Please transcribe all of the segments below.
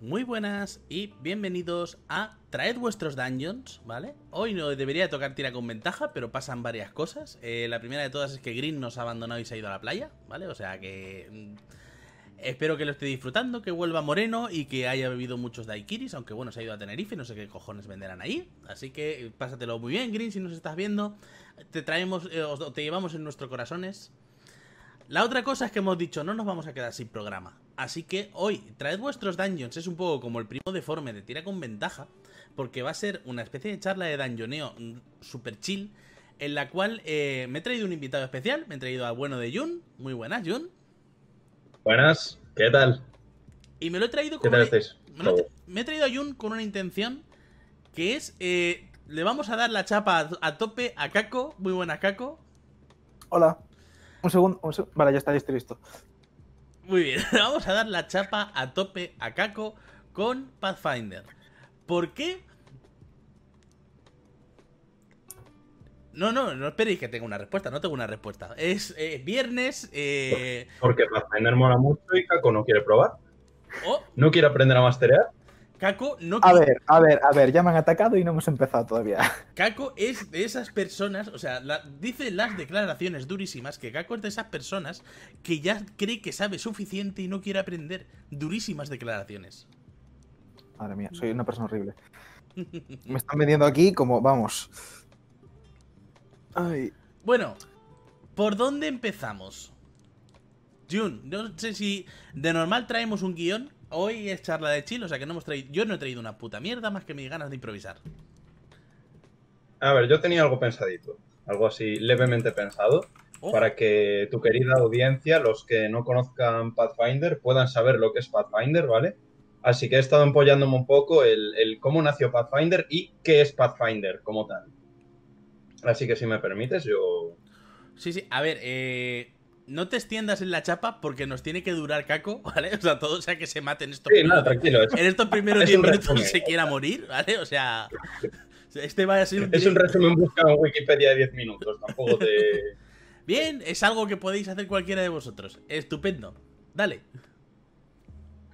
Muy buenas y bienvenidos a Traed vuestros dungeons, ¿vale? Hoy no debería tocar tira con ventaja, pero pasan varias cosas. Eh, la primera de todas es que Green nos ha abandonado y se ha ido a la playa, ¿vale? O sea que... mm, Espero que lo esté disfrutando, que vuelva moreno y que haya bebido muchos daiquiris, aunque bueno, se ha ido a Tenerife, no sé qué cojones venderán ahí. Así que eh, pásatelo muy bien, Green, si nos estás viendo. Te traemos, eh, te llevamos en nuestros corazones. La otra cosa es que hemos dicho, no nos vamos a quedar sin programa. Así que hoy, traed vuestros dungeons. Es un poco como el primo deforme de tira con ventaja. Porque va a ser una especie de charla de dungeoneo super chill. En la cual eh, me he traído un invitado especial. Me he traído al bueno de Jun. Muy buenas, Jun. Buenas, ¿qué tal? Y me lo he traído ¿Qué con tal una- estáis? me, lo he tra- me he traído a Jun con una intención. Que es. eh, le vamos a dar la chapa a, tope a Kako. Muy buenas, Kako. Hola. Un segundo, un seg- Vale, ya está, listo. Muy bien, vamos a dar la chapa a tope a Kako con Pathfinder. ¿Por qué? No, no, no esperéis que tenga una respuesta, no tengo una respuesta. Es eh, viernes, eh... Porque Pathfinder mola mucho y Kako no quiere probar. Oh, No quiere aprender a masterear. Kako no A ver, a ver, a ver, ya me han atacado y no hemos empezado todavía. Kako es de esas personas, o sea, la- dice las declaraciones durísimas que Kako es de esas personas que ya cree que sabe suficiente y no quiere aprender. Durísimas declaraciones. Madre mía, soy una persona horrible. Me están vendiendo aquí como, vamos. Ay, Bueno, ¿por dónde empezamos? Jun, no sé si de normal traemos un guion. Hoy es charla de chill, o sea que no hemos traído. Yo no he traído una puta mierda más que mis ganas de improvisar. A ver, yo tenía algo pensadito. Algo así levemente pensado. Oh, Para que tu querida audiencia, los que no conozcan Pathfinder, puedan saber lo que es Pathfinder, ¿vale? Así que he estado empollándome un poco el, el cómo nació Pathfinder y qué es Pathfinder como tal. Así que si me permites, yo Sí, sí, a ver, eh. No te extiendas en la chapa porque nos tiene que durar caco, ¿vale? O sea, todo sea que se maten estos Sí, nada, tranquilo. Es, En estos primeros Es 10 un minutos resumen. se quiera morir, ¿vale? O sea. Este va a ser un es un resumen buscado en Wikipedia de 10 minutos. Tampoco te. Bien, es algo que podéis hacer cualquiera de vosotros. Estupendo. Dale.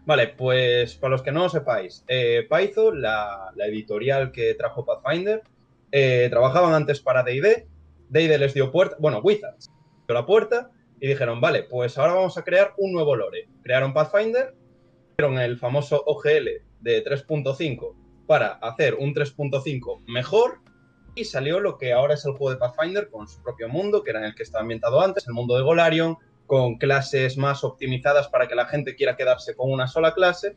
Vale, pues para los que no lo sepáis, eh, Python, la, la editorial que trajo Pathfinder, eh, trabajaban antes para D&D, D&D les dio puerta, bueno, Wizards dio la puerta y dijeron, vale, pues ahora vamos a crear un nuevo lore. Crearon Pathfinder, hicieron el famoso OGL de 3.5 para hacer un 3.5 mejor y salió lo que ahora es el juego de Pathfinder con su propio mundo, que era en el que estaba ambientado antes, el mundo de Golarion, con clases más optimizadas para que la gente quiera quedarse con una sola clase.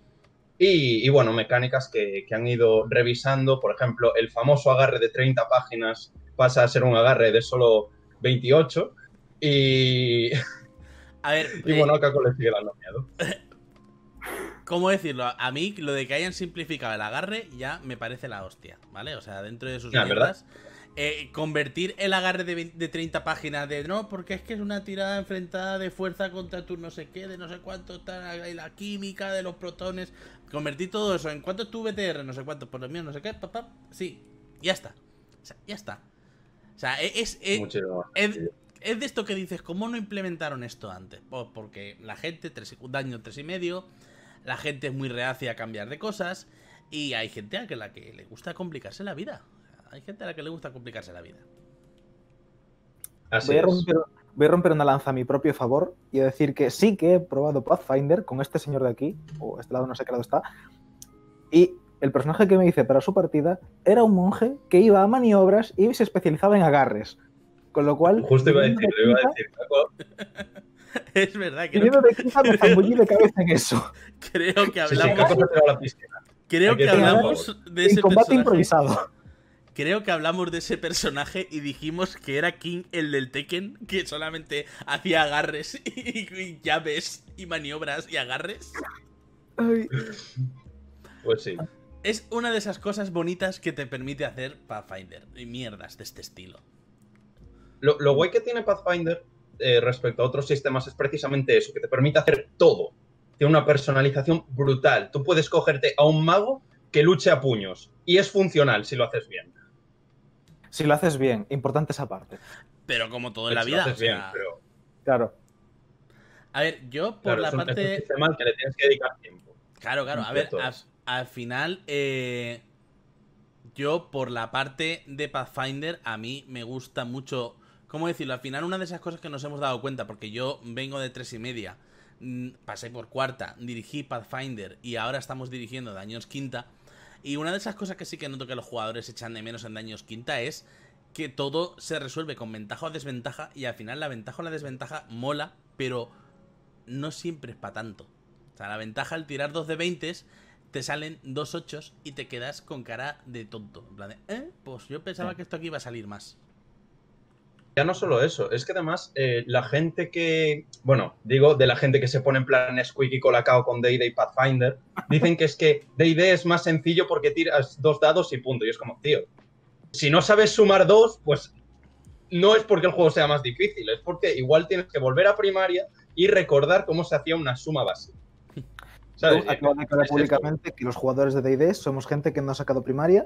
Y, y, bueno, mecánicas que, que han ido revisando. Por ejemplo, el famoso agarre de 30 páginas pasa a ser un agarre de solo 28. Y, A ver, y eh, bueno, a Kako le sigue dando miedo. ¿cómo decirlo? A mí lo de que hayan simplificado el agarre ya me parece la hostia, ¿vale? O sea, dentro de sus ¿verdad? mierdas, eh, convertir el agarre de, 20 de 30 páginas de no, porque es que es una tirada enfrentada de fuerza contra tu no sé qué, de no sé cuánto está la, la química de los protones, convertir todo eso en cuánto es tu VTR, no sé cuánto, por lo mío, no sé qué, papá, sí, ya está. O sea, ya está. O sea, e, es, es, Muchísimo. es, es de esto que dices, ¿cómo no implementaron esto antes? Pues porque la gente, tres, daño tres y medio, la gente es muy reacia a cambiar de cosas y hay gente a la que le gusta complicarse la vida. Hay gente a la que le gusta complicarse la vida. Así voy a, es. romper, voy a romper una lanza a mi propio favor y a decir que sí que he probado Pathfinder con este señor de aquí, o este lado no sé qué lado está, y el personaje que me hice para su partida era un monje que iba a maniobras y se especializaba en agarres. Con lo cual, Justo iba a decir, de iba a decir, Kako, Es verdad, creo, viniendo de quinta me zambullí de cabeza en eso. creo que sí, sí, hablamos, la piscina. creo que que hablamos de En ese combate personaje. improvisado. Creo que hablamos de ese personaje y dijimos que era King el del Tekken, que solamente hacía agarres y, y llaves y maniobras y agarres. Ay, Pues sí. Es una de esas cosas bonitas que te permite hacer Pathfinder y mierdas de este estilo. Lo, lo guay que tiene Pathfinder eh, respecto a otros sistemas es precisamente eso, que te permite hacer todo. Tiene una personalización brutal. Tú puedes cogerte a un mago que luche a puños y es funcional si lo haces bien. si lo haces bien, importante esa parte. Pero como todo en la Si lo vida. haces o sea, bien, pero Claro. A ver, yo por claro, la es, un, es un parte. sistema al que le tienes que dedicar tiempo. Claro, claro. A ver, al, al final, eh, yo por la parte de Pathfinder, a mí me gusta mucho. ¿Cómo decirlo? Al final, una de esas cosas que nos hemos dado cuenta, porque yo vengo de tres y media, mm, pasé por cuarta, dirigí Pathfinder y ahora estamos dirigiendo Daños Quinta. Y una de esas cosas que sí que noto que los jugadores echan de menos en Daños Quinta es que todo se resuelve con ventaja o desventaja y al final la ventaja o la desventaja mola, pero no siempre es para tanto. O sea, la ventaja al tirar dos de 20 te salen dos ochos y te quedas con cara de tonto. En plan de, ¿eh? Pues yo pensaba que esto aquí iba a salir más. Ya no solo eso, es que además eh, la gente que, bueno, digo de la gente que se pone en plan Squeak y Colacao con D&D y Pathfinder, dicen que es que D&D es más sencillo porque tiras dos dados y punto. Y es como, tío, si no sabes sumar dos, pues no es porque el juego sea más difícil, es porque igual tienes que volver a primaria y recordar cómo se hacía una suma básica. ¿Sabes? De aclarar públicamente que los jugadores de D&D somos gente que no ha sacado primaria.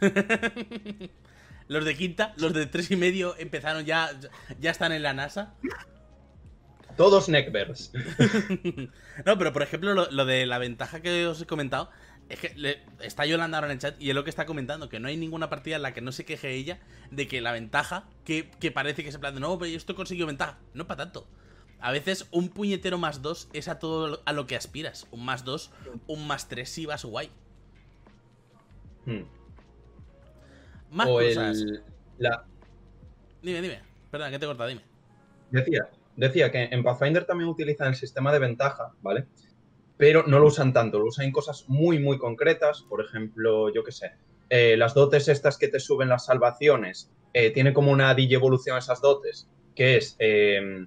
Los de quinta, los de tres y medio empezaron ya, ya están en la NASA. Todos neckbears. no, pero por ejemplo, lo, lo de la ventaja que os he comentado, es que le- está Yolanda ahora en el chat y es lo que está comentando, que no hay ninguna partida en la que no se queje ella de que la ventaja, que, que parece que se plan de, no, pero esto consiguió ventaja. No para tanto. A veces un puñetero más dos es a todo lo- a lo que aspiras. Un más dos, un más tres si vas guay. Hmm. Más o cosas. el, la, Dime, dime. Perdón, que te he cortado, dime. Decía, decía que en Pathfinder también utilizan el sistema de ventaja, ¿vale? Pero no lo usan tanto, lo usan en cosas muy, muy concretas. Por ejemplo, yo qué sé, eh, las dotes estas que te suben las salvaciones, eh, tiene como una digievolución esas dotes, que es, eh,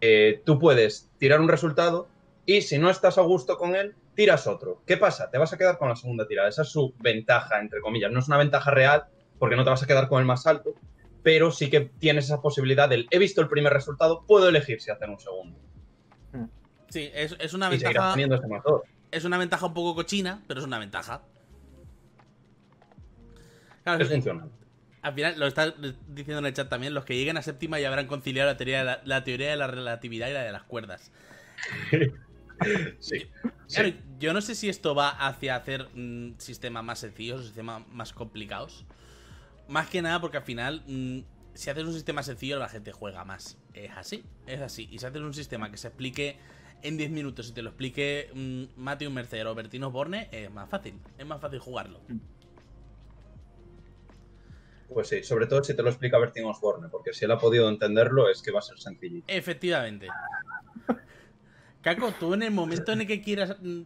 eh, tú puedes tirar un resultado y si no estás a gusto con él, tiras otro. ¿Qué pasa? Te vas a quedar con la segunda tirada. Esa es su ventaja, entre comillas. No es una ventaja real, porque no te vas a quedar con el más alto, pero sí que tienes esa posibilidad del he visto el primer resultado, puedo elegir si hacer un segundo. Sí, es, es una Y ventaja. dos. Es una ventaja un poco cochina, pero es una ventaja. Claro, Es funcional. al final, lo está diciendo en el chat también, los que lleguen a séptima ya habrán conciliado la teoría de la, la teoría de la relatividad y la de las cuerdas. Sí. Claro, sí. yo no sé si esto va hacia hacer mm, sistemas más sencillos o sistemas más complicados. Más que nada porque al final, mm, si haces un sistema sencillo, la gente juega más. Es así, es así. Y si haces un sistema que se explique en 10 minutos y te lo explique mm, Matthew Mercer o Bertino Borne, es más fácil. Es más fácil jugarlo. Pues sí, sobre todo si te lo explica Bertín Osborne, porque si él ha podido entenderlo es que va a ser sencillito. Efectivamente. Caco, tú en el momento en el que quieras mm,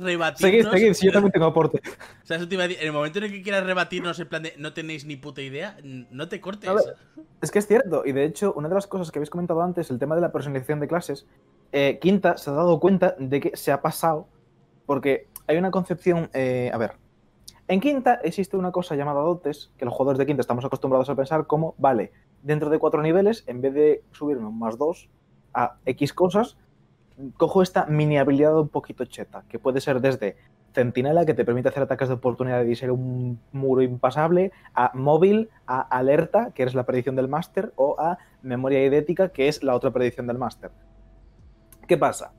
rebatirnos... Seguid, seguid, si yo también tengo aporte. O sea, eso te iba a decir, en el momento en el que quieras rebatirnos en plan de no tenéis ni puta idea, no te cortes. Ver, Es que es cierto, y de hecho, una de las cosas que habéis comentado antes, el tema de la personalización de clases, eh, Quinta se ha dado cuenta de que se ha pasado, porque hay una concepción, eh, a ver, en Quinta existe una cosa llamada dotes, que los jugadores de Quinta estamos acostumbrados a pensar como, vale, dentro de cuatro niveles, en vez de subirme un más dos a X cosas, cojo esta mini habilidad un poquito cheta, que puede ser desde Centinela, que te permite hacer ataques de oportunidad y ser un muro impasable, a móvil, a alerta, que es la predicción del máster, o a memoria idética, que es la otra predicción del máster. ¿Qué pasa?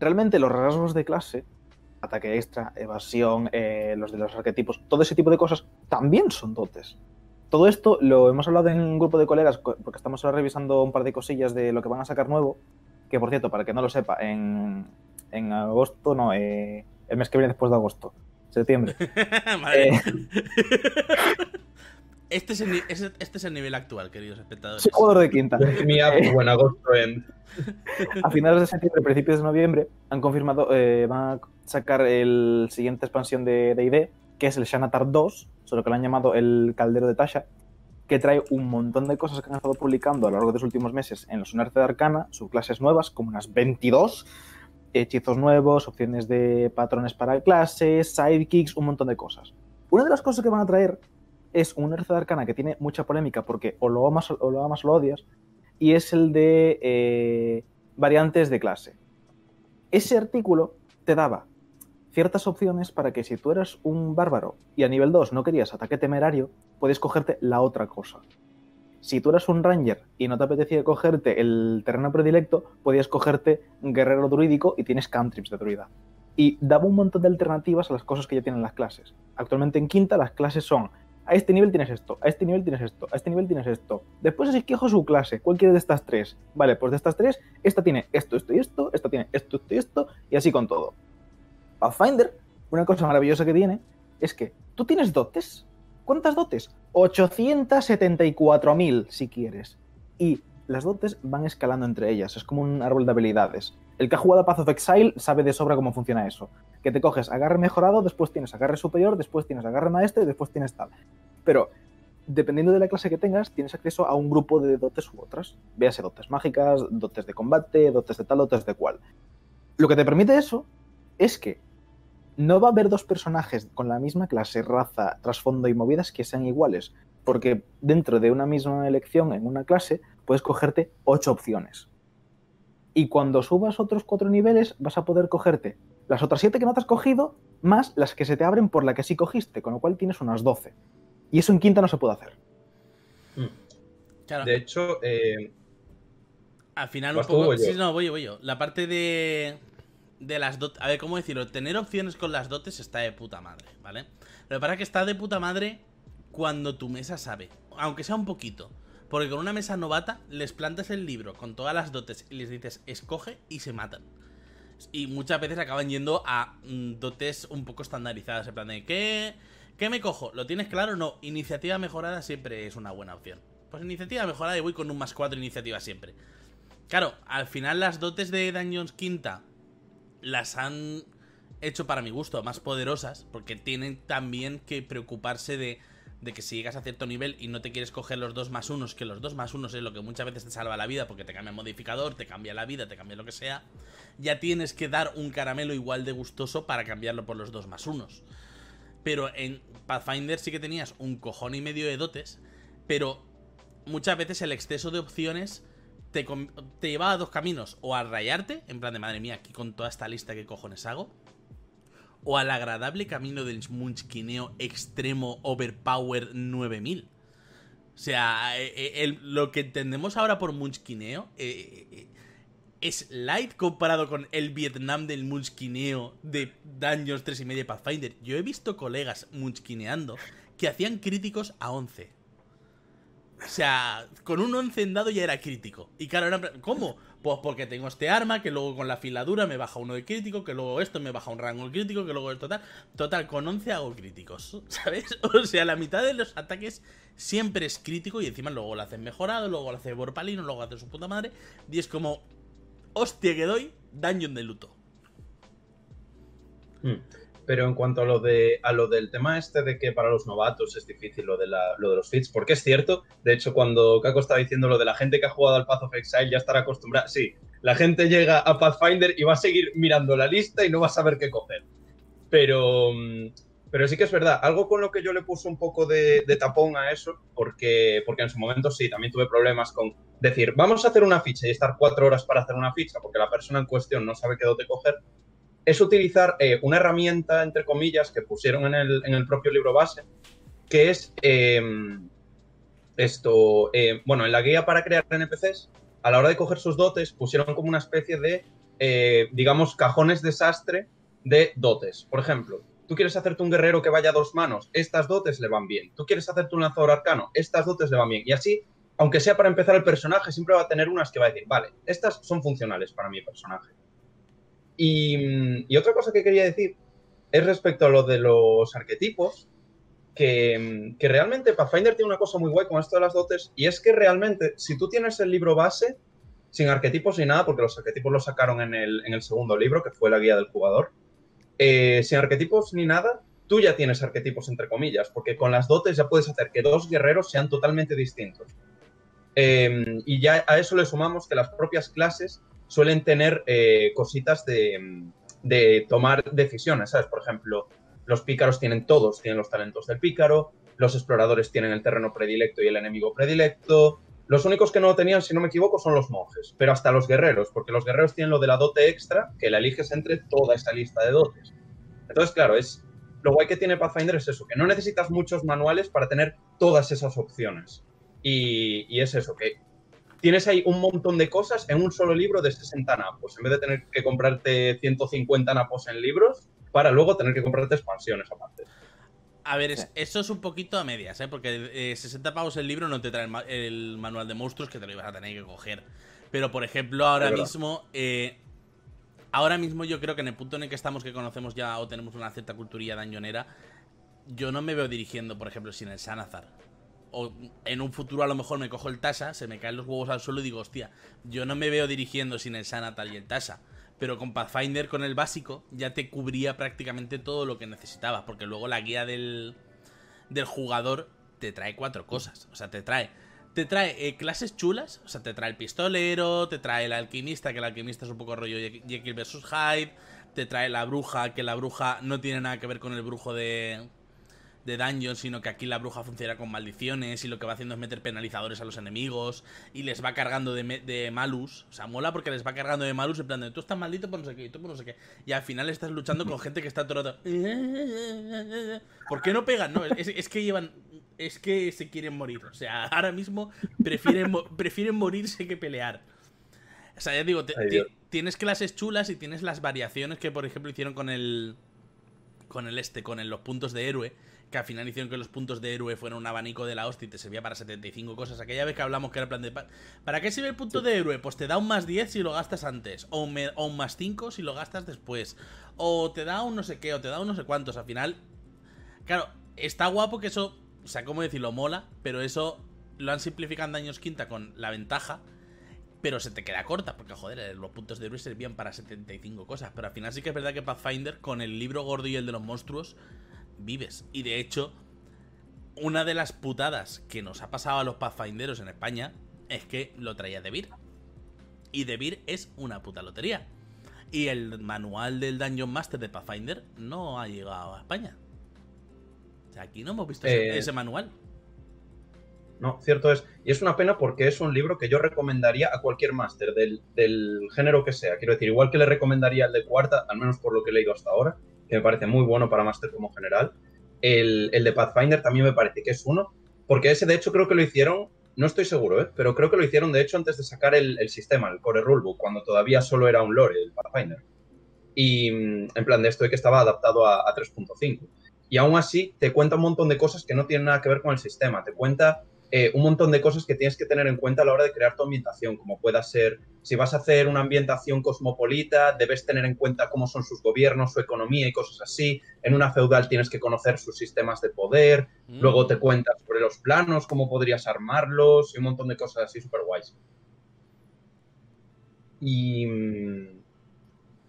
Realmente los rasgos de clase, ataque extra, evasión, eh, los de los arquetipos, todo ese tipo de cosas, también son dotes. Todo esto lo hemos hablado en un grupo de colegas, co- porque estamos ahora revisando un par de cosillas de lo que van a sacar nuevo, que por cierto, para que no lo sepa, en, en agosto, no, eh, el mes que viene después de agosto, septiembre. Madre Eh, este, es el, este es el nivel actual, queridos espectadores. soy jugador de quinta. Mi app, buen agosto en. A finales de septiembre, principios de noviembre, han confirmado, eh, van a sacar el siguiente expansión de D&D, que es el Shanatar 2, solo que lo han llamado el Caldero de Tasha, que trae un montón de cosas que han estado publicando a lo largo de los últimos meses en los Unarte de Arcana, subclases nuevas, como unas 22, hechizos nuevos, opciones de patrones para clases, sidekicks, un montón de cosas. Una de las cosas que van a traer es un Unarte de Arcana que tiene mucha polémica porque o lo amas o lo, amas o lo odias, y es el de eh, variantes de clase. Ese artículo te daba ciertas opciones para que si tú eras un bárbaro y a nivel 2 no querías ataque temerario, puedes cogerte la otra cosa. Si tú eras un ranger y no te apetecía cogerte el terreno predilecto, podías cogerte guerrero druídico y tienes cantrips de druida. y daba un montón de alternativas a las cosas que ya tienen las clases. Actualmente en quinta las clases son a este nivel tienes esto, a este nivel tienes esto, a este nivel tienes esto. Después es esquijo su clase, ¿cuál quiere de estas tres? Vale, pues de estas tres, esta tiene esto, esto y esto, esta tiene esto, esto y esto, y así con todo. Pathfinder, una cosa maravillosa que tiene, es que tú tienes dotes. ¿Cuántas dotes? 874.000 si quieres. Y las dotes van escalando entre ellas, es como un árbol de habilidades. El que ha jugado Path of Exile sabe de sobra cómo funciona eso. Que te coges agarre mejorado, después tienes agarre superior, después tienes agarre maestro y después tienes tal. Pero dependiendo de la clase que tengas, tienes acceso a un grupo de dotes u otras. Véase dotes mágicas, dotes de combate, dotes de tal, dotes de cual. Lo que te permite eso es que no va a haber dos personajes con la misma clase, raza, trasfondo y movidas que sean iguales, porque dentro de una misma elección en una clase puedes cogerte ocho opciones. Y cuando subas otros cuatro niveles vas a poder cogerte las otras siete que no te has cogido, más las que se te abren por la que sí cogiste, con lo cual tienes unas doce. Y eso en quinta no se puede hacer. De hecho, eh... al final un poco... Sí, no, voy yo, voy yo. La parte de, de las dotes. A ver, ¿cómo decirlo? Tener opciones con las dotes está de puta madre, ¿vale? Pasa es que está de puta madre cuando tu mesa sabe. Aunque sea un poquito. Porque con una mesa novata les plantas el libro con todas las dotes y les dices escoge y se matan. Y muchas veces acaban yendo a mm, dotes un poco estandarizadas. En plan de ¿qué, ¿qué me cojo? ¿Lo tienes claro? No. Iniciativa mejorada siempre es una buena opción. Pues iniciativa mejorada y voy con un más 4 iniciativa siempre. Claro, al final las dotes de Dungeons Quinta las han hecho para mi gusto más poderosas, porque tienen también que preocuparse de, de, que si llegas a cierto nivel y no te quieres coger los dos más unos, que los dos más unos es lo que muchas veces te salva la vida, porque te cambia el modificador, te cambia la vida, te cambia lo que sea, ya tienes que dar un caramelo igual de gustoso para cambiarlo por los dos más unos. Pero en Pathfinder sí que tenías un cojón y medio de dotes, pero muchas veces el exceso de opciones te, llevaba a dos caminos. O a rayarte, en plan de madre mía, aquí con toda esta lista, ¿qué cojones hago? O al agradable camino del munchkineo extremo overpower 9000. O sea, eh, eh, lo que entendemos ahora por munchkineo eh, es light comparado con el Vietnam del munchkineo de Dungeons 3 y media Pathfinder. Yo he visto colegas munchkineando que hacían críticos a 11. O sea, con un 11 en dado ya era crítico. Y claro, era, ¿cómo? Pues porque tengo este arma, que luego con la filadura me baja uno de crítico, que luego esto me baja un rango crítico, que luego el total. Total, con 11 hago críticos, ¿sabes? O sea, la mitad de los ataques siempre es crítico y encima luego lo hacen mejorado, luego lo hace Borpalino, luego hace su puta madre. Y es como, hostia que doy, Dungeon de luto. Hmm. Pero en cuanto a lo, de, a lo del tema este de que para los novatos es difícil lo de, lo de los fits, porque es cierto, de hecho cuando Kako estaba diciendo lo de la gente que ha jugado al Path of Exile ya estará acostumbrada, sí, la gente llega a Pathfinder y va a seguir mirando la lista y no va a saber qué coger. Pero, pero sí que es verdad, algo con lo que yo le puse un poco de, tapón a eso, porque, porque en su momento sí, también tuve problemas con decir, vamos a hacer una ficha y estar cuatro horas para hacer una ficha, porque la persona en cuestión no sabe qué dote coger es utilizar eh, una herramienta, entre comillas, que pusieron en el, propio libro base, que es em, esto, em, bueno, en la guía para crear NPCs, a la hora de coger sus dotes, pusieron como una especie de, eh, digamos, cajones desastre de dotes. Por ejemplo, tú quieres hacerte un guerrero que vaya a dos manos, estas dotes le van bien. Tú quieres hacerte un lanzador arcano, estas dotes le van bien. Y así, aunque sea para empezar el personaje, siempre va a tener unas que va a decir, vale, estas son funcionales para mi personaje. Y, otra cosa que quería decir es respecto a lo de los arquetipos, que, realmente Pathfinder tiene una cosa muy guay con esto de las dotes, y es que realmente, si tú tienes el libro base, sin arquetipos ni nada, porque los arquetipos los sacaron en el, segundo libro, que fue la guía del jugador, eh, sin arquetipos ni nada, tú ya tienes arquetipos entre comillas, porque con las dotes ya puedes hacer que dos guerreros sean totalmente distintos. Eh, y ya a eso le sumamos que las propias clases suelen tener eh, cositas de, tomar decisiones, ¿sabes? Por ejemplo, los pícaros tienen todos, tienen los talentos del pícaro, los exploradores tienen el terreno predilecto y el enemigo predilecto. Los únicos que no lo tenían, si no me equivoco, son los monjes, pero hasta los guerreros, porque los guerreros tienen lo de la dote extra, que la eliges entre toda esta lista de dotes. Entonces, claro, es lo guay que tiene Pathfinder es eso, que no necesitas muchos manuales para tener todas esas opciones. Y, y es eso, que tienes ahí un montón de cosas en un solo libro de 60 napos, en vez de tener que comprarte 150 napos en libros para luego tener que comprarte expansiones aparte. A ver, eso es un poquito a medias, ¿eh? Porque 60 pavos el libro no te trae el, manual de monstruos que te lo ibas a tener que coger. Pero, por ejemplo, ahora mismo... Eh, ahora mismo yo creo que en el punto en el que estamos, que conocemos ya o tenemos una cierta culturilla dañonera, yo no me veo dirigiendo, por ejemplo, sin el Sanazar. O en un futuro a lo mejor me cojo el Tasha, se me caen los huevos al suelo y digo, hostia, yo no me veo dirigiendo sin el Sanatar y el Tasha. Pero con Pathfinder, con el básico, ya te cubría prácticamente todo lo que necesitabas. Porque luego la guía del, del jugador te trae cuatro cosas. O sea, te trae te trae eh, clases chulas, o sea, te trae el pistolero, te trae el alquimista, que el alquimista es un poco rollo Jekyll vs. Hyde, te trae la bruja, que la bruja no tiene nada que ver con el brujo de, de Dungeon, sino que aquí la bruja funciona con maldiciones y lo que va haciendo es meter penalizadores a los enemigos y les va cargando de, malus. O sea, mola porque les va cargando de malus en plan de tú estás maldito por no sé qué, tú por no sé qué. Y al final estás luchando con gente que está todo el rato... ¿Por qué no pegan? No, es, que llevan... Es que se quieren morir. O sea, ahora mismo prefieren, prefieren morirse que pelear. O sea, ya digo, tienes clases chulas y tienes las variaciones que, por ejemplo, hicieron con el... Con el este, con los puntos de héroe que al final hicieron que los puntos de héroe fueran un abanico de la hostia y te servía para 75 cosas. Aquella vez que hablamos que era plan de... ¿Para qué sirve el punto de héroe? Pues te da un más 10 si lo gastas antes, o un, más 5 si lo gastas después, o te da un no sé qué, o te da un no sé cuántos. Al final, claro, está guapo que eso, o sea, ¿cómo decirlo? Mola, pero eso lo han simplificado en Daños Quinta con la ventaja pero se te queda corta, porque joder, los puntos de héroe servían para 75 cosas. Pero al final sí que es verdad que Pathfinder, con el libro gordo y el de los monstruos, vives. Y de hecho, una de las putadas que nos ha pasado a los Pathfinderos en España es que lo traía Debir. Y Debir es una puta lotería. Y el manual del Dungeon Master de Pathfinder no ha llegado a España. O sea, aquí no hemos visto ese, eh, manual. No, cierto es. Y es una pena porque es un libro que yo recomendaría a cualquier máster del, del, género que sea. Quiero decir, igual que le recomendaría el de cuarta, al menos por lo que he leído hasta ahora, que me parece muy bueno para Master como general. El, de Pathfinder también me parece que es uno, porque ese de hecho creo que lo hicieron, no estoy seguro, ¿eh? pero creo que lo hicieron de hecho antes de sacar el, sistema, el Core Rulebook, cuando todavía solo era un lore, el Pathfinder. Y mm, en plan de esto de que estaba adaptado a, a 3.5. Y aún así te cuenta un montón de cosas que no tienen nada que ver con el sistema. Te cuenta eh, un montón de cosas que tienes que tener en cuenta a la hora de crear tu ambientación, como pueda ser, si vas a hacer una ambientación cosmopolita, debes tener en cuenta cómo son sus gobiernos, su economía y cosas así. En una feudal tienes que conocer sus sistemas de poder, mm. luego te cuentas sobre los planos, cómo podrías armarlos y un montón de cosas así súper guays. Y... Mm,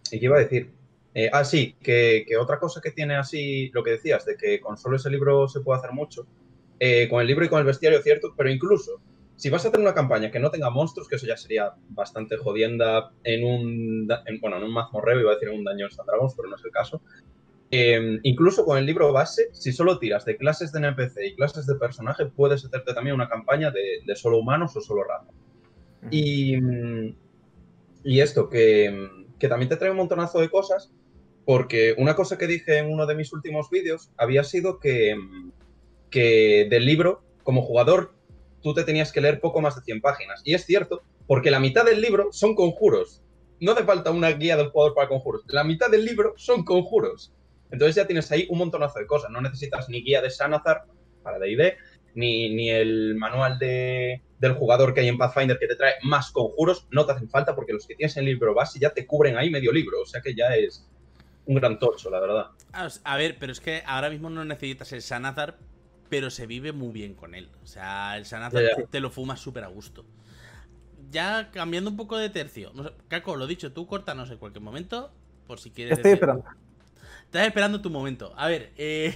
¿Y qué iba a decir? Eh, ah, sí, que, que, otra cosa que tiene así, lo que decías, de que con solo ese libro se puede hacer mucho, eh, con el libro y con el bestiario, cierto, pero incluso si vas a hacer una campaña que no tenga monstruos, que eso ya sería bastante jodienda en un, bueno, en un mazmorreo, iba a decir en un daño and Dragons, pero no es el caso. Eh, incluso con el libro base, si solo tiras de clases de NPC y clases de personaje, puedes hacerte también una campaña de, solo humanos o solo raza. Y, y esto, que, que también te trae un montonazo de cosas, porque una cosa que dije en uno de mis últimos vídeos había sido que que del libro, como jugador, tú te tenías que leer poco más de 100 páginas. Y es cierto, porque la mitad del libro son conjuros. No hace falta una guía del jugador para conjuros. La mitad del libro son conjuros. Entonces ya tienes ahí un montonazo de cosas. No necesitas ni guía de Sanazar para D&D, ni, ni el manual de, del jugador que hay en Pathfinder que te trae más conjuros. No te hacen falta porque los que tienes en el libro base ya te cubren ahí medio libro. O sea que ya es un gran tocho, la verdad. A ver, pero es que ahora mismo no necesitas el Sanazar pero se vive muy bien con él. O sea, el Sanazar te lo fumas súper a gusto. Ya cambiando un poco de tercio. No Caco, lo dicho, tú cortanos en cualquier momento, por si quieres. Estoy esperando. Estás esperando tu momento. A ver, eh,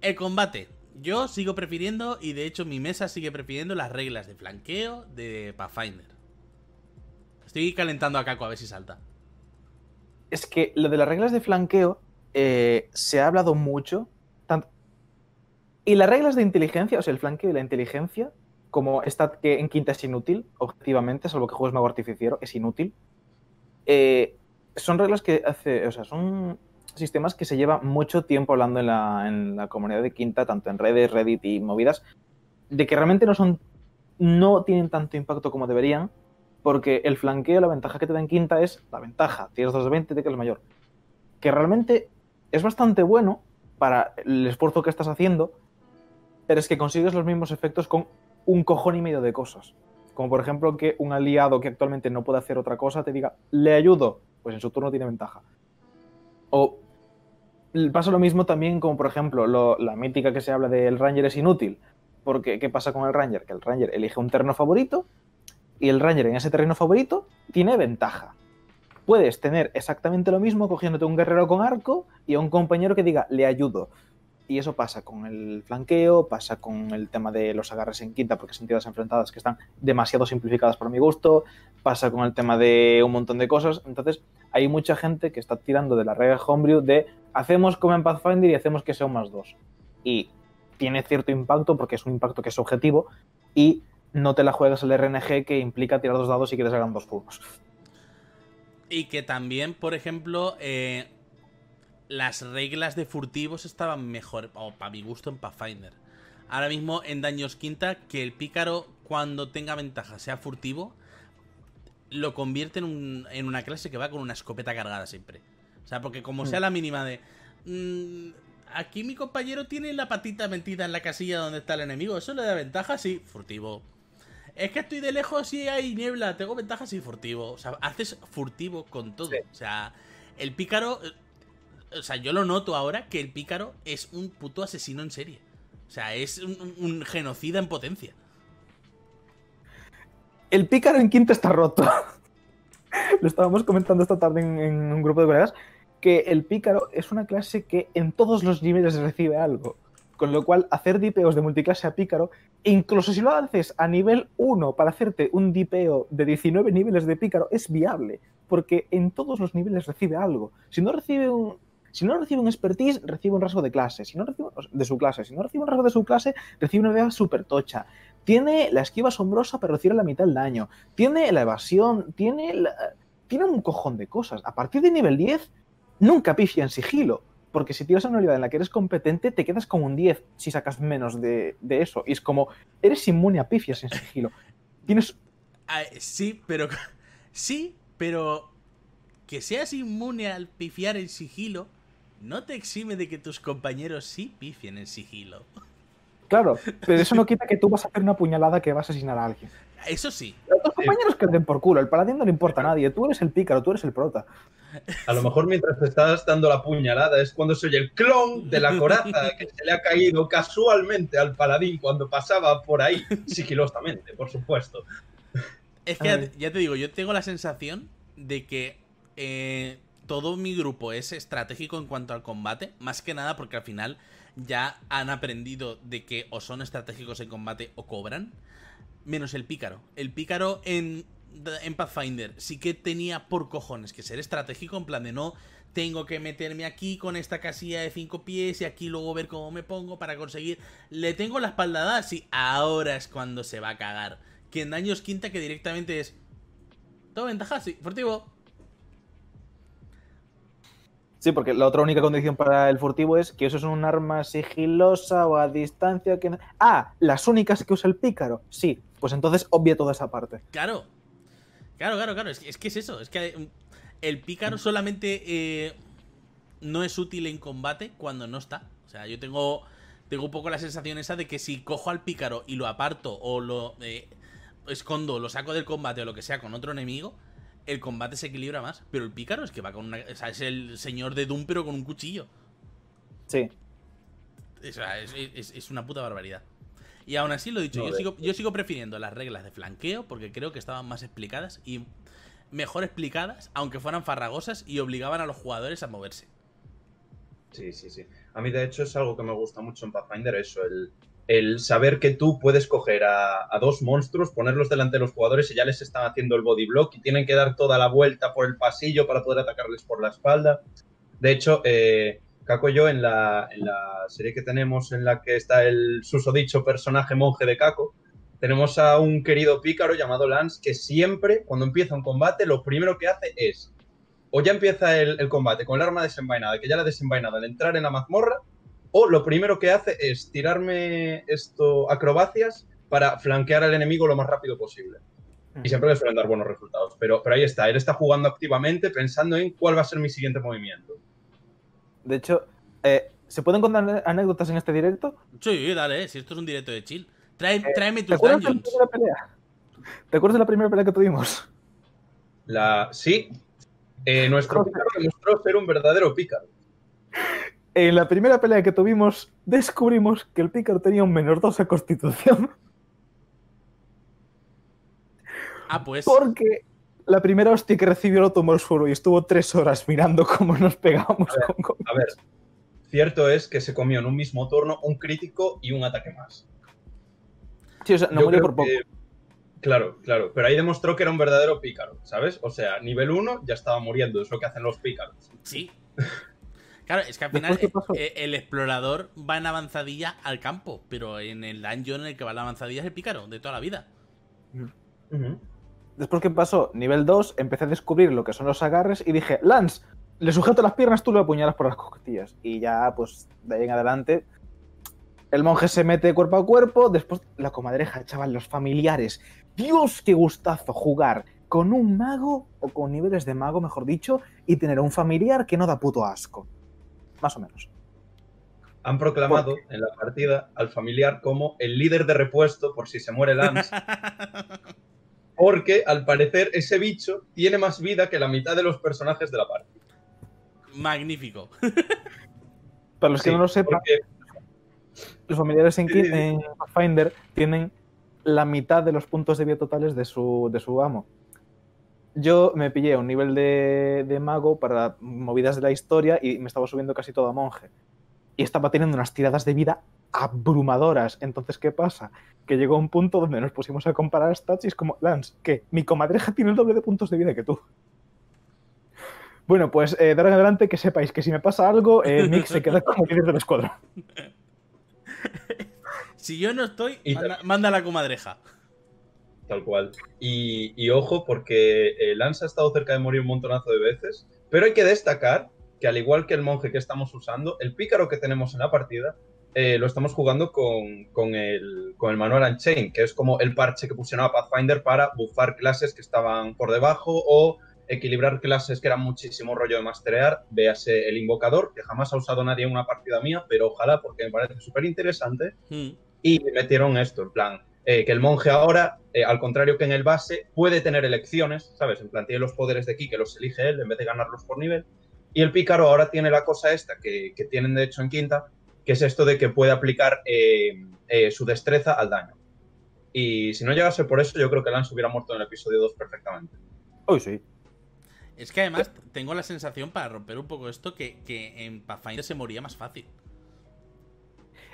el combate. Yo sigo prefiriendo, y de hecho mi mesa sigue prefiriendo las reglas de flanqueo de Pathfinder. Estoy calentando a Caco a ver si salta. Es que lo de las reglas de flanqueo eh, se ha hablado mucho y las reglas de inteligencia, o sea, el flanqueo y la inteligencia, como está que en quinta es inútil, objetivamente, salvo que juegues mago artificiero, es inútil. Eh, son reglas que hace, o sea, son sistemas que se lleva mucho tiempo hablando en la, en la comunidad de quinta, tanto en redes, Reddit y movidas, de que realmente no son no tienen tanto impacto como deberían, porque el flanqueo, la ventaja que te da en quinta es la ventaja, tienes 2 de 20, de que es mayor. Que realmente es bastante bueno para el esfuerzo que estás haciendo, pero es que consigues los mismos efectos con un cojón y medio de cosas. Como por ejemplo que un aliado que actualmente no puede hacer otra cosa te diga, le ayudo, pues en su turno tiene ventaja. O pasa lo mismo también como por ejemplo lo- la mítica que se habla del Ranger es inútil. Porque, ¿qué pasa con el Ranger? Que el Ranger elige un terreno favorito y el Ranger en ese terreno favorito tiene ventaja. Puedes tener exactamente lo mismo cogiéndote un guerrero con arco y a un compañero que diga, le ayudo. Y eso pasa con el flanqueo, pasa con el tema de los agarres en quinta, porque son tiradas enfrentadas que están demasiado simplificadas para mi gusto, pasa con el tema de un montón de cosas. Entonces, hay mucha gente que está tirando de la regla Homebrew de hacemos como en Pathfinder y hacemos que sea un más dos. Y tiene cierto impacto porque es un impacto que es objetivo y no te la juegas al RNG que implica tirar dos dados y que te salgan dos turnos. Y que también, por ejemplo, eh, las reglas de furtivos estaban mejor, o para mi gusto, en Pathfinder. Ahora mismo en Daños Quinta, que el pícaro, cuando tenga ventaja, sea furtivo, lo convierte en, un- en una clase que va con una escopeta cargada siempre. O sea, porque como sea la mínima de. "Mm, aquí mi compañero tiene la patita metida en la casilla donde está el enemigo. ¿Eso le da ventaja? Sí, furtivo. Es que estoy de lejos y hay niebla. Tengo ventaja, sí, furtivo. O sea, haces furtivo con todo. Sí. O sea, el pícaro. O sea, yo lo noto ahora que el pícaro es un puto asesino en serie. O sea, es un, genocida en potencia. El pícaro en quinta está roto. Lo estábamos comentando esta tarde en, en un grupo de colegas, que el pícaro es una clase que en todos los niveles recibe algo. Con lo cual, hacer dipeos de multiclase a pícaro, incluso si lo haces a nivel 1 para hacerte un dipeo de 19 niveles de pícaro, es viable. Porque en todos los niveles recibe algo. Si no recibe un, si no recibe un expertise, recibe un rasgo de clase. Si no recibe de su clase. Si no recibe un rasgo de su clase, recibe una idea súper tocha. Tiene la esquiva asombrosa, pero recibe la mitad del daño. Tiene la evasión, tiene, la- tiene un cojón de cosas. A partir de nivel 10, nunca pifia en sigilo. Porque si tiras una habilidad en la que eres competente, te quedas con un 10 si sacas menos de, eso. Y es como, eres inmune a pifias en sigilo. Tienes. Ah, sí, pero. Sí, pero. Que seas inmune al pifiar en sigilo. No te exime de que tus compañeros sí pifien en sigilo. Claro, pero eso no quita que tú vas a hacer una puñalada que va a asesinar a alguien. Eso sí. Los compañeros que den por culo. El paladín no le importa a nadie. Tú eres el pícaro, tú eres el prota. A lo mejor mientras te estás dando la puñalada es cuando se oye el clon de la coraza que se le ha caído casualmente al paladín cuando pasaba por ahí, sigilosamente, por supuesto. Es que ya, te digo, yo tengo la sensación de que eh, todo mi grupo es estratégico en cuanto al combate, más que nada porque al final ya han aprendido de que o son estratégicos en combate o cobran, menos el pícaro. El pícaro en, en Pathfinder sí que tenía por cojones que ser estratégico, en plan de no tengo que meterme aquí con esta casilla de cinco pies y aquí luego ver cómo me pongo para conseguir. Le tengo la espalda dada, sí, ahora es cuando se va a cagar. Que en daños quinta que directamente es. ¿Todo ventaja? Sí, furtivo. Sí, porque la otra única condición para el furtivo es que eso es un arma sigilosa o a distancia que... Ah, las únicas que usa el pícaro. Sí, pues entonces obvia toda esa parte. Claro. Claro, claro, claro. Es que es, que es eso. Es que mm, el pícaro solamente eh, no es útil en combate cuando no está. O sea, yo tengo, tengo un poco la sensación esa de que si cojo al pícaro y lo aparto o lo eh, escondo, lo saco del combate o lo que sea con otro enemigo, el combate se equilibra más. Pero el pícaro es que va con una... O sea, es el señor de Doom pero con un cuchillo. Sí. O sea, es, es- es una puta barbaridad. Y aún así lo he dicho, No, yo, sigo, yo sigo prefiriendo las reglas de flanqueo porque creo que estaban más explicadas y mejor explicadas, aunque fueran farragosas y obligaban a los jugadores a moverse. Sí, sí, sí. A mí, de hecho, es algo que me gusta mucho en Pathfinder, eso, el, el saber que tú puedes coger a, dos monstruos, ponerlos delante de los jugadores y ya les están haciendo el body block y tienen que dar toda la vuelta por el pasillo para poder atacarles por la espalda. De hecho, eh, Caco y yo, en la, serie que tenemos en la que está el susodicho personaje monje de Caco, tenemos a un querido pícaro llamado Lance que siempre, cuando empieza un combate, lo primero que hace es o ya empieza el, el combate con el arma desenvainada, que ya la ha desenvainado al entrar en la mazmorra, o lo primero que hace es tirarme esto acrobacias para flanquear al enemigo lo más rápido posible. Y siempre le suelen dar buenos resultados. Pero, pero ahí está, él está jugando activamente pensando en cuál va a ser mi siguiente movimiento. De hecho, eh, ¿se pueden contar anécdotas en este directo? Sí, dale, si esto es un directo de chill. Trae- Eh, tráeme ¿Te tus acuerdas de la dungeons. primera pelea? ¿Te acuerdas de la primera pelea que tuvimos? La, sí, eh, nuestro pícaro demostró ser un verdadero pícaro. En la primera pelea que tuvimos, descubrimos que el pícaro tenía un menos 2 a constitución. Ah, pues. Porque la primera hostia que recibió lo tomó el suelo y estuvo tres horas mirando cómo nos pegábamos A ver. con, A ver, cierto es que se comió en un mismo turno un crítico y un ataque más. Sí, o sea, no Yo murió por poco. que- Claro, claro, pero ahí demostró que era un verdadero pícaro, ¿sabes? O sea, nivel 1 ya estaba muriendo, es lo que hacen los pícaros. Sí. Claro, es que al final eh, el explorador va en avanzadilla al campo, pero en el dungeon en el que va la avanzadilla es el pícaro, de toda la vida. Después, ¿qué pasó? Nivel 2, empecé a descubrir lo que son los agarres y dije, Lance, le sujeto las piernas, tú lo apuñalas por las costillas. Y ya, pues, de ahí en adelante, el monje se mete cuerpo a cuerpo, después la comadreja, chaval, los familiares. Dios, qué gustazo jugar con un mago, o con niveles de mago, mejor dicho, y tener un familiar que no da puto asco. Más o menos. Han proclamado en la partida al familiar como el líder de repuesto por si se muere Lance, porque al parecer ese bicho tiene más vida que la mitad de los personajes de la partida. Magnífico. Para los que no lo sepan, porque- los familiares en, Sí, Ki- sí, sí. en Pathfinder tienen la mitad de los puntos de vida totales de su, de su amo. Yo me pillé un nivel de, de mago para movidas de la historia y me estaba subiendo casi todo a monje. Y estaba teniendo unas tiradas de vida abrumadoras. Entonces, ¿qué pasa? Que llegó un punto donde nos pusimos a comparar stats y es como, Lance, que mi comadreja tiene el doble de puntos de vida que tú. Bueno, pues eh, de ahora en adelante que sepáis que si me pasa algo, eh, Mick se queda como líder del escuadrón. Si yo no estoy, manda, manda la comadreja. Tal cual. Y, y ojo, porque eh, Lance ha estado cerca de morir un montonazo de veces, pero hay que destacar que al igual que el monje que estamos usando, el pícaro que tenemos en la partida eh, lo estamos jugando con, con el, con el Manual Unchained, que es como el parche que pusieron a Pathfinder para buffar clases que estaban por debajo o equilibrar clases que eran muchísimo rollo de masterear. Véase el invocador, que jamás ha usado nadie en una partida mía, pero ojalá porque me parece súper interesante Mm. y metieron esto, en plan, eh, que el monje ahora, eh, al contrario que en el base, puede tener elecciones, ¿sabes? En plan, tiene los poderes de aquí que los elige él en vez de ganarlos por nivel. Y el pícaro ahora tiene la cosa esta que, que tienen de hecho en quinta, que es esto de que puede aplicar eh, eh, su destreza al daño. Y si no llegase por eso, yo creo que Lance hubiera muerto en el episodio 2 perfectamente. Hoy sí. Es que además tengo la sensación, para romper un poco esto, que, que en Pathfinder se moría más fácil.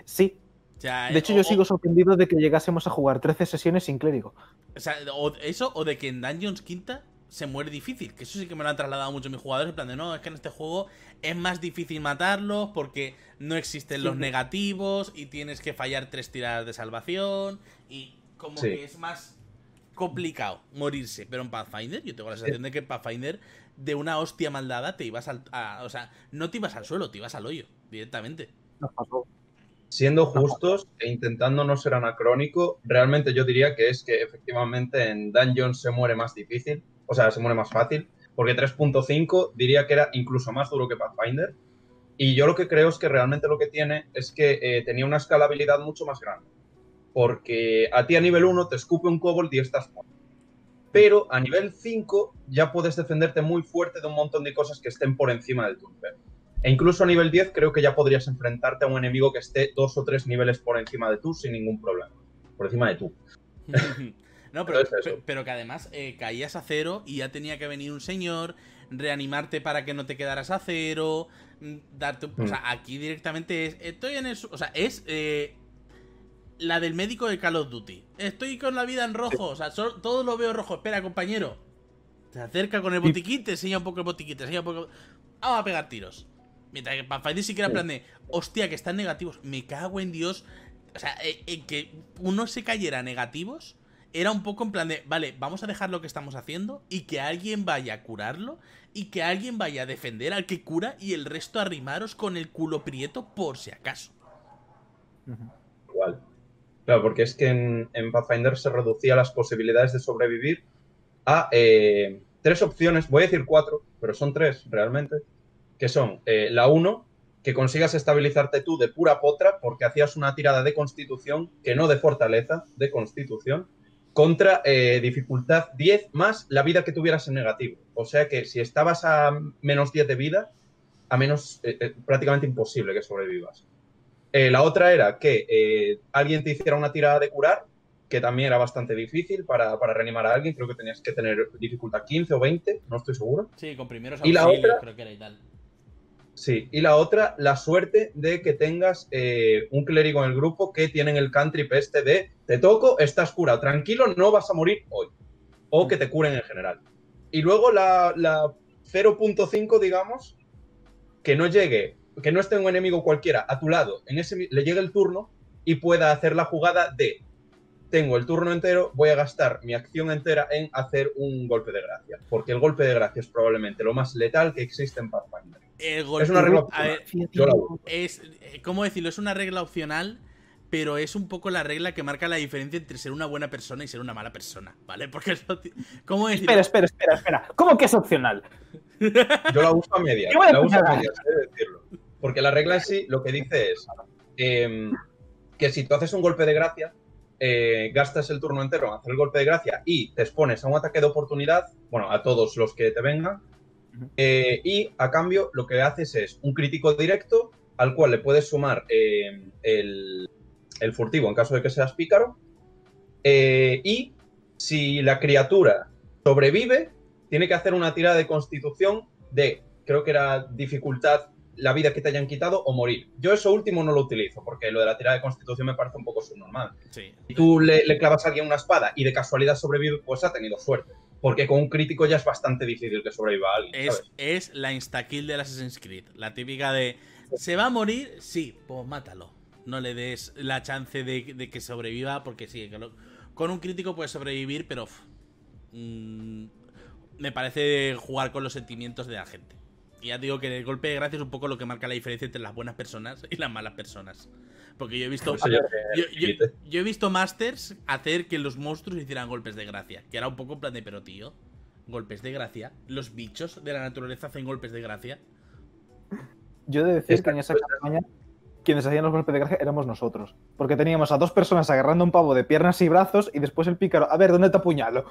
Sí, De hecho, o- yo sigo sorprendido de que llegásemos a jugar 13 sesiones sin clérigo. O sea, o eso, o de que en Dungeons Quinta se muere difícil. Que eso sí que me lo han trasladado mucho mis jugadores. En plan de no, es que en este juego es más difícil matarlos porque no existen Sí. los negativos y tienes que fallar tres tiradas de salvación. Y como Sí. que es más complicado morirse. Pero en Pathfinder, yo tengo la sensación de que en Pathfinder, de una hostia maldada, te ibas al. a- o sea, no te ibas al suelo, te ibas al hoyo, directamente. Nos pasó. Siendo justos e intentando no ser anacrónico, realmente yo diría que es que efectivamente en Dungeons se muere más difícil, o sea, se muere más fácil, porque 3.5 diría que era incluso más duro que Pathfinder. Y yo lo que creo es que realmente lo que tiene es que eh, tenía una escalabilidad mucho más grande. Porque a ti a nivel 1 te escupe un kobold y estás muerto. Pero a nivel 5 ya puedes defenderte muy fuerte de un montón de cosas que estén por encima del tu nivel. E incluso a nivel 10 creo que ya podrías enfrentarte a un enemigo que esté dos o tres niveles por encima de tú sin ningún problema. Por encima de tú. no, pero, Pero es que además eh, caías a cero y ya tenía que venir un señor, reanimarte para que no te quedaras a cero, mm, darte... O Mm. sea, aquí directamente es... Estoy en el... O sea, es... eh, la del médico de Call of Duty. Estoy con la vida en rojo. O sea, so- todo lo veo rojo. Espera, compañero. Se acerca con el botiquín, te enseña un poco el botiquín, te enseña un poco... Vamos a pegar tiros. Mientras que Pathfinder sí que era en plan de... Hostia, que están negativos. Me cago en Dios. O sea, eh, eh, que uno se cayera negativos era un poco en plan de, vale, vamos a dejar lo que estamos haciendo y que alguien vaya a curarlo y que alguien vaya a defender al que cura y el resto arrimaros con el culo prieto por si acaso. Igual. Claro, porque es que en, en Pathfinder se reducía las posibilidades de sobrevivir a eh, tres opciones, voy a decir cuatro, pero son tres realmente, que son eh, la uno, que consigas estabilizarte tú de pura potra porque hacías una tirada de constitución, que no de fortaleza, de constitución, contra eh, dificultad 10 más la vida que tuvieras en negativo. O sea que si estabas a menos 10 de vida, a menos eh, eh, prácticamente imposible que sobrevivas. La otra era que alguien te hiciera una tirada de curar, que también era bastante difícil para, para reanimar a alguien. Creo que tenías que tener dificultad 15 o 20, no estoy seguro. Sí, con primeros ¿Y la auxilios, otra? creo que era y tal. Sí, y la otra, la suerte de que tengas eh, un clérigo en el grupo que tienen el cantrip este de te toco, estás curado, tranquilo, no vas a morir hoy. O que te curen en general. Y luego la, la 0.5, digamos, que no llegue, que no esté un enemigo cualquiera a tu lado, en ese, le llegue el turno y pueda hacer la jugada de tengo el turno entero, voy a gastar mi acción entera en hacer un golpe de gracia. Porque el golpe de gracia es probablemente lo más letal que existe en Pathfinder. El golpe, Es una regla ver, uso. es, eh, ¿cómo decirlo? Es una regla opcional, pero es un poco la regla que marca la diferencia entre ser una buena persona y ser una mala persona, ¿vale? Porque ti- ¿cómo decirlo? Espera, espera, espera, espera. ¿Cómo que es opcional? Yo la uso a medias. La uso a decirlo. Porque la regla en sí lo que dice es em, que si tú haces un golpe de gracia, eh, gastas el turno entero en hacer el golpe de gracia y te expones a un ataque de oportunidad, bueno, a todos los que te vengan. Eh, y a cambio lo que haces es un crítico directo al cual le puedes sumar em, el, el furtivo en caso de que seas pícaro, eh, y si la criatura sobrevive, tiene que hacer una tirada de constitución de, creo que era dificultad, la vida que te hayan quitado o morir. Yo eso último no lo utilizo, porque lo de la tirada de constitución me parece un poco subnormal. Sí. Si tú le, le clavas a alguien una espada y de casualidad sobrevive, pues ha tenido suerte. Porque con un crítico ya es bastante difícil que sobreviva alguien, Es, ¿sabes? es la instakill del Assassin's Creed. La típica de. ¿Se va a morir? Sí, pues mátalo. No le des la chance de, de que sobreviva, porque sí, que lo- con un crítico puedes sobrevivir, pero. mm, me parece jugar con los sentimientos de la gente. Y ya digo que el golpe de gracia es un poco lo que marca la diferencia entre las buenas personas y las malas personas. Porque yo he visto. Por eso yo- Yo, yo- límite. yo he visto masters hacer que los monstruos hicieran golpes de gracia. Que era un poco en plan de, pero tío, golpes de gracia. Los bichos de la naturaleza hacen golpes de gracia. Yo he de decir Esta que en esa campaña quienes hacían los golpes de gracia éramos nosotros. Porque teníamos a dos personas agarrando un pavo de piernas y brazos y después el pícaro, a ver, ¿dónde te apuñalo?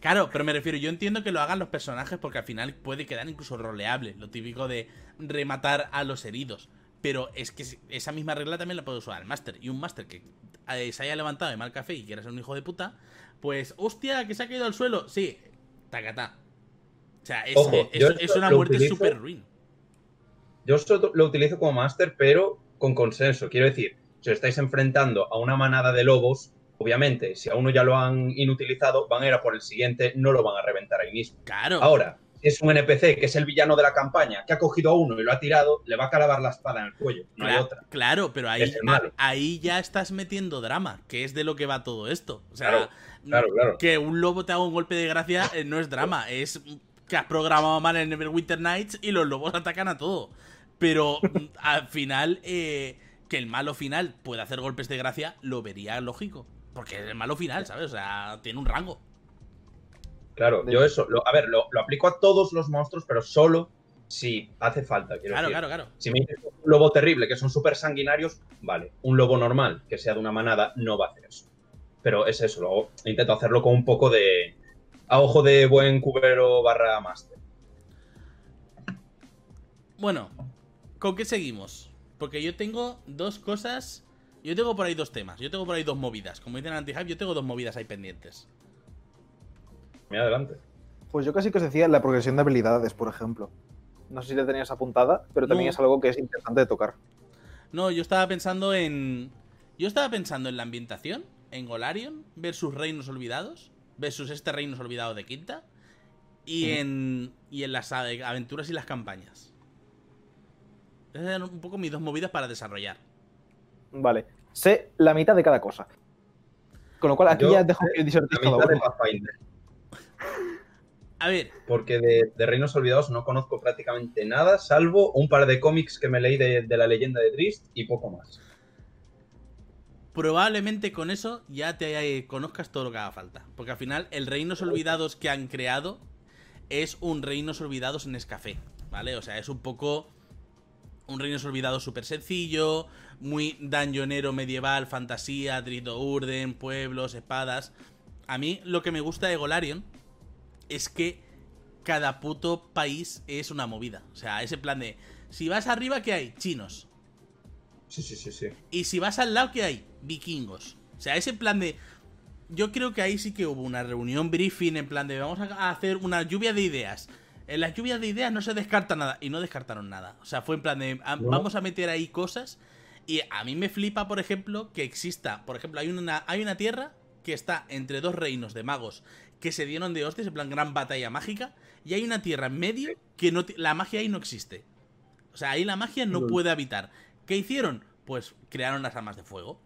Claro, pero me refiero, yo entiendo que lo hagan los personajes porque al final puede quedar incluso roleable. Lo típico de rematar a los heridos. Pero es que esa misma regla también la puede usar el máster. Y un máster que eh, se haya levantado de mal café y quiera ser un hijo de puta, pues, hostia, que se ha caído al suelo. Sí, tacatá. O sea, es, Ojo, es- una muerte súper ruin. Yo esto lo utilizo como máster, pero con consenso. Quiero decir, si os estáis enfrentando a una manada de lobos, obviamente, si a uno ya lo han inutilizado, van a ir a por el siguiente, no lo van a reventar ahí mismo. Claro. Ahora, si es un NPC que es el villano de la campaña, que ha cogido a uno y lo ha tirado, le va a clavar la espada en el cuello. No hay Cla- otra. Claro, pero ahí, ahí ya estás metiendo drama, que es de lo que va todo esto. O sea, Claro, claro, claro. que un lobo te haga un golpe de gracia eh, no es drama, es que has programado mal en Neverwinter Nights y los lobos atacan a todo. Pero mm, al final, eh, que el malo final pueda hacer golpes de gracia, lo vería lógico. Porque es el malo final, ¿sabes? O sea, tiene un rango. Claro, yo eso, lo- a ver, lo, lo aplico a todos los monstruos, pero solo si hace falta. Quiero Claro, decir. claro, claro. Si me dices un lobo terrible, que son súper sanguinarios, vale. Un lobo normal, que sea de una manada, no va a hacer eso. Pero es eso, luego intento hacerlo con un poco de. a ojo de buen cubero barra máster. Bueno, ¿con qué seguimos? Porque yo tengo dos cosas. Yo tengo por ahí dos temas. Yo tengo por ahí dos movidas. Como dicen en Anti-Hype, yo tengo dos movidas ahí pendientes. Mira adelante. Pues yo casi que os decía la progresión de habilidades, por ejemplo. No sé si la tenías apuntada, pero también No. es algo que es interesante de tocar. No, yo estaba pensando en. Yo estaba pensando en la ambientación, en Golarion versus Reinos Olvidados, versus este Reinos Olvidado de Quinta, y en. y en las ave- aventuras y las campañas. Esas eran un poco mis dos movidas para desarrollar. Vale. Sé la mitad de cada cosa. Con lo cual aquí Yo ya dejo que. Pathfinder. A ver, Porque de, de Reinos Olvidados no conozco prácticamente nada, salvo un par de cómics que me leí de, de la leyenda de Trist y poco más. probablemente con eso ya te eh, conozcas todo lo que haga falta. Porque al final, el Reinos Olvidados que han creado es un Reinos Olvidados en Escafé, ¿vale? O sea, es un poco un Reinos Olvidados súper sencillo, muy dungeonero medieval, fantasía, Drito Urden, pueblos, espadas. A mí lo que me gusta de Golarion es que cada puto país es una movida. O sea, ese plan de. Si vas arriba, ¿qué hay? Chinos. Sí, sí, sí, sí. Y si vas al lado, ¿qué hay? Vikingos. O sea, ese plan de. Yo creo que ahí sí que hubo una reunión briefing en plan de vamos a hacer una lluvia de ideas. En las lluvias de ideas no se descarta nada. Y no descartaron nada. O sea, fue en plan de. Vamos a meter ahí cosas. Y a mí me flipa, por ejemplo, que exista. Por ejemplo, hay una, hay una tierra que está entre dos reinos de magos que se dieron de hostias, en plan gran batalla mágica. Y hay una tierra en medio que no la magia ahí no existe. O sea, ahí la magia no puede habitar. ¿Qué hicieron? Pues crearon las armas de fuego.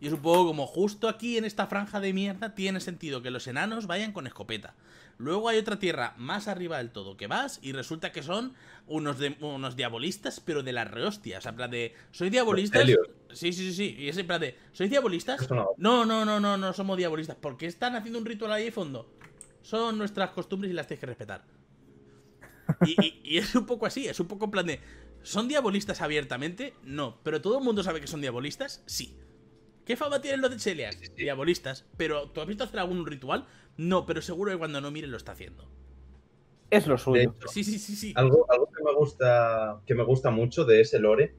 Y es un poco como justo aquí en esta franja de mierda tiene sentido que los enanos vayan con escopeta. Luego hay otra tierra más arriba del todo que vas y resulta que son unos, de- unos diabolistas, pero de las rehostias. O sea, en plan de, ¿soy diabolistas? Helios. Sí, sí, sí, sí. Y es en plan de, ¿sois diabolistas? Una- No, no, no, no, no somos diabolistas. Porque están haciendo un ritual ahí de fondo. Son nuestras costumbres y las tienes que respetar. Y, y- y es un poco así, es un poco en plan de. ¿Son diabolistas abiertamente? No. ¿Pero todo el mundo sabe que son diabolistas? Sí. ¿Qué fama tienen los de Cheliax? Sí, sí, sí. Diabolistas. ¿Pero tú has visto hacer algún ritual? No, pero seguro que cuando no mire lo está haciendo. Es lo suyo. hecho, Sí, sí, sí, sí. algo, algo que me gusta que me gusta mucho de ese lore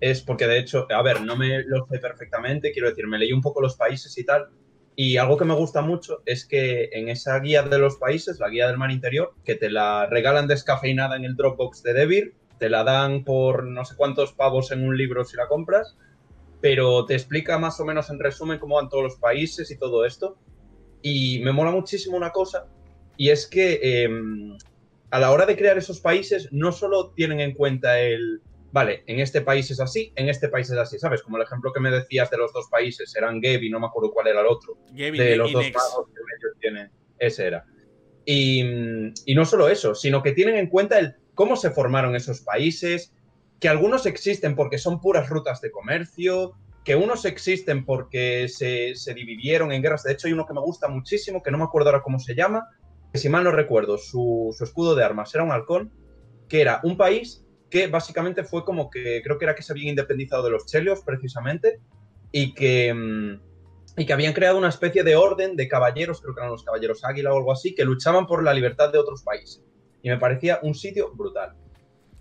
es porque de hecho, a ver, no me lo sé perfectamente, quiero decir, me leí un poco los países y tal, y algo que me gusta mucho es que en esa guía de los países, la guía del mar interior, que te la regalan descafeinada en el Dropbox de Devir, te la dan por no sé cuántos pavos en un libro si la compras, pero te explica más o menos en resumen cómo van todos los países y todo esto. Y me mola muchísimo una cosa, y es que em, a la hora de crear esos países no solo tienen en cuenta el, vale, en este país es así, en este país es así, ¿sabes? Como el ejemplo que me decías de los dos países, eran Geb y no me acuerdo cuál era el otro, Gavin de y los dos Nex. magos que ellos tienen, ese era. Y, y no solo eso, sino que tienen en cuenta el cómo se formaron esos países, que algunos existen porque son puras rutas de comercio, que unos existen porque se, se dividieron en guerras. De hecho, hay uno que me gusta muchísimo, que no me acuerdo ahora cómo se llama, que si mal no recuerdo, su, su escudo de armas era un halcón, que era un país que básicamente fue como que creo que era que se habían independizado de los chelios precisamente y que, mm, y que habían creado una especie de orden de caballeros, creo que eran los caballeros águila o algo así, que luchaban por la libertad de otros países. Y me parecía un sitio brutal.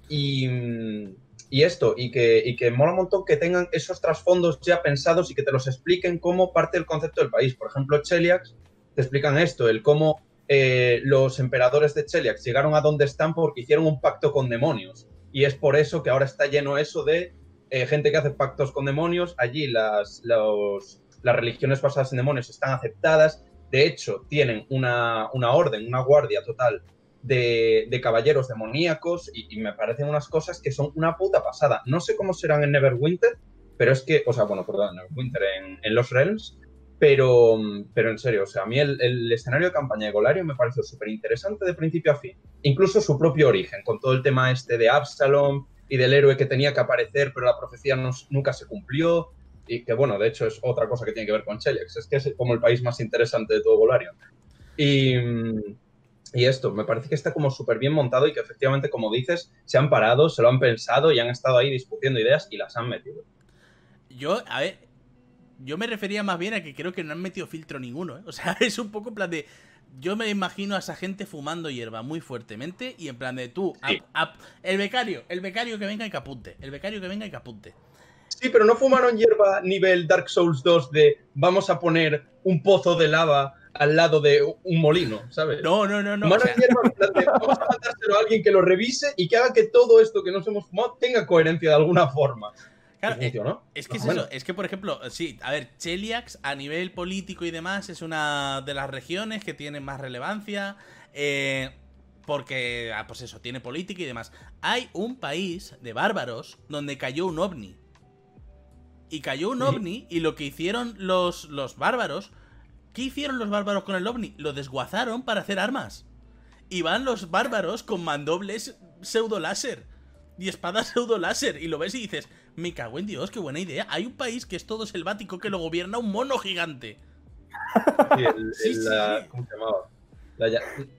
Y, mm, y esto, y que, y que mola un montón que tengan esos trasfondos ya pensados y que te los expliquen como parte del concepto del país. Por ejemplo, Cheliax te explican esto, el cómo eh, los emperadores de Cheliax llegaron a donde están porque hicieron un pacto con demonios. Y es por eso que ahora está lleno eso de eh, gente que hace pactos con demonios. Allí las, los- las religiones basadas en demonios están aceptadas. De hecho, tienen una, una orden, una guardia total de, caballeros demoníacos y, me parecen unas cosas que son una puta pasada. No sé cómo serán en Neverwinter, pero es que, o sea, bueno, perdón, en Neverwinter, en, los Realms, pero, pero en serio, o sea, a mí el, escenario de campaña de Golarion me pareció súper interesante de principio a fin. Incluso su propio origen, con todo el tema este de Absalom y del héroe que tenía que aparecer, pero la profecía no- nunca se cumplió. Y que, bueno, de hecho es otra cosa que tiene que ver con Cheliax. Es que es como el país más interesante de todo Golarion. Y, y esto, me parece que está como súper bien montado y que efectivamente, como dices, se han parado, se lo han pensado y han estado ahí discutiendo ideas y las han metido. Yo, a ver, yo me refería más bien a que creo que no han metido filtro ninguno, ¿eh? O sea, es un poco en plan de. Yo me imagino a esa gente fumando hierba muy fuertemente y en plan de tú, Sí. ap- ap- el becario, el becario que venga y que apunte, el becario que venga y que apunte. Sí, pero no fumaron hierba nivel Dark Souls 2 de vamos a poner un pozo de lava al lado de un molino, ¿sabes? No, no, no, no. o sea, vamos a mandárselo a alguien que lo revise y que haga que todo esto que nos hemos fumado tenga coherencia de alguna forma. claro, Y eh, es que es eso, es que por ejemplo, sí, a ver, Cheliax a nivel político y demás es una de las regiones que tiene más relevancia. eh, porque, ah, pues eso, tiene política y demás. Hay un país de bárbaros donde cayó un ovni. Y cayó un ovni y lo que hicieron los, los bárbaros... ¿Qué hicieron los bárbaros con el ovni? Lo desguazaron para hacer armas. Y van los bárbaros con mandobles pseudo láser. Y espadas pseudo láser. Y lo ves y dices, Me cago en Dios, qué buena idea. Hay un país que es todo selvático que lo gobierna un mono gigante. Sí, el- Sí, el- sí, la- sí. ¿Cómo se llamaba? La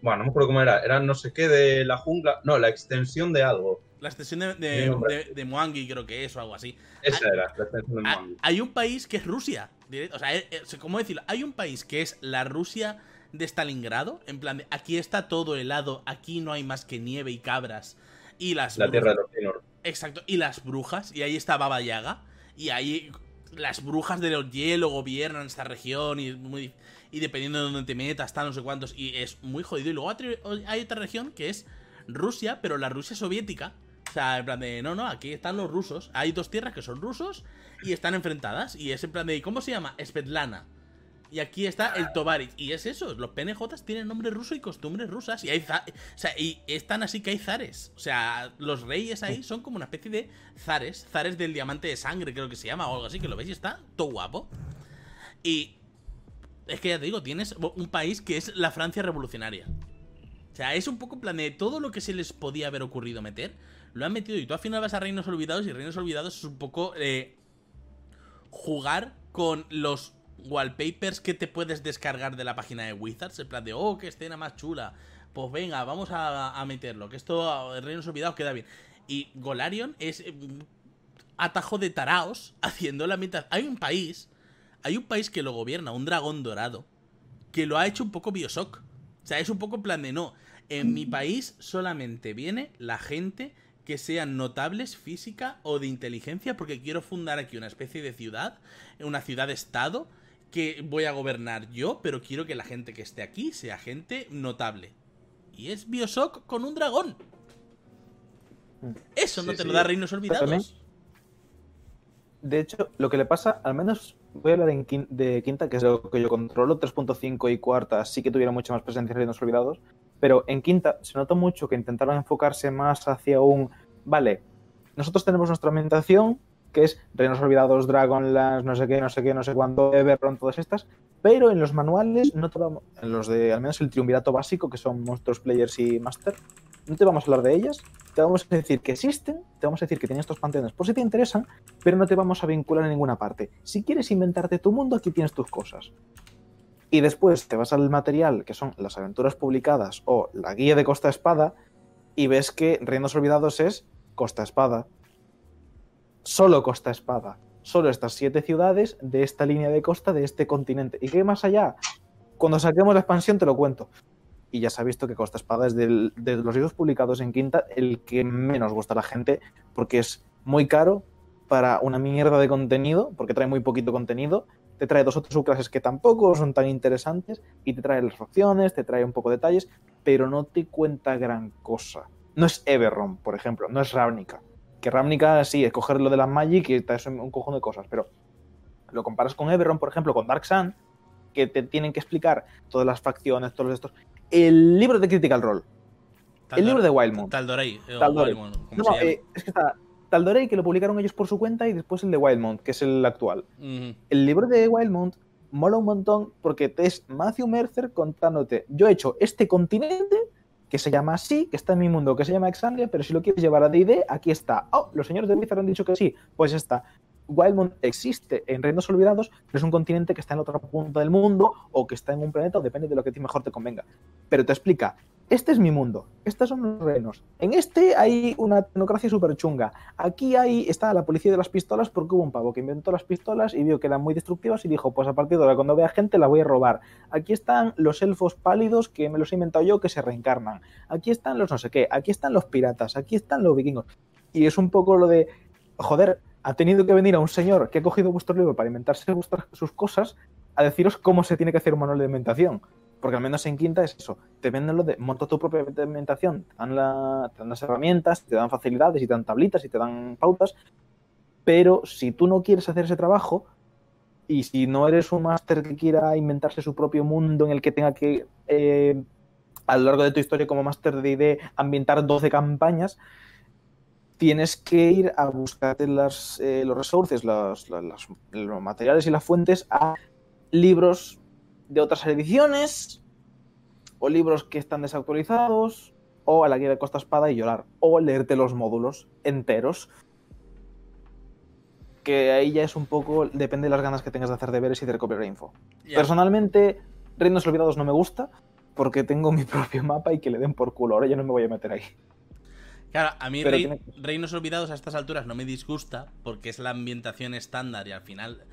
bueno, no me acuerdo cómo era. Era no sé qué de la jungla. No, la extensión de algo. La extensión de, de, creo que es, o algo así. Esa era, la extensión de Ah, Mwangi. Hay un país que es Rusia. O sea, eh, eh, ¿cómo decirlo? Hay un país que es la Rusia de Stalingrado. En plan, de, aquí está todo helado, aquí no hay más que nieve y cabras. Y las La brujas- tierra de los. Exacto, y las brujas, y ahí está Baba Yaga, y ahí las brujas de los hielo gobiernan esta región, y, muy, y dependiendo de dónde te metas, está no sé cuántos, y es muy jodido. Y luego hay otra región que es Rusia, pero la Rusia soviética. O sea, en plan de, no, no, aquí están los rusos. Hay dos tierras que son rusos y están enfrentadas. Y es en plan de, ¿cómo se llama? Svetlana. Y aquí está el Tovarich. Y es eso, los PNJs tienen nombre ruso y costumbres rusas. Y hay o sea, y están así que hay zares. O sea, los reyes ahí son como una especie de zares. Zares del diamante de sangre, creo que se llama, o algo así, que lo veis y está todo guapo. Y es que ya te digo, tienes un país que es la Francia revolucionaria. O sea, es un poco en plan de todo lo que se les podía haber ocurrido meter, lo han metido. Y tú al final vas a Reinos Olvidados y Reinos Olvidados es un poco eh, jugar con los wallpapers que te puedes descargar de la página de Wizards. En plan de, oh, qué escena más chula. Pues venga, vamos a, meterlo. Que esto en Reinos Olvidados queda bien. Y Golarion es eh, atajo de taraos haciendo la mitad. Hay un país, hay un país que lo gobierna, un dragón dorado, que lo ha hecho un poco Bioshock. O sea, es un poco en plan de no. En mi país solamente viene la gente que sean notables física o de inteligencia porque quiero fundar aquí una especie de ciudad, una ciudad-estado que voy a gobernar yo, pero quiero que la gente que esté aquí sea gente notable. Y es Bioshock con un dragón. Eso no Sí, te lo da Reinos Olvidados. También- De hecho, lo que le pasa, al menos voy a hablar en de quinta, que es lo que yo controlo, 3.5 y cuarta sí que tuvieron mucha más presencia en Reinos Olvidados, pero en quinta se nota mucho que intentaron enfocarse más hacia un, vale, nosotros tenemos nuestra ambientación, que es Reinos Olvidados, Dragonlance, no sé qué, no sé qué, no sé cuánto, Everron, todas estas, pero en los manuales, no vamos, en los de al menos el triunvirato básico, que son monstruos, players y master, no te vamos a hablar de ellas, te vamos a decir que existen, te vamos a decir que tienen estos panteones por si te interesan, pero no te vamos a vincular en ninguna parte. Si quieres inventarte tu mundo, aquí tienes tus cosas. Y después te vas al material, que son las aventuras publicadas o la guía de Costa Espada, y ves que Reinos Olvidados es Costa Espada. Solo Costa Espada. Solo estas siete ciudades de esta línea de costa de este continente. ¿Y qué más allá? Cuando saquemos la expansión te lo cuento. Y ya se ha visto que Costa Espada es de los libros publicados en Quinta el que menos gusta a la gente porque es muy caro para una mierda de contenido, porque trae muy poquito contenido, te trae dos o tres subclases que tampoco son tan interesantes y te trae las facciones, te trae un poco de detalles, pero no te cuenta gran cosa. No es Everron, por ejemplo, no es Ravnica. Que Ravnica sí, es coger lo de la Magic y te trae un cojón de cosas, pero lo comparas con Everron, por ejemplo, con Dark Sun, que te tienen que explicar todas las facciones, todos estos. El libro de Critical Role, el libro de Wildmount. Tal'Dorei. como No, eh, es que está Tal'Dorei, que lo publicaron ellos por su cuenta, y después el de Wildmount, que es el actual. El libro de Wildmount mola un montón porque es Matthew Mercer contándote, yo he hecho este continente que se llama así, que está en mi mundo, que se llama Exandria, pero si lo quieres llevar a D&D, aquí está. Oh, los señores de Wizard han dicho que sí, pues está. Wildmount existe en Reinos Olvidados, pero es un continente que está en otra punta del mundo o que está en un planeta, o depende de lo que a ti mejor te convenga. Pero te explica, este es mi mundo, estos son los reinos. En este hay una tecnocracia súper chunga. Aquí hay, está la policía de las pistolas porque hubo un pavo que inventó las pistolas y vio que eran muy destructivas y dijo, pues a partir de ahora cuando vea gente la voy a robar. Aquí están los elfos pálidos que me los he inventado yo que se reencarnan. Aquí están los no sé qué, aquí están los piratas, aquí están los vikingos. Y es un poco lo de, joder, ha tenido que venir a un señor que ha cogido vuestro libro para inventarse sus cosas a deciros cómo se tiene que hacer un manual de inventación. Porque al menos en quinta es eso. Te venden lo de monta tu propia inventación. Te dan, la- te dan las herramientas, te dan facilidades y te dan tablitas y te dan pautas. Pero si tú no quieres hacer ese trabajo y si no eres un máster que quiera inventarse su propio mundo en el que tenga que, eh, a lo largo de tu historia como máster de ID, ambientar 12 campañas, tienes que ir a buscarte las, eh, los resources, los, los- los- los materiales y las fuentes a libros de otras ediciones, o libros que están desactualizados, o a la guía de Costa Espada y llorar, o leerte los módulos enteros. que ahí ya es un poco, depende de las ganas que tengas de hacer deberes y de recopilar info. Personalmente, Reinos Olvidados no me gusta porque tengo mi propio mapa y que le den por culo. Ahora yo no me voy a meter ahí. Claro, a mí tiene- Reinos Olvidados a estas alturas no me disgusta porque es la ambientación estándar y al final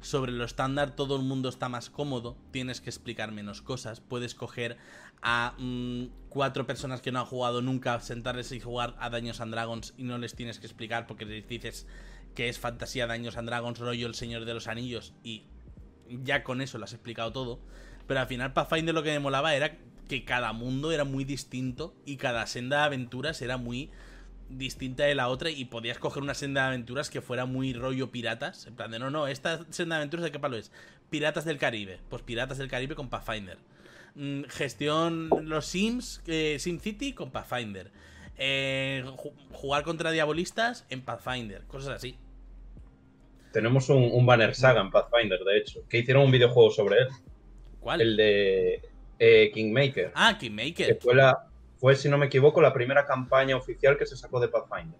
sobre lo estándar todo el mundo está más cómodo, tienes que explicar menos cosas, puedes coger a mm, cuatro personas que no han jugado nunca, sentarles y jugar a Daños and Dragons y no les tienes que explicar porque les dices que es fantasía Daños and Dragons, rollo El Señor de los Anillos y ya con eso lo has explicado todo. Pero al final Pathfinder lo que me molaba era que cada mundo era muy distinto y cada senda de aventuras era muy distinta de la otra y podías coger una senda de aventuras que fuera muy rollo piratas. En plan de, no, no, esta senda de aventuras de qué palo es. Piratas del Caribe. Pues Piratas del Caribe con Pathfinder. Mm, gestión los Sims, eh, Sim City con Pathfinder. Eh, ju- jugar contra diabolistas en Pathfinder. Cosas así. Tenemos un, un banner saga en Pathfinder, de hecho, que hicieron un videojuego sobre él, ¿Cuál? el de eh, Kingmaker. Ah, que Kingmaker. fue, la, fue, si no me equivoco, la primera campaña oficial que se sacó de Pathfinder.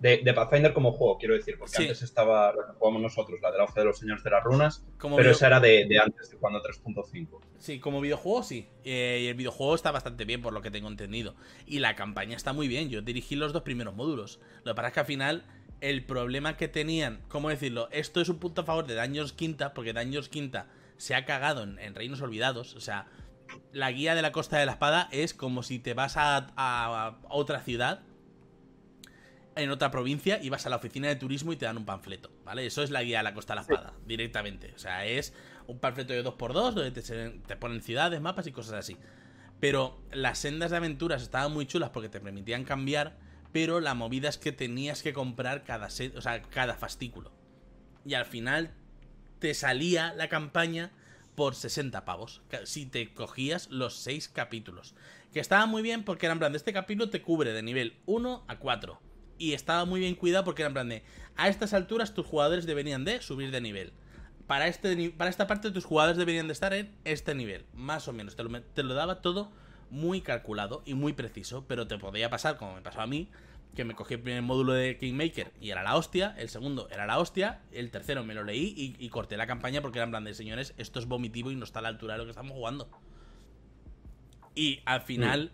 De, de Pathfinder como juego, quiero decir, porque Sí. antes estaba la que jugamos nosotros, la de la hoja de los señores de las runas, Como pero video- esa era de, de antes, de cuando 3.5. Sí, como videojuego sí. Eh, y el videojuego está bastante bien, por lo que tengo entendido. Y la campaña está muy bien. Yo dirigí los dos primeros módulos. Lo que pasa es que al final, el problema que tenían, ¿cómo decirlo? Esto es un punto a favor de Daños Quinta, porque Daños Quinta se ha cagado en, en Reinos Olvidados. O sea, la guía de la Costa de la Espada es como si te vas a, a- a otra ciudad, en otra provincia, y vas a la oficina de turismo y te dan un panfleto, ¿vale? Eso es la guía de la Costa de la Sí. Espada, directamente. O sea, es un panfleto de 2x2 donde te, te ponen ciudades, mapas y cosas así. Pero las sendas de aventuras estaban muy chulas porque te permitían cambiar, pero la movida es que tenías que comprar cada set, o sea, cada fascículo. Y al final te salía la campaña por 60 pavos. Si te cogías los 6 capítulos. Que estaba muy bien porque era en plan de este capítulo te cubre de nivel 1 a 4. Y estaba muy bien cuidado porque era en plan de a estas alturas tus jugadores deberían de subir de nivel. Para, este, para esta parte tus jugadores deberían de estar en este nivel. Más o menos. Te lo, te lo daba todo muy calculado y muy preciso. Pero te podía pasar, como me pasó a mí, que me cogí el primer módulo de Kingmaker y era la hostia, el segundo era la hostia, el tercero me lo leí y, y corté la campaña porque era en plan de señores, esto es vomitivo y no está a la altura de lo que estamos jugando. Y al final,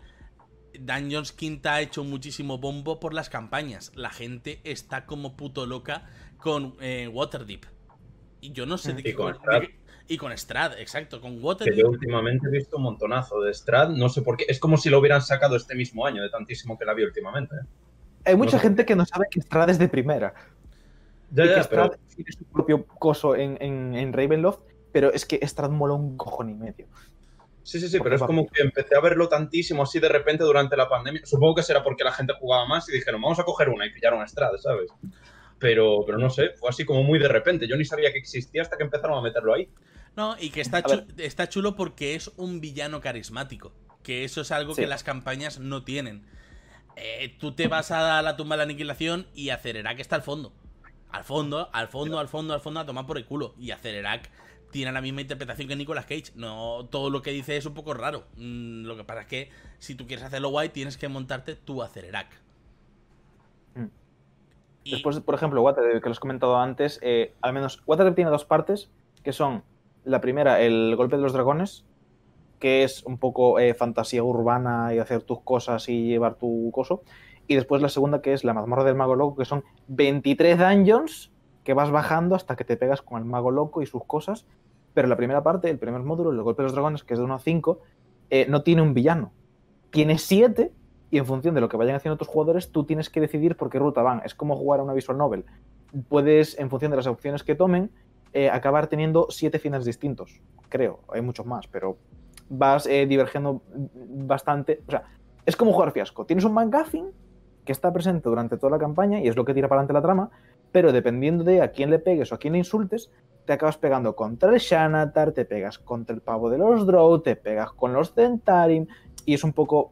Dungeons Quinta ha hecho muchísimo bombo por las campañas. La gente está como puto loca con eh, Waterdeep. Y yo no sé de Y qué. con y con Strad, exacto, con Que Waterdeep. yo últimamente he visto un montonazo de Strad, no sé por qué. Es como si lo hubieran sacado este mismo año, de tantísimo que la vi últimamente. ¿eh? Hay mucha No gente que no sabe que Strad es de primera. Ya, y que ya, Strad pero tiene su propio coso en, en, en Ravenloft, pero es que Strad mola un cojón y medio. Sí, sí, sí, Porque pero es como que empecé a verlo tantísimo así de repente durante la pandemia. Supongo que será porque la gente jugaba más y dijeron, vamos a coger una y pillaron a Strad, ¿sabes? Pero, pero no sé, fue así como muy de repente. Yo ni sabía que existía hasta que empezaron a meterlo ahí. No, y que está, chulo porque es un villano carismático. Que eso es algo Sí. que las campañas no tienen. Eh, tú te vas a la tumba de la aniquilación y Acerac está al fondo. Al fondo, al fondo, al fondo, al fondo, a tomar por el culo. Y Acerac tiene la misma interpretación que Nicolas Cage. No, todo lo que dice es un poco raro. Mm, lo que pasa es que si tú quieres hacerlo guay, tienes que montarte tu Acerac. Mm. Y- Después, por ejemplo, Waterdeep, que lo has comentado antes, eh, al menos Waterdeep tiene dos partes, que son la primera, el golpe de los dragones, que es un poco eh, fantasía urbana y hacer tus cosas y llevar tu coso. Y después la segunda, que es la mazmorra del mago loco, que son 23 dungeons que vas bajando hasta que te pegas con el mago loco y sus cosas. Pero la primera parte, el primer módulo, el golpe de los dragones, que es de 1 a 5, eh, no tiene un villano. Tiene 7 y en función de lo que vayan haciendo tus jugadores, tú tienes que decidir por qué ruta van. Es como jugar a una visual novel. Puedes, en función de las opciones que tomen, eh, acabar teniendo siete finales distintos. Creo, hay muchos más, pero vas eh, divergiendo bastante. O sea, es como jugar fiasco. Tienes un McGuffin que está presente durante toda la campaña y es lo que tira para adelante la trama, pero dependiendo de a quién le pegues o a quién le insultes, te acabas pegando contra el Shanatar, te pegas contra el pavo de los Drow, te pegas con los Zentarim, y es un poco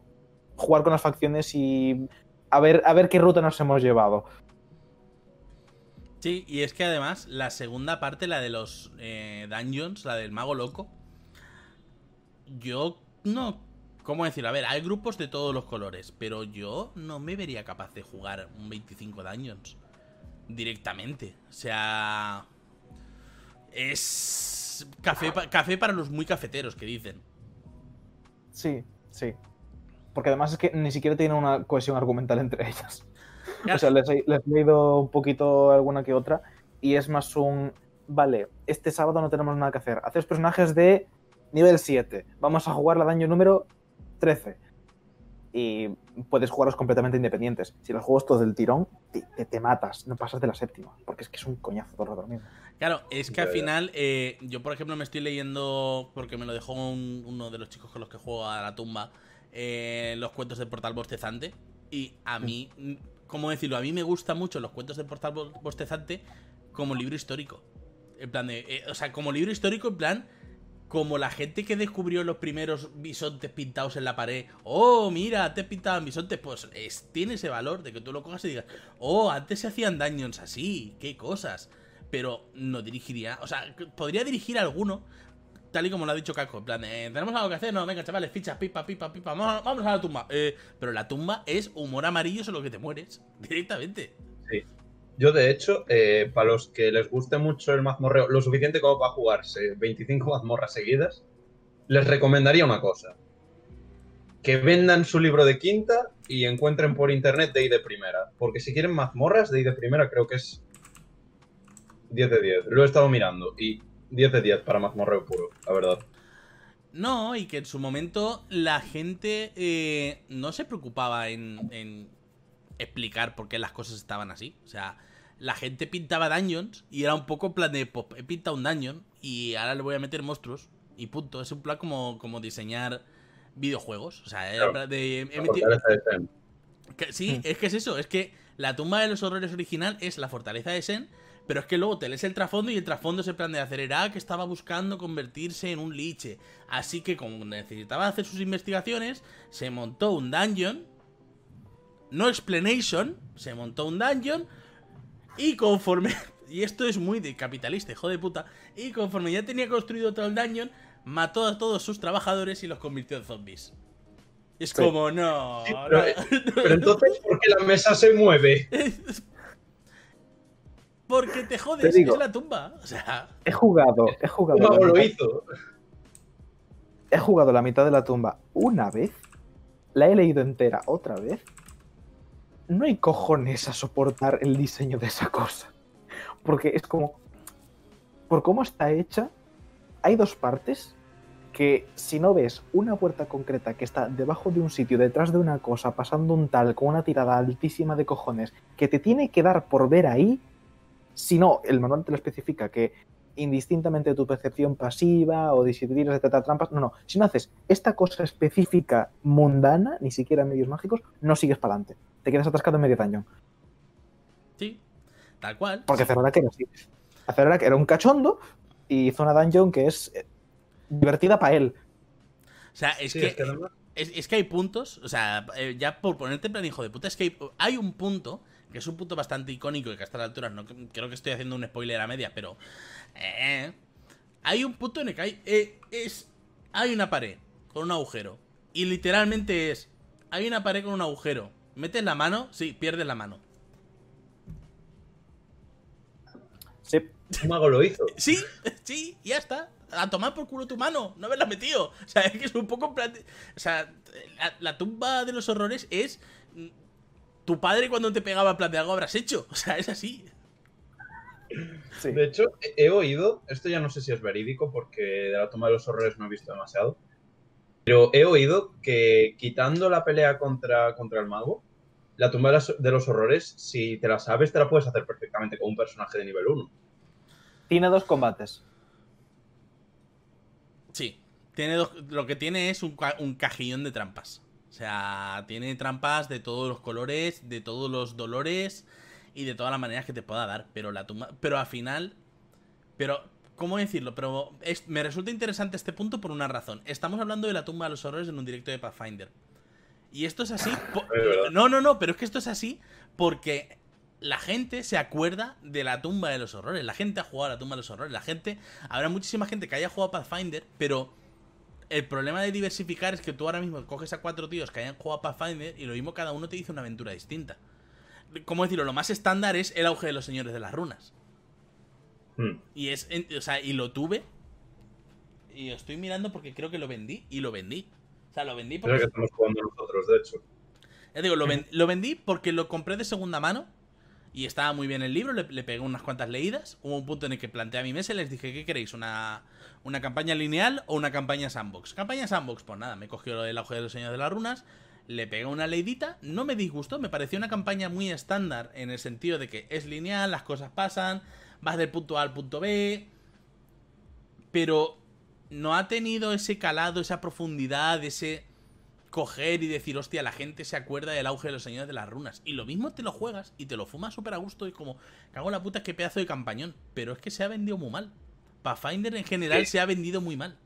jugar con las facciones y a ver, a ver qué ruta nos hemos llevado. Sí, y es que además la segunda parte, la de los eh, dungeons, la del mago loco, yo no... ¿Cómo decirlo? A ver, hay grupos de todos los colores, pero yo no me vería capaz de jugar un 25 dungeons. directamente. O sea, es café, pa- café para los muy cafeteros que dicen. Sí, sí. Porque además es que ni siquiera tiene una cohesión argumental entre ellas. O sea, les he, les he leído un poquito alguna que otra y es más un... Vale, este sábado no tenemos nada que hacer. Haces personajes de nivel 7. Vamos a jugar la daño número 13. Y puedes jugarlos completamente independientes. Si los juegos todos del tirón, te, te- te matas. No pasas de la séptima. Porque es que es un coñazo todo el rato mismo. Claro, es que al final, eh, yo por ejemplo me estoy leyendo, porque me lo dejó un- uno de los chicos con los que juego a la tumba, eh, los cuentos del portal bostezante. Y a mí, ¿cómo decirlo? A mí me gustan mucho los cuentos del portal Bo- bostezante como libro histórico. En plan de, eh, o sea, como libro histórico, en plan, como la gente que descubrió los primeros bisontes pintados en la pared. Oh, mira, te pintaban bisontes. Pues es- tiene ese valor de que tú lo cojas y digas, oh, antes se hacían dungeons así, qué cosas. Pero no dirigiría, o sea, podría dirigir alguno, tal y como lo ha dicho Caco. En plan, eh, tenemos algo que hacer, no, venga, chavales, fichas, pipa, pipa, pipa, vamos, vamos a la tumba. Eh, pero la tumba es humor amarillo, solo que te mueres, directamente. Yo, de hecho, eh, para los que les guste mucho el mazmorreo, lo suficiente como para jugarse 25 mazmorras seguidas, les recomendaría una cosa. Que vendan su libro de quinta y encuentren por internet Day de primera. Porque si quieren mazmorras, Day de primera creo que es 10 de 10. Lo he estado mirando y 10 de 10 para mazmorreo puro, la verdad. No, y que en su momento la gente eh, no se preocupaba en, en explicar por qué las cosas estaban así. O sea, la gente pintaba dungeons y era un poco en plan de, pues, he pintado un dungeon y ahora le voy a meter monstruos y punto. Es un plan como, como diseñar videojuegos. O sea, era Claro. plan de, he metido- que- sí, Mm. es que es eso, es que la tumba de los horrores original es la fortaleza de Sen, pero es que luego te lees el trasfondo y el trasfondo es el plan de acelerar que estaba buscando convertirse en un liche. Así que como necesitaba hacer sus investigaciones, se montó un dungeon. No explanation, se montó un dungeon. Y conforme. Y esto es muy de capitalista, hijo de puta. Y conforme ya tenía construido todo el dungeon, mató a todos sus trabajadores y los convirtió en zombies. Es Sí. como, no. Sí, no. pero, entonces, ¿por qué la mesa se mueve? Porque te jodes, Te digo. es la tumba. O sea, He jugado, he jugado, ¿Cómo la lo hizo? he jugado la mitad de la tumba una vez, la he leído entera otra vez. No hay cojones a soportar el diseño de esa cosa. Porque es como. Por cómo está hecha, hay dos partes que si no ves una puerta concreta que está debajo de un sitio, detrás de una cosa, pasando un tal con una tirada altísima de cojones, que te tiene que dar por ver ahí, si no, el manual te lo especifica que indistintamente de tu percepción pasiva o de de trampas, no, no, si no haces esta cosa específica mundana, ni siquiera medios mágicos, no sigues para adelante. Te quedas atascado en medio daño. sí, tal cual. Porque Cerorak era así. Cerorak era un cachondo y hizo una dungeon que es eh, divertida para él. O sea, es Sí, que, es que además- es, es que hay puntos, o sea, eh, ya por ponerte en plan hijo de puta, es que hay, hay un punto, que es un punto bastante icónico y que hasta la altura no creo que estoy haciendo un spoiler a media, pero eh, hay un punto en el que hay, eh, es, hay una pared con un agujero y literalmente es, hay una pared con un agujero, metes la mano, sí, pierdes la mano. Sí. Un mago lo hizo. Sí, sí, ya está. A tomar por culo tu mano, no haberla metido. O sea, es que es un poco en plan de- O sea, la, la tumba de los horrores es. mm, Tu padre cuando te pegaba en plan de algo habrás hecho. O sea, es así. sí. De hecho, he, he oído, esto ya no sé si es verídico porque de la toma de los horrores no he visto demasiado, pero he oído que quitando la pelea contra, contra el mago, la tumba de, las- de los horrores, si te la sabes, te la puedes hacer perfectamente con un personaje de nivel 1. Tiene dos combates. Sí. Tiene dos- lo que tiene es un, un cajillón de trampas. O sea, tiene trampas de todos los colores, de todos los dolores y de todas las maneras que te pueda dar. Pero la tumba. Pero al final. Pero. ¿Cómo decirlo? Pero es- me resulta interesante este punto por una razón. Estamos hablando de la tumba de los horrores en un directo de Pathfinder. Y esto es así. Es no, no, no, pero es que esto es así porque la gente se acuerda de la tumba de los horrores. La gente ha jugado a la tumba de los horrores. La gente. Habrá muchísima gente que haya jugado a Pathfinder, pero el problema de diversificar es que tú ahora mismo coges a cuatro tíos que hayan jugado a Pathfinder y lo mismo cada uno te dice una aventura distinta. ¿Cómo decirlo? Lo más estándar es el auge de los señores de las runas. Hmm. Y es. en- O sea, y lo tuve. Y estoy mirando porque creo que lo vendí. Y lo vendí. O sea, lo vendí Es porque. que estamos jugando nosotros, de hecho. Ya digo, lo, ven- lo vendí porque lo compré de segunda mano. Y estaba muy bien el libro, le, le pegué unas cuantas leídas. Hubo un punto en el que planteé a mi mesa y les dije, ¿qué queréis? ¿Una, una campaña lineal o una campaña sandbox? Campaña sandbox, pues nada, me cogió el auge de los señores de las runas, le pegué una leidita, no me disgustó, me pareció una campaña muy estándar en el sentido de que es lineal, las cosas pasan, vas del punto A al punto B, pero no ha tenido ese calado, esa profundidad, ese coger y decir, hostia, la gente se acuerda del auge de los señores de las runas. Y lo mismo te lo juegas y te lo fumas súper a gusto y como, cago en la puta, qué pedazo de campañón. Pero es que se ha vendido muy mal. Pathfinder en general Sí. se ha vendido muy mal.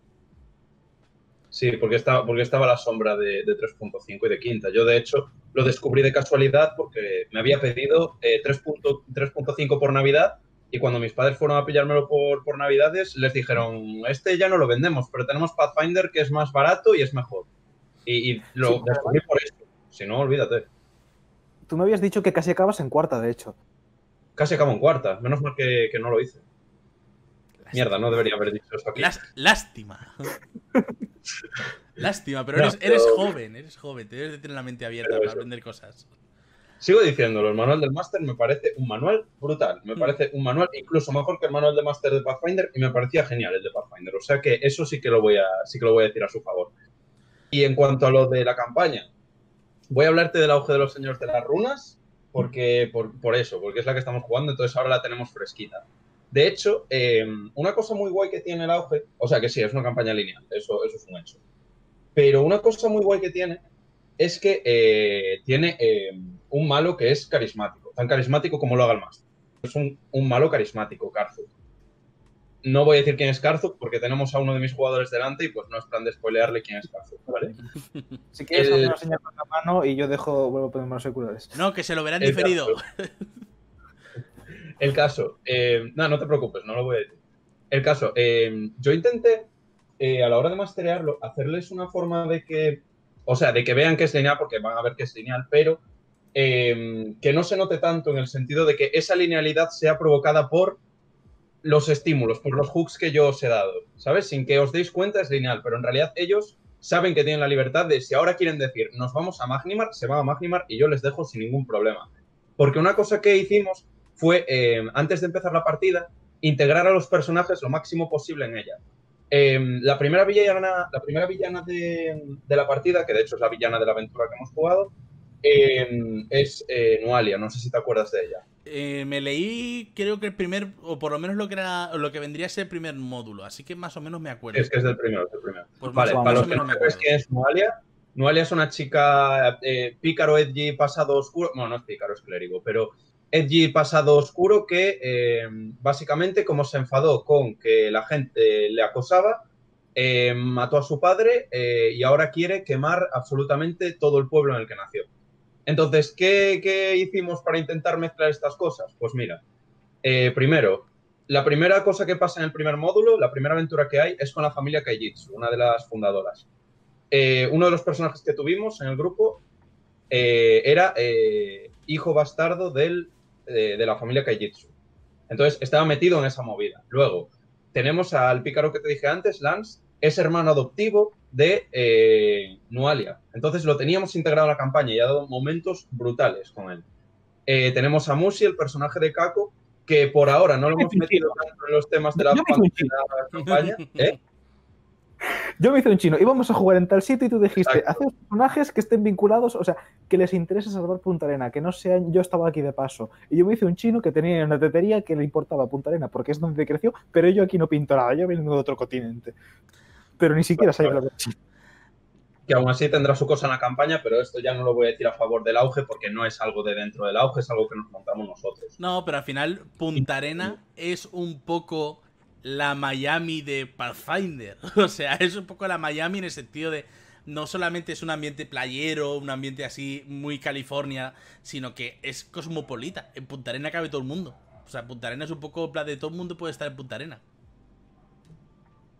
Sí, porque estaba, porque estaba a la sombra de, de 3.5 y de quinta. Yo, de hecho, lo descubrí de casualidad porque me había pedido eh, 3.5 3.5 por Navidad y cuando mis padres fueron a pillármelo por, por Navidades, les dijeron, este ya no lo vendemos, pero tenemos Pathfinder que es más barato y es mejor. Y, y lo Sí, descubrí por esto. Si no, olvídate. Tú me habías dicho que casi acabas en cuarta, de hecho. Casi acabo en cuarta. Menos mal que, que no lo hice. Mierda, no debería haber dicho eso aquí. Lás- lástima. lástima, pero No, eres, eres pero- joven, eres joven. Te debes de tener la mente abierta Pero para eso. aprender cosas. Sigo diciéndolo, el manual del máster me parece un manual brutal. Me Mm. parece un manual incluso mejor que el manual de máster de Pathfinder y me parecía genial el de Pathfinder. O sea que eso sí que lo voy a, sí que lo voy a decir a su favor. Y en cuanto a lo de la campaña, voy a hablarte del auge de los señores de las runas, porque por, por eso, porque es la que estamos jugando, entonces ahora la tenemos fresquita. De hecho, eh, una cosa muy guay que tiene el auge, o sea que sí, es una campaña lineal, eso, eso es un hecho. Pero una cosa muy guay que tiene es que eh, tiene eh, un malo que es carismático, tan carismático como lo haga el máster. Es un, un malo carismático, Karzuk. No voy a decir quién es Karzuk porque tenemos a uno de mis jugadores delante y pues no es plan de spoilearle quién es Karzuk, ¿vale? Si quieres, El- una señal con la mano y yo dejo, vuelvo a ponerme los auriculares. No, que se lo verán El diferido. caso. El caso, eh, no, no te preocupes, no lo voy a decir. El caso, eh, yo intenté, eh, a la hora de masterearlo, hacerles una forma de que, o sea, de que vean que es lineal, porque van a ver que es lineal, pero eh, que no se note tanto en el sentido de que esa linealidad sea provocada por los estímulos, por los hooks que yo os he dado, ¿sabes? Sin que os deis cuenta es lineal, pero en realidad ellos saben que tienen la libertad de si ahora quieren decir nos vamos a Magnimar, se van a Magnimar y yo les dejo sin ningún problema. Porque una cosa que hicimos fue, eh, antes de empezar la partida, integrar a los personajes lo máximo posible en ella. Eh, la primera villana, la primera villana de la partida, que de hecho es la villana de la aventura que hemos jugado, eh, es eh, Nualia, no sé si te acuerdas de ella. Eh, me leí, creo que el primer, o por lo menos lo que era, lo que vendría a ser el primer módulo, así que más o menos me acuerdo. Es que es del primero, es del primero. Pues Vale, más o para los que menos no me sabes acuerdo. quién es Nualia, Nualia es una chica eh, pícaro, edgy, pasado oscuro. Bueno, no es pícaro, es clérigo, pero edgy, pasado oscuro que eh, básicamente, como se enfadó con que la gente le acosaba, eh, mató a su padre y ahora quiere quemar absolutamente todo el pueblo en el que nació. Entonces, ¿qué, qué hicimos para intentar mezclar estas cosas? Pues mira, eh, primero, la primera cosa que pasa en el primer módulo, la primera aventura que hay, es con la familia Kaijitsu, una de las fundadoras. Eh, uno de los personajes que tuvimos en el grupo eh, era hijo bastardo del, de la familia Kaijitsu. Entonces, estaba metido en esa movida. Luego, tenemos al pícaro que te dije antes, Lance, es hermano adoptivo de eh, Nualia. Entonces, lo teníamos integrado en la campaña y ha dado momentos brutales con él. Eh, tenemos a Musi, el personaje de Kako, que por ahora no lo hemos metido tanto en los temas de la, campaña. ¿eh? Yo me hice un chino, íbamos a jugar en tal sitio y tú dijiste, hacer personajes que estén vinculados, o sea, que les interese salvar Punta Arena, que no sean yo estaba aquí de paso. Y yo me hice un chino que tenía una tetería que le importaba Punta Arena porque es donde creció, pero yo aquí no pinto nada, yo vengo de otro continente. Pero ni siquiera sabía Vale. lo que que aún así tendrá su cosa en la campaña, pero esto ya no lo voy a decir a favor del auge porque no es algo de dentro del auge, es algo que nos montamos nosotros. No, pero al final Punta Arena es un poco la Miami de Pathfinder. O sea, es un poco la Miami en el sentido de no solamente es un ambiente playero, un ambiente así muy California, sino que es cosmopolita. En Punta Arena cabe todo el mundo. O sea, Punta Arena es un poco plan de todo el mundo puede estar en Punta Arena.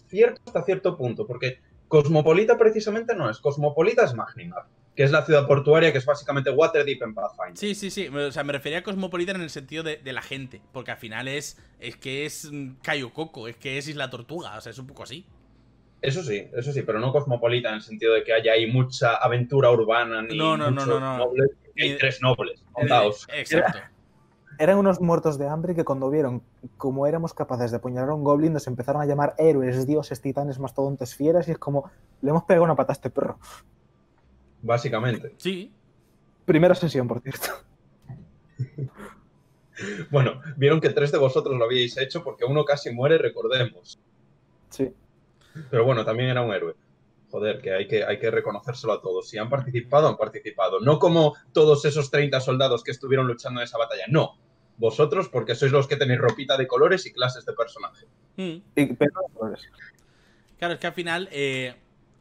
Cierto hasta cierto punto, porque Cosmopolita precisamente no es, Cosmopolita es Magnimar. que es la ciudad portuaria, que es básicamente Waterdeep en Pathfinder. Sí, sí, sí. O sea, me refería a Cosmopolitan en el sentido de, de la gente. Porque al final es. Es que es mm, Cayo Coco, es que es Isla Tortuga. O sea, es un poco así. Eso sí, eso sí, pero no cosmopolita en el sentido de que haya ahí mucha aventura urbana ni No, no, no, muchos no, no. nobles, hay tres nobles, contados. Exacto. Eran unos muertos de hambre que cuando vieron cómo éramos capaces de apuñalar a un goblin nos empezaron a llamar héroes, dioses, titanes, mastodontes, fieras y es como, le hemos pegado una pata a este perro. Básicamente. Sí. Primera sesión, por cierto. Bueno, vieron que tres de vosotros lo habíais hecho porque uno casi muere, recordemos. Sí. Pero bueno, también era un héroe. Joder, que hay que, hay que reconocérselo a todos. Si han participado, han participado. No como todos esos 30 soldados que estuvieron luchando en esa batalla. No. Vosotros, porque sois los que tenéis ropita de colores y clases de personaje. Mm. Y, no colores. Claro, es que al final, eh,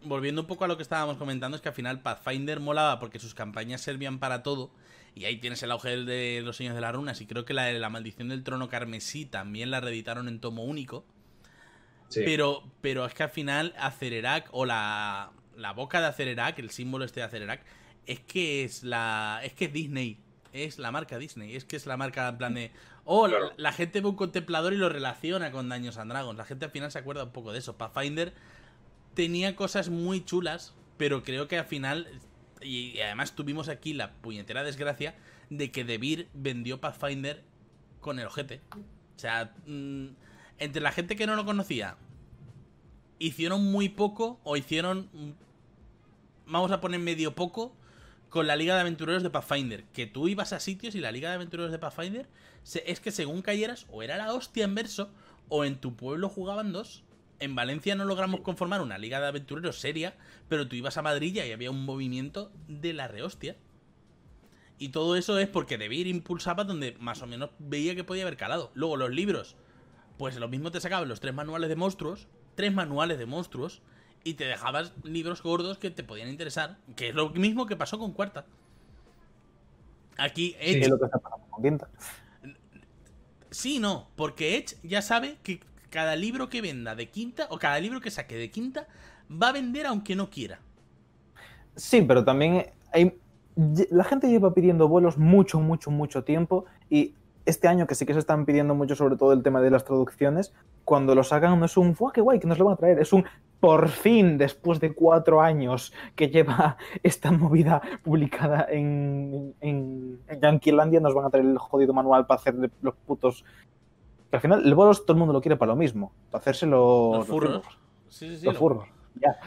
volviendo un poco a lo que estábamos comentando, es que al final Pathfinder molaba porque sus campañas servían para todo. Y ahí tienes el auge de los Señores de las Runas. Y creo que la de la Maldición del Trono Carmesí también la reeditaron en tomo único. Sí. Pero, pero es que al final Acererac o la, la boca de Acererac, el símbolo este de Acererac, es que es la es que es Disney, es la marca Disney, es que es la marca en plan de oh, Claro. la, la gente ve un contemplador y lo relaciona con Daños and Dragons. La gente al final se acuerda un poco de eso. Pathfinder tenía cosas muy chulas, pero creo que al final y, y además tuvimos aquí la puñetera desgracia de que Debir vendió Pathfinder con el ojete. O sea, mm, entre la gente que no lo conocía, hicieron muy poco o hicieron, vamos a poner medio poco, con la Liga de Aventureros de Pathfinder. Que tú ibas a sitios y la Liga de Aventureros de Pathfinder se- es que según cayeras, o era la hostia en verso, o en tu pueblo jugaban dos. En Valencia no logramos conformar una Liga de Aventureros seria, pero tú ibas a Madrid y había un movimiento de la rehostia. Y todo eso es porque Debir impulsaba donde más o menos veía que podía haber calado. Luego los libros, pues lo mismo te sacaban los tres manuales de monstruos, tres manuales de monstruos, y te dejabas libros gordos que te podían interesar, que es lo mismo que pasó con Cuarta. Aquí Edge, es lo que está pasando con Quinta. sí y no, porque Edge ya sabe que cada libro que venda de quinta, o cada libro que saque de quinta, va a vender aunque no quiera. Sí, pero también hay, la gente lleva pidiendo vuelos mucho, mucho, mucho tiempo y este año que sí que se están pidiendo mucho sobre todo el tema de las traducciones, cuando lo sacan no es un ¡fuah, qué guay, que nos lo van a traer! Es un por fin, después de cuatro años que lleva esta movida publicada en, en, en Yanquilandia, nos van a traer el jodido manual para hacer los putos... Que al final, el bolos todo el mundo lo quiere para lo mismo, para hacerse los, Los furros. Sí, sí, sí. Los lo- furros. Ya.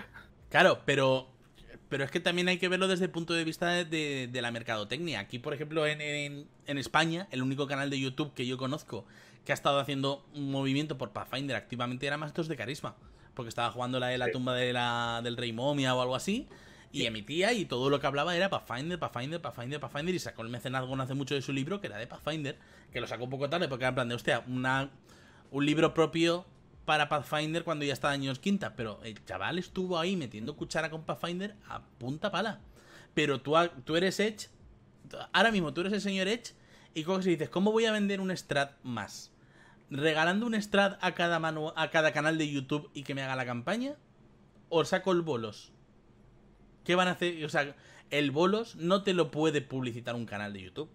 Claro, pero, pero es que también hay que verlo desde el punto de vista de, de- de la mercadotecnia. Aquí, por ejemplo, en, en- en España, el único canal de YouTube que yo conozco que ha estado haciendo un movimiento por Pathfinder activamente era Masters de Carisma. Porque estaba jugando la de la Sí. tumba de la, del Rey Momia o algo así. Y emitía y todo lo que hablaba era Pathfinder, Pathfinder, Pathfinder, Pathfinder. Y sacó el mecenazgo no hace mucho de su libro, que era de Pathfinder. Que lo sacó un poco tarde porque era en plan de, hostia, una, un libro propio para Pathfinder cuando ya estaba años quinta. Pero el chaval estuvo ahí metiendo cuchara con Pathfinder a punta pala. Pero tú, tú eres Edge. Ahora mismo tú eres el señor Edge. Y coges y dices, ¿cómo voy a vender un strat más? ¿Regalando un strat a cada, a cada canal de YouTube y que me haga la campaña? ¿O saco el bolos? ¿Qué van a hacer? O sea, el bolos no te lo puede publicitar un canal de YouTube.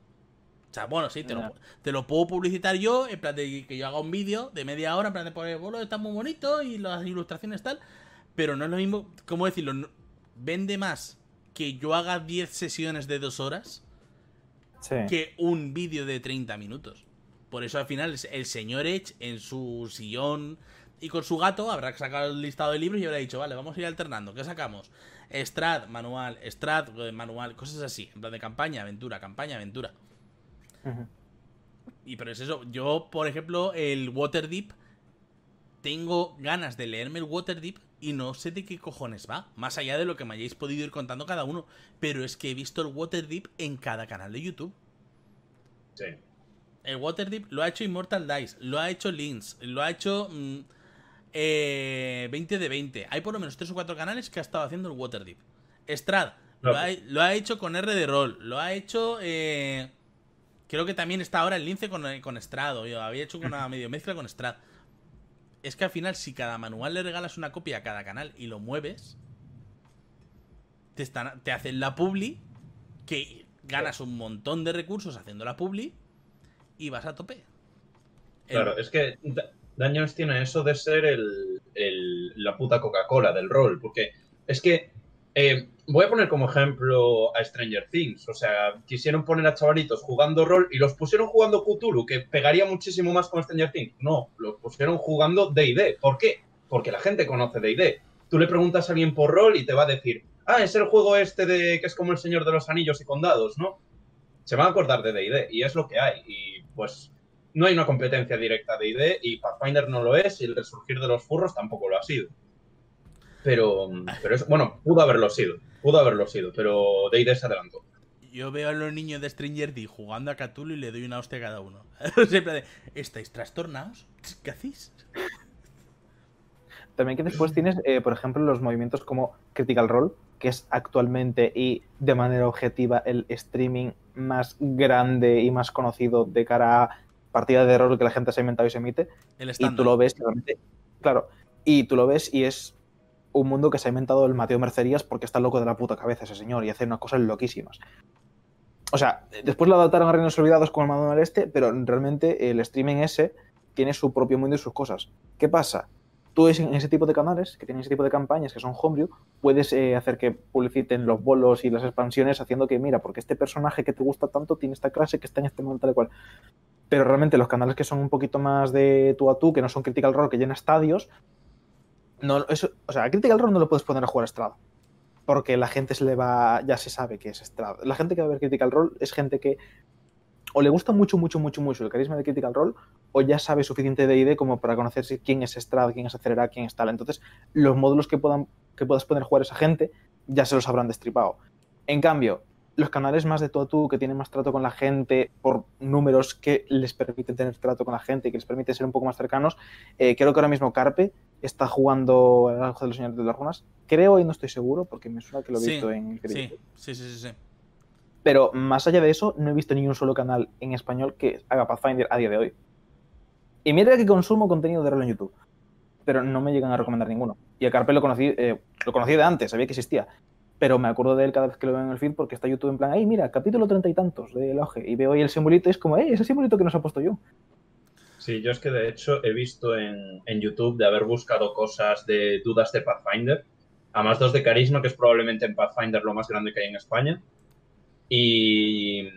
O sea, bueno, sí, te, lo, te lo puedo publicitar yo, en plan de que yo haga un vídeo de media hora, en plan de poner bolos, está muy bonito y las ilustraciones tal. Pero no es lo mismo, ¿cómo decirlo? No- vende más que yo haga 10 sesiones de dos horas Sí. que un vídeo de 30 minutos. Por eso al final el señor Edge en su sillón y con su gato habrá sacado el listado de libros y habrá dicho, vale, vamos a ir alternando. ¿Qué sacamos? Strat, manual, Strat, eh, manual, cosas así. En plan de campaña, aventura, campaña, aventura. Y pero es eso, yo, por ejemplo, el Waterdeep, tengo ganas de leerme el Waterdeep y no sé de qué cojones va, más allá de lo que me hayáis podido ir contando cada uno, pero es que he visto el Waterdeep en cada canal de YouTube. Sí. El Waterdeep lo ha hecho Immortal Dice, lo ha hecho Lynx, lo ha hecho mm, eh, 20 de 20. Hay por lo menos 3 o 4 canales que ha estado haciendo el Waterdeep. Strad lo, ha, lo ha hecho con R de rol, lo ha hecho... eh, creo que también está ahora el Lince con, con Strad, o yo había hecho con una medio mezcla con Strad. Es que al final, si cada manual le regalas una copia a cada canal y lo mueves, te, están, te hacen la publi, que ganas un montón de recursos haciendo la publi y vas a tope. El- Claro, es que Da- Dungeons tiene eso de ser el, el- la puta Coca-Cola del rol, porque es que eh, voy a poner como ejemplo a Stranger Things, o sea, quisieron poner a chavalitos jugando rol y los pusieron jugando Cthulhu, que pegaría muchísimo más con Stranger Things. No, los pusieron jugando D&D. ¿Por qué? Porque la gente conoce D&D. Tú le preguntas a alguien por rol y te va a decir, ah, es el juego este de que es como el Señor de los Anillos y Condados, ¿no? Se van a acordar de D&D y es lo que hay. Y pues no hay una competencia directa de ID y Pathfinder no lo es y el resurgir de los furros tampoco lo ha sido. Pero, pero es, bueno, pudo haberlo sido, pudo haberlo sido, pero D&D se adelantó. Yo veo a los niños de Stranger Things jugando a Cthulhu y le doy una hostia a cada uno. Siempre de, ¿estáis trastornados? ¿Qué hacéis? También que después tienes, eh, por ejemplo, los movimientos como Critical Role, que es actualmente y de manera objetiva el streaming más grande y más conocido de cara a partida de rol que la gente se ha inventado y se emite. El Y tú lo ves, claro, y tú lo ves y es un mundo que se ha inventado el Mateo Mercerías porque está loco de la puta cabeza ese señor y hace unas cosas loquísimas. O sea, después lo adaptaron a Reinos Olvidados con el Mando del Este, pero realmente el streaming ese tiene su propio mundo y sus cosas. ¿Qué pasa? Tú en ese tipo de canales, que tienen ese tipo de campañas que son homebrew, puedes eh, hacer que publiciten los bolos y las expansiones haciendo que, mira, porque este personaje que te gusta tanto tiene esta clase que está en este mundo tal y cual. Pero realmente los canales que son un poquito más de tú a tú, que no son Critical Role, que llena estadios, no, eso, o sea, a Critical Role no lo puedes poner a jugar Estrada. Porque la gente se le va, ya se sabe que es Estrada. La gente que va a ver Critical Role es gente que o le gusta mucho, mucho, mucho, mucho el carisma de Critical Role, o ya sabe suficiente de ID como para conocer quién es Estrada, quién es Acelera, quién es tal. Entonces, los módulos que, puedan, que puedas poner a jugar esa gente ya se los habrán destripado. En cambio, los canales más de tú a tú, que tienen más trato con la gente, por números que les permiten tener trato con la gente y que les permiten ser un poco más cercanos, eh, creo que ahora mismo Carpe está jugando el Ángel de los Señores de las Runas. Creo y no estoy seguro, porque me suena que lo he Sí, visto en el sí, sí, sí, sí. Pero más allá de eso, no he visto ni un solo canal en español que haga Pathfinder a día de hoy. Y mira que consumo contenido de rol en YouTube, pero no me llegan a recomendar ninguno. Y a Carpe lo conocí, eh, lo conocí de antes, sabía que existía. Pero me acuerdo de él cada vez que lo veo en el feed porque está YouTube en plan, hey, mira, capítulo treinta y tantos del auge. Y veo ahí el simbolito es como, hey, ese simbolito que nos ha puesto yo. Sí, yo es que de hecho he visto en, en YouTube de haber buscado cosas de dudas de Pathfinder, a más dos de Carisma, que es probablemente en Pathfinder lo más grande que hay en España, y,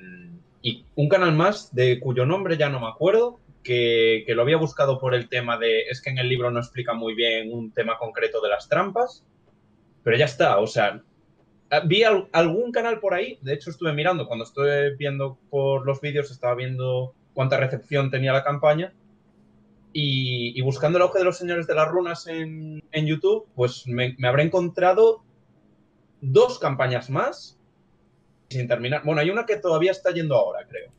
y un canal más de cuyo nombre ya no me acuerdo, que, que lo había buscado por el tema de, es que en el libro no explica muy bien un tema concreto de las trampas, pero ya está, o sea, Vi al- algún canal por ahí, de hecho estuve mirando, cuando estuve viendo por los vídeos, estaba viendo cuánta recepción tenía la campaña y, buscando el auge de los señores de las runas en, YouTube, pues me, me habré encontrado dos campañas más sin terminar. Bueno, hay una que todavía está yendo ahora, creo.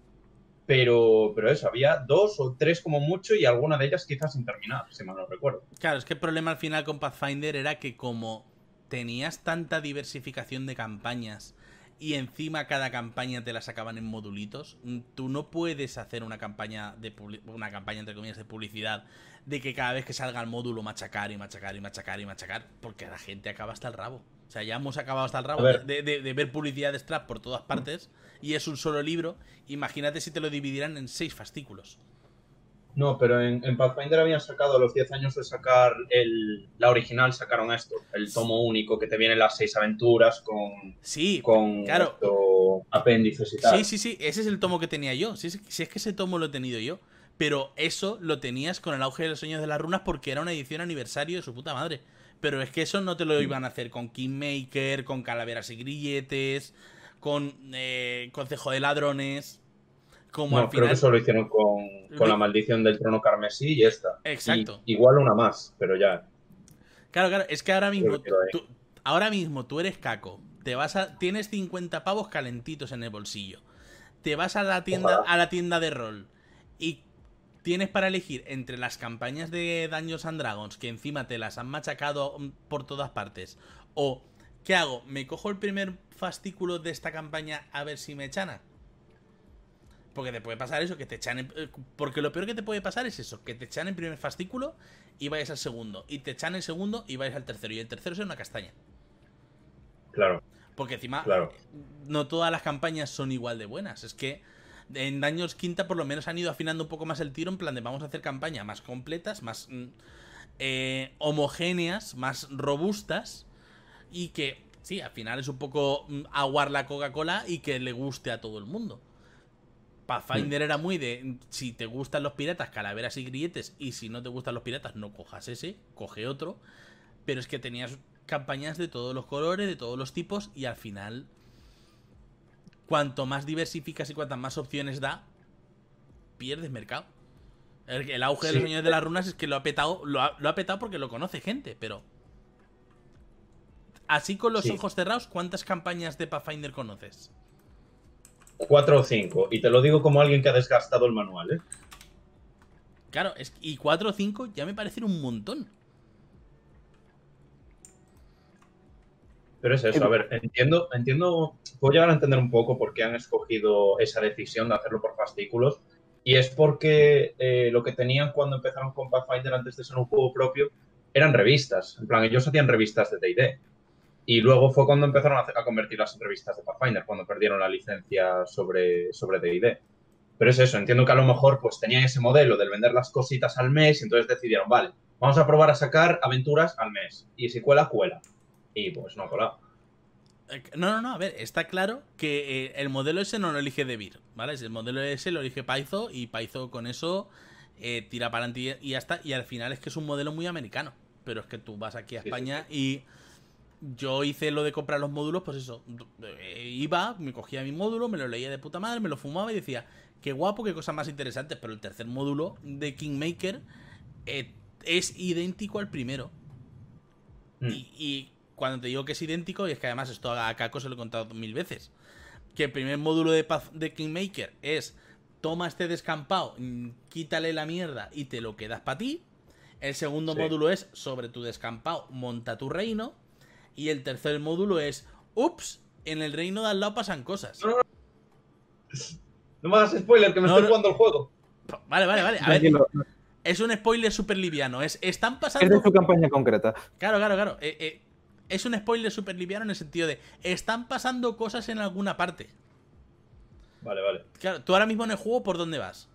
Pero, pero eso, había dos o tres como mucho y alguna de ellas quizás sin terminar, si mal no recuerdo. Claro, es que el problema al final con Pathfinder era que como tenías tanta diversificación de campañas y encima cada campaña te la sacaban en modulitos, mm, tú no puedes hacer una campaña de una campaña entre comillas de publicidad de que cada vez que salga el módulo machacar y machacar y machacar y machacar, porque la gente acaba hasta el rabo. O sea, ya hemos acabado hasta el rabo ver. de, de- de ver publicidad de Strap por todas partes y es un solo libro. Imagínate si te lo dividieran en seis fascículos. No, pero en, en Pathfinder habían sacado a los 10 años de sacar el, la original, sacaron esto, el tomo único que te vienen las seis aventuras con, Sí, con claro. esto, apéndices y tal. Sí, sí, sí, ese es el tomo que tenía yo. Si es, si es que ese tomo lo he tenido yo. Pero eso lo tenías con el auge de los sueños de las runas porque era una edición aniversario de su puta madre. Pero es que eso no te lo iban a hacer con Kingmaker, con calaveras y grilletes, con eh, Consejo de Ladrones. Como no, al creo final. que eso lo hicieron con, con la maldición del trono carmesí y esta. Exacto. Y- igual una más, pero ya. Claro, claro, es que ahora mismo, tú, ahora mismo tú eres caco, te vas a, tienes 50 pavos calentitos en el bolsillo, te vas a la tienda, Ojalá. a la tienda de rol y tienes para elegir entre las campañas de Dungeons and Dragons que encima te las han machacado mm, por todas partes o ¿qué hago? ¿Me cojo el primer fascículo de esta campaña a ver si me chana? Porque te puede pasar eso, que te echan. en- eh, Porque lo peor que te puede pasar es eso, que te echan en primer fascículo y vayas al segundo. Y te echan en segundo y vayas al tercero. Y el tercero es una castaña. Claro. Porque encima, Claro. no todas las campañas son igual de buenas. Es que en Daños Quinta por lo menos han ido afinando un poco más el tiro en plan de vamos a hacer campañas más completas, más mm, eh, homogéneas, más robustas y que, sí, al final es un poco mm, aguar la Coca-Cola y que le guste a todo el mundo. Pathfinder era muy de si te gustan los piratas, calaveras y grilletes, y si no te gustan los piratas, no cojas ese, coge otro. Pero es que tenías campañas de todos los colores, de todos los tipos, y al final, cuanto más diversificas y cuantas más opciones da, pierdes mercado. El, el auge de los señores de las runas es que lo ha petado, lo ha, lo ha petado porque lo conoce gente, pero. Así con los Sí. ojos cerrados, ¿cuántas campañas de Pathfinder conoces? Cuatro o cinco. Y te lo digo como alguien que ha desgastado el manual, ¿eh? Claro, es, y 4 o 5 ya me parecen un montón. Pero es eso, a ver, entiendo, entiendo, puedo llegar a entender un poco por qué han escogido esa decisión de hacerlo por fascículos. Y es porque eh, lo que tenían cuando empezaron con Pathfinder antes de ser un juego propio eran revistas. En plan, ellos hacían revistas de DD. Y luego fue cuando empezaron a, hacer- a convertirlas en revistas de Pathfinder, cuando perdieron la licencia sobre sobre D&D. Pero es eso, entiendo que a lo mejor pues tenían ese modelo del vender las cositas al mes y entonces decidieron, vale, vamos a probar a sacar aventuras al mes. Y si cuela, cuela. Y pues no ha colado. Eh, No, no, no, a ver, está claro que eh, el modelo ese no lo elige Devir, ¿vale? El modelo ese lo elige Paizo y Paizo con eso eh, tira para adelante y ya está. Y al final es que es un modelo muy americano. Pero es que tú vas aquí a Sí, sí, España y yo hice lo de comprar los módulos, pues eso. iba, me cogía mi módulo, me lo leía de puta madre, me lo fumaba y decía, qué guapo, qué cosas más interesantes. Pero el tercer módulo de Kingmaker eh, es idéntico al primero. Mm. Y, y cuando te digo que es idéntico, y es que además esto a Kako se lo he contado mil veces, que el primer módulo de, de Kingmaker es toma este descampado, mm, quítale la mierda y te lo quedas para ti. El segundo Sí. módulo es sobre tu descampado, monta tu reino. Y el tercer módulo es, ups, en el reino de al lado pasan cosas. No, No me hagas spoiler, que me No, estoy no. jugando el juego. Vale, vale, vale. A ver, es un spoiler súper liviano. Es, están es pasando de su campaña concreta. Claro, claro, claro. Eh, eh, es un spoiler súper liviano en el sentido de están pasando cosas en alguna parte. Vale, vale. Claro, tú ahora mismo en el juego, ¿por dónde vas?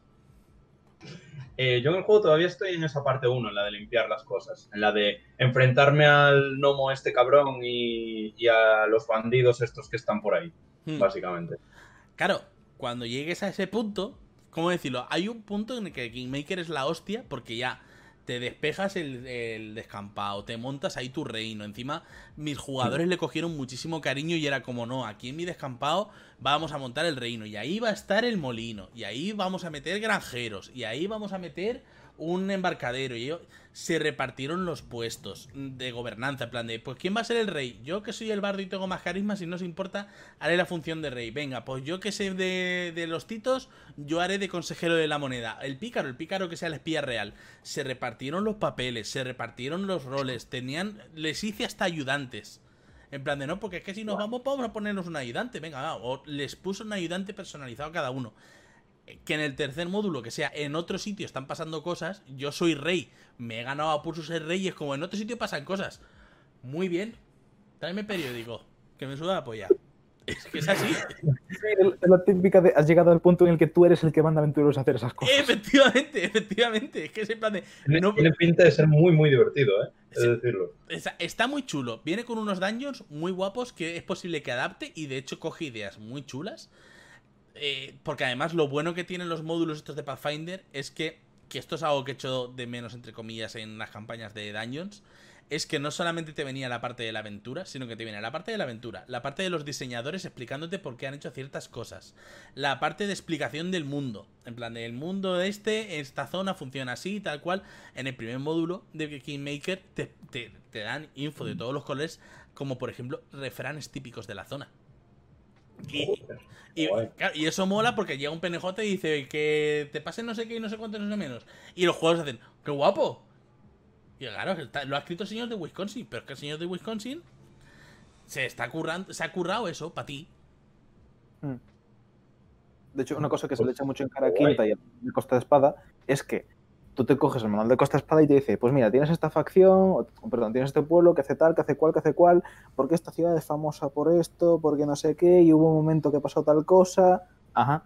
Eh, yo en el juego todavía estoy en esa parte 1, en la de limpiar las cosas. En la de enfrentarme al gnomo este cabrón y, y a los bandidos estos que están por ahí, Hmm. básicamente. Claro, cuando llegues a ese punto, ¿cómo decirlo? Hay un punto en el que Kingmaker es la hostia porque ya te despejas el, descampado, te montas ahí tu reino. Encima, mis jugadores le cogieron muchísimo cariño y era como, no, aquí en mi descampado vamos a montar el reino y ahí va a estar el molino y ahí vamos a meter granjeros y ahí vamos a meter un embarcadero y yo- se repartieron los puestos de gobernanza, en plan de, pues ¿quién va a ser el rey? Yo que soy el bardo y tengo más carisma, si no os importa, haré la función de rey. Venga, pues yo que sé de, de los titos, yo haré de consejero de la moneda. El pícaro, el pícaro que sea el espía real. Se repartieron los papeles, se repartieron los roles, tenían, les hice hasta ayudantes. En plan de no, porque es que si nos vamos, vamos a ponernos un ayudante. Venga, va, o les puso un ayudante personalizado a cada uno. Que en el tercer módulo, que sea en otro sitio están pasando cosas, yo soy rey, me he ganado a pulso ser rey y es como en otro sitio pasan cosas. Muy bien, tráeme periódico, que me suda la polla. Es que es así. Sí, es la típica de has llegado al punto en el que tú eres el que manda aventureros a hacer esas cosas. efectivamente, efectivamente. Es que es en plan de. Tiene, no- tiene pinta de ser muy, muy divertido, ¿eh? Es Sí. decirlo. Está, está muy chulo. Viene con unos dungeons muy guapos que es posible que adapte y de hecho coge ideas muy chulas. Eh, porque además lo bueno que tienen los módulos estos de Pathfinder es que, que esto es algo que he hecho de menos, entre comillas, en las campañas de dungeons. Es que no solamente te venía la parte de la aventura, sino que te viene la parte de la aventura, la parte de los diseñadores explicándote por qué han hecho ciertas cosas, la parte de explicación del mundo, en plan, el mundo este, esta zona funciona así, tal cual. En el primer módulo de Kingmaker te, te, te dan info de todos los colores, como por ejemplo refranes típicos de la zona. Y, Joder, y, guay. claro, y eso mola porque llega un PNJ y dice que te pase no sé qué y no sé cuánto, no sé menos. Y los juegos hacen, ¡qué guapo! Y claro, lo ha escrito el señor de Wisconsin, pero es que el señor de Wisconsin se está currando, se ha currado eso para ti. Mm. De hecho, una cosa que se le Pues, echa mucho en cara a. Quinta y a Costa de Espada es que tú te coges el manual de Costa Espada y te dice, pues mira, tienes esta facción, o, perdón, tienes este pueblo que hace tal, que hace cual, que hace cual, porque esta ciudad es famosa por esto, porque no sé qué, y hubo un momento que pasó tal cosa, ajá.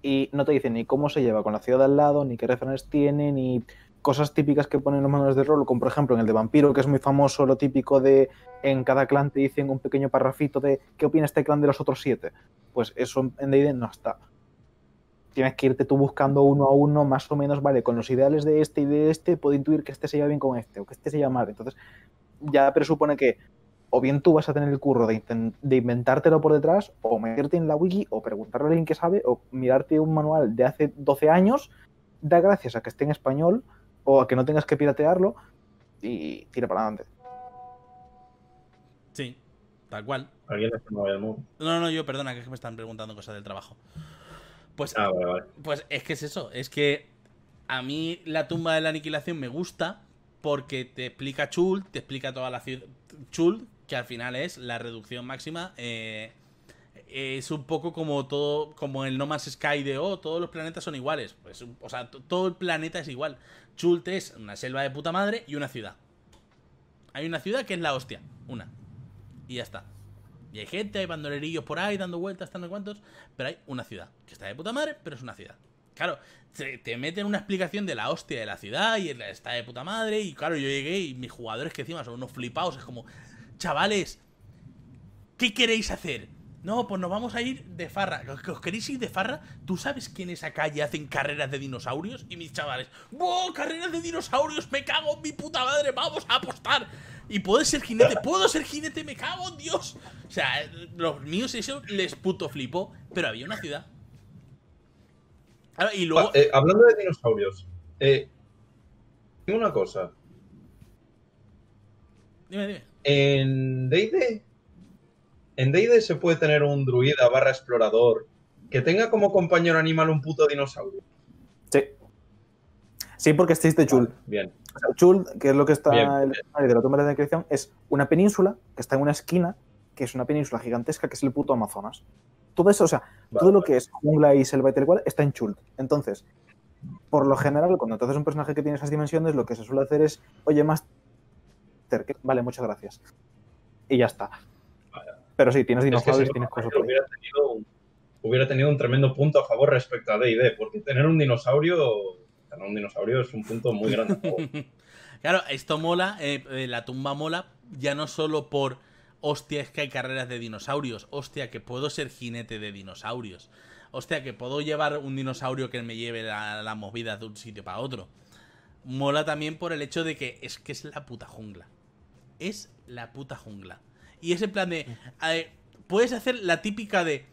Y no te dicen ni cómo se lleva con la ciudad al lado, ni qué referencias tiene, ni cosas típicas que ponen los manuales de rol, como por ejemplo en el de vampiro, que es muy famoso, lo típico de en cada clan te dicen un pequeño parrafito de qué opina este clan de los otros siete. Pues eso en D&D no está tienes que irte tú buscando uno a uno, más o menos, vale, con los ideales de este y de este, puedo intuir que este se lleva bien con este o que este se lleva mal. Entonces, ya presupone que o bien tú vas a tener el curro de, de, inventártelo por detrás, o meterte en la wiki, o preguntarle a alguien que sabe, o mirarte un manual de hace 12 años, da gracias a que esté en español, o a que no tengas que piratearlo, y tira para adelante. Sí, tal cual. ¿Alguien No, no, yo, perdona, que me están preguntando cosas del trabajo. Pues, ah, pues es que es eso, es que a mí la tumba de la aniquilación me gusta porque te explica Chul, te explica toda la ciudad. Chul, que al final es la reducción máxima. Eh, es un poco como todo, como el No Man's Sky de oh, todos los planetas son iguales. Pues, o sea, todo el planeta es igual. Chult es una selva de puta madre y una ciudad. Hay una ciudad que es la hostia, una. Y ya está. Y hay gente, hay bandolerillos por ahí dando vueltas, tan cuantos, pero hay una ciudad, que está de puta madre, pero es una ciudad. Claro, te, meten una explicación de la hostia de la ciudad y está de puta madre, y claro, yo llegué y mis jugadores que encima son unos flipados, es como, chavales, ¿qué queréis hacer? No, pues nos vamos a ir de farra. ¿Os queréis ir de farra? ¿Tú sabes que en esa calle hacen carreras de dinosaurios? Y mis chavales, ¡Wow! ¡Carreras de dinosaurios! ¡Me cago en mi puta madre! ¡Vamos a apostar! Y puedo ser jinete, puedo ser jinete, me cago en Dios. O sea, los míos eso les puto flipo, pero había una ciudad. y luego... Eh, hablando de dinosaurios, eh, una cosa. Dime, dime. En D&D, en D&D se puede tener un druida barra explorador que tenga como compañero animal un puto dinosaurio. Sí. Sí, porque existe Chul. Bien. Chul, que es lo que está en el de la tumba de la descripción, es una península que está en una esquina, que es una península gigantesca, que es el puto Amazonas. Todo eso, o sea, todo lo que es jungla y selva y tal cual está en Chul. Entonces, por lo general, cuando tú haces un personaje que tiene esas dimensiones, lo que se suele hacer es, oye, más vale, muchas gracias. Y ya está. Pero sí, tienes dinosaurios, tienes cosas. Hubiera tenido, un, hubiera tenido un tremendo punto a favor respecto a D&D, porque tener un dinosaurio un dinosaurio es un punto muy grande. claro, esto mola, eh, eh, la tumba mola, ya no solo por, hostia, es que hay carreras de dinosaurios, hostia, que puedo ser jinete de dinosaurios, hostia, que puedo llevar un dinosaurio que me lleve las la movidas de un sitio para otro. Mola también por el hecho de que es que es la puta jungla. Es la puta jungla. Y ese plan de... puedes hacer la típica de...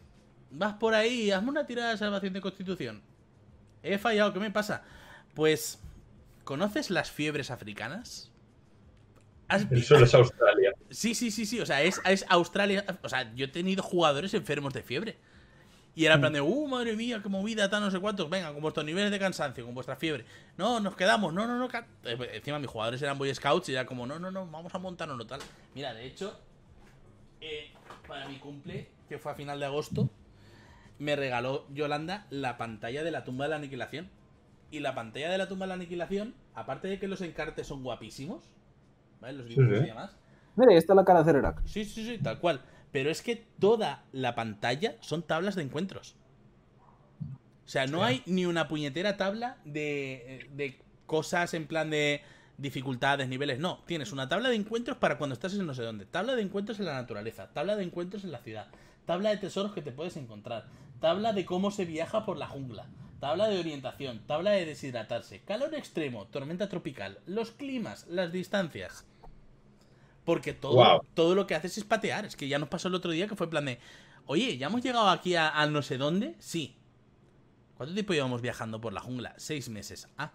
Vas por ahí, hazme una tirada de salvación de constitución. He fallado, ¿qué me pasa? Pues, ¿conoces las fiebres africanas? Eso es Australia. Sí, sí, sí, sí. O sea, es, Australia. O sea, yo he tenido jugadores enfermos de fiebre. Y era en plan de, uh, madre mía, qué movida, tal, no sé cuántos. Venga, con vuestros niveles de cansancio, con vuestra fiebre. No, nos quedamos, no, no, no. Eh, encima mis jugadores eran Boy Scouts y era como, no, no, no, vamos a montarnos tal. Mira, de hecho, eh, para mi cumple, que fue a final de agosto, me regaló Yolanda la pantalla de la tumba de la aniquilación. Y la pantalla de la tumba de la aniquilación, aparte de que los encartes son guapísimos, ¿vale? Los dibujos y demás. Mira, ahí está la cara de Cererak. Sí, sí, sí, tal cual. Pero es que toda la pantalla son tablas de encuentros. O sea, no hay ni una puñetera tabla de, de cosas en plan de dificultades, niveles. No, tienes una tabla de encuentros para cuando estás en no sé dónde. Tabla de encuentros en la naturaleza. Tabla de encuentros en la ciudad. Tabla de tesoros que te puedes encontrar. Tabla de cómo se viaja por la jungla tabla de orientación, tabla de deshidratarse, calor extremo, tormenta tropical, los climas, las distancias. Porque todo, todo lo que haces es patear. Es que ya nos pasó el otro día que fue plan de, oye, ¿ya hemos llegado aquí a, no sé dónde? Sí. ¿Cuánto tiempo llevamos viajando por la jungla? Seis meses. Ah.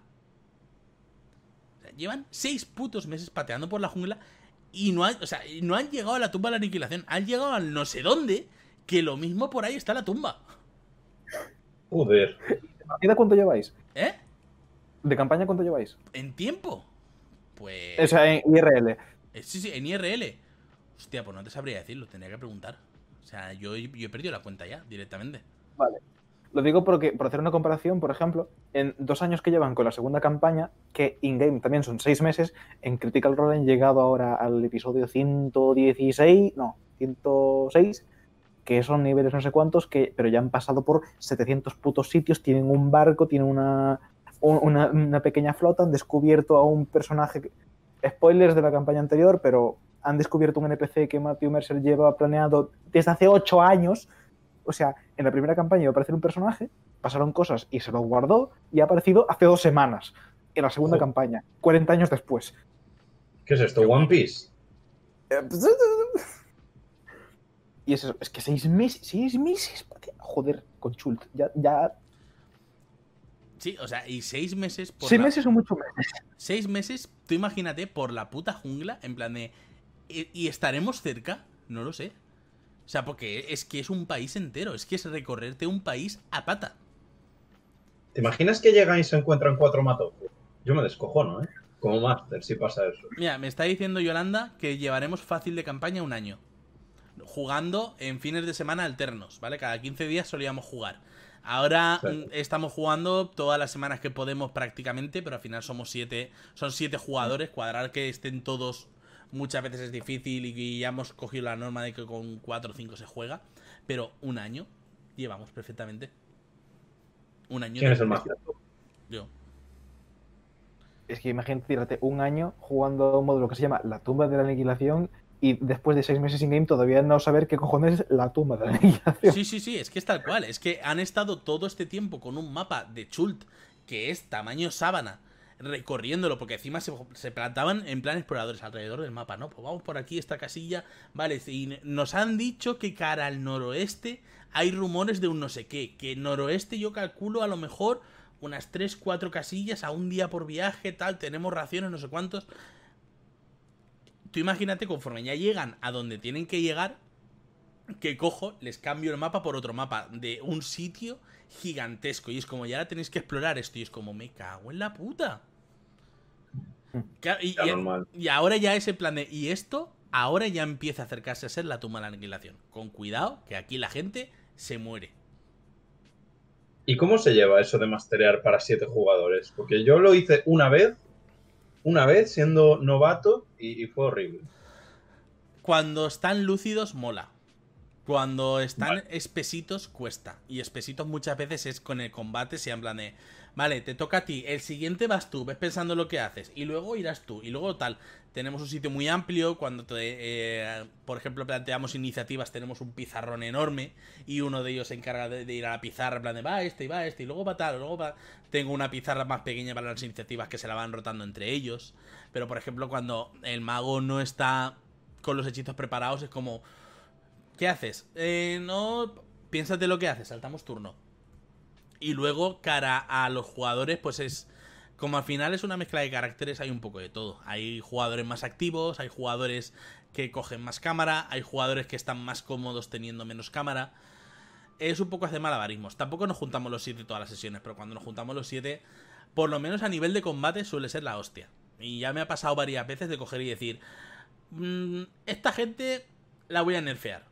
Llevan seis putos meses pateando por la jungla y no, o sea, no han llegado a la tumba de la aniquilación. Han llegado al no sé dónde, que lo mismo por ahí está la tumba. Joder. ¿De cuánto lleváis? ¿Eh? ¿De campaña cuánto lleváis? ¿En tiempo? Pues. O sea, en IRL. Eh, sí, sí, en IRL. Hostia, pues no te sabría decirlo, tendría que preguntar. O sea, yo, he perdido la cuenta ya, directamente. Vale. Lo digo porque, por hacer una comparación, por ejemplo, en dos años que llevan con la segunda campaña, que in-game también son seis meses, en Critical Role han llegado ahora al episodio 116, no, 106, que son niveles no sé cuántos, que, pero ya han pasado por 700 putos sitios, tienen un barco, tienen una, un- una, una pequeña flota, han descubierto a un personaje... Spoilers de la campaña anterior, pero han descubierto un NPC que Matthew Mercer lleva planeado desde hace ocho años. O sea, en la primera campaña iba a aparecer un personaje, pasaron cosas y se lo guardó y ha aparecido hace dos semanas. En la segunda Joder. campaña, 40 años después. ¿Qué es esto? ¿One Piece? Y es eso, es que seis meses, seis meses, joder, con Chult, ya, ya, Sí, o sea, y seis meses por seis la- meses son mucho meses. Seis meses, tú imagínate, por la puta jungla, en plan de... ¿Y, y estaremos cerca? No lo sé. O sea, porque es que es un país entero, es que es recorrerte un país a pata. ¿Te imaginas que llegan y se encuentran cuatro matofos? Yo me descojono, ¿eh? Como Master, si pasa eso. Mira, me está diciendo Yolanda que llevaremos fácil de campaña un año. Jugando en fines de semana alternos, ¿vale? Cada 15 días solíamos jugar. Ahora Sí. mm, estamos jugando todas las semanas que podemos prácticamente, pero al final somos siete, son siete jugadores. Cuadrar que estén todos muchas veces es difícil y ya hemos cogido la norma de que con cuatro o cinco se juega. Pero un año llevamos perfectamente. Un año. ¿Quién es el Master? Yo. Es que imagínate, tírate un año jugando a un módulo que se llama La tumba de la aniquilación y después de seis meses in game todavía no saber qué cojones es la tumba de la aniquilación. Sí, sí, sí, es que es tal cual. Es que han estado todo este tiempo con un mapa de Chult que es tamaño sábana, recorriéndolo, porque encima se, plantaban en plan exploradores alrededor del mapa, ¿no? Pues vamos por aquí, esta casilla. Vale, y nos han dicho que cara al noroeste hay rumores de un no sé qué. Que noroeste yo calculo a lo mejor unas 3, 4 casillas a un día por viaje, tal, tenemos raciones, no sé cuántos. Tú imagínate, conforme ya llegan a donde tienen que llegar, que cojo, les cambio el mapa por otro mapa de un sitio gigantesco. Y es como, ya ahora tenéis que explorar esto. Y es como, me cago en la puta. Claro, y, ahora ya ese plan de. Y esto, ahora ya empieza a acercarse a ser la tumba de la aniquilación. Con cuidado, que aquí la gente se muere. ¿Y cómo se lleva eso de masterear para siete jugadores? Porque yo lo hice una vez, una vez siendo novato y, y fue horrible. Cuando están lúcidos, mola. Cuando están Vale. espesitos, cuesta. Y espesitos muchas veces es con el combate, si en plan de. Vale, te toca a ti. El siguiente vas tú, ves pensando lo que haces. Y luego irás tú. Y luego tal. Tenemos un sitio muy amplio. Cuando, te, eh, por ejemplo, planteamos iniciativas, tenemos un pizarrón enorme. Y uno de ellos se encarga de, ir a la pizarra, en plan de va este y va este. Y luego va tal, luego va. Tengo una pizarra más pequeña para las iniciativas que se la van rotando entre ellos. Pero, por ejemplo, cuando el mago no está con los hechizos preparados, es como. ¿Qué haces? Eh, no. Piénsate lo que haces, saltamos turno. Y luego, cara a los jugadores, pues es. Como al final es una mezcla de caracteres, hay un poco de todo. Hay jugadores más activos, hay jugadores que cogen más cámara, hay jugadores que están más cómodos teniendo menos cámara. Es un poco hacer malabarismos. Tampoco nos juntamos los siete todas las sesiones, pero cuando nos juntamos los siete, por lo menos a nivel de combate suele ser la hostia. Y ya me ha pasado varias veces de coger y decir, "Mm, esta gente la voy a nerfear.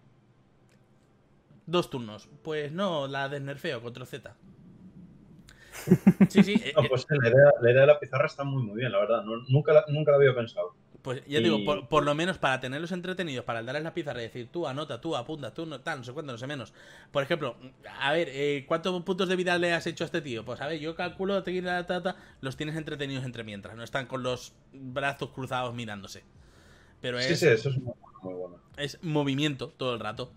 Dos turnos. Pues no, la desnerfeo, control Z. Sí, sí. No, eh, pues la idea, la idea de la pizarra está muy, muy bien, la verdad. No- nunca, la, nunca la había pensado. Pues ya Y- digo, por, por lo menos para tenerlos entretenidos, para darles la pizarra y decir tú anota, tú apunta, tú no tal, no sé cuánto, no sé menos. Por ejemplo, a ver, eh, ¿cuántos puntos de vida le has hecho a este tío? Pues a ver, yo calculo, te ta, ta, ta, los tienes entretenidos entre mientras, no están con los brazos cruzados mirándose. Pero es, Sí, sí, eso es muy. Muy bueno. es movimiento todo el rato.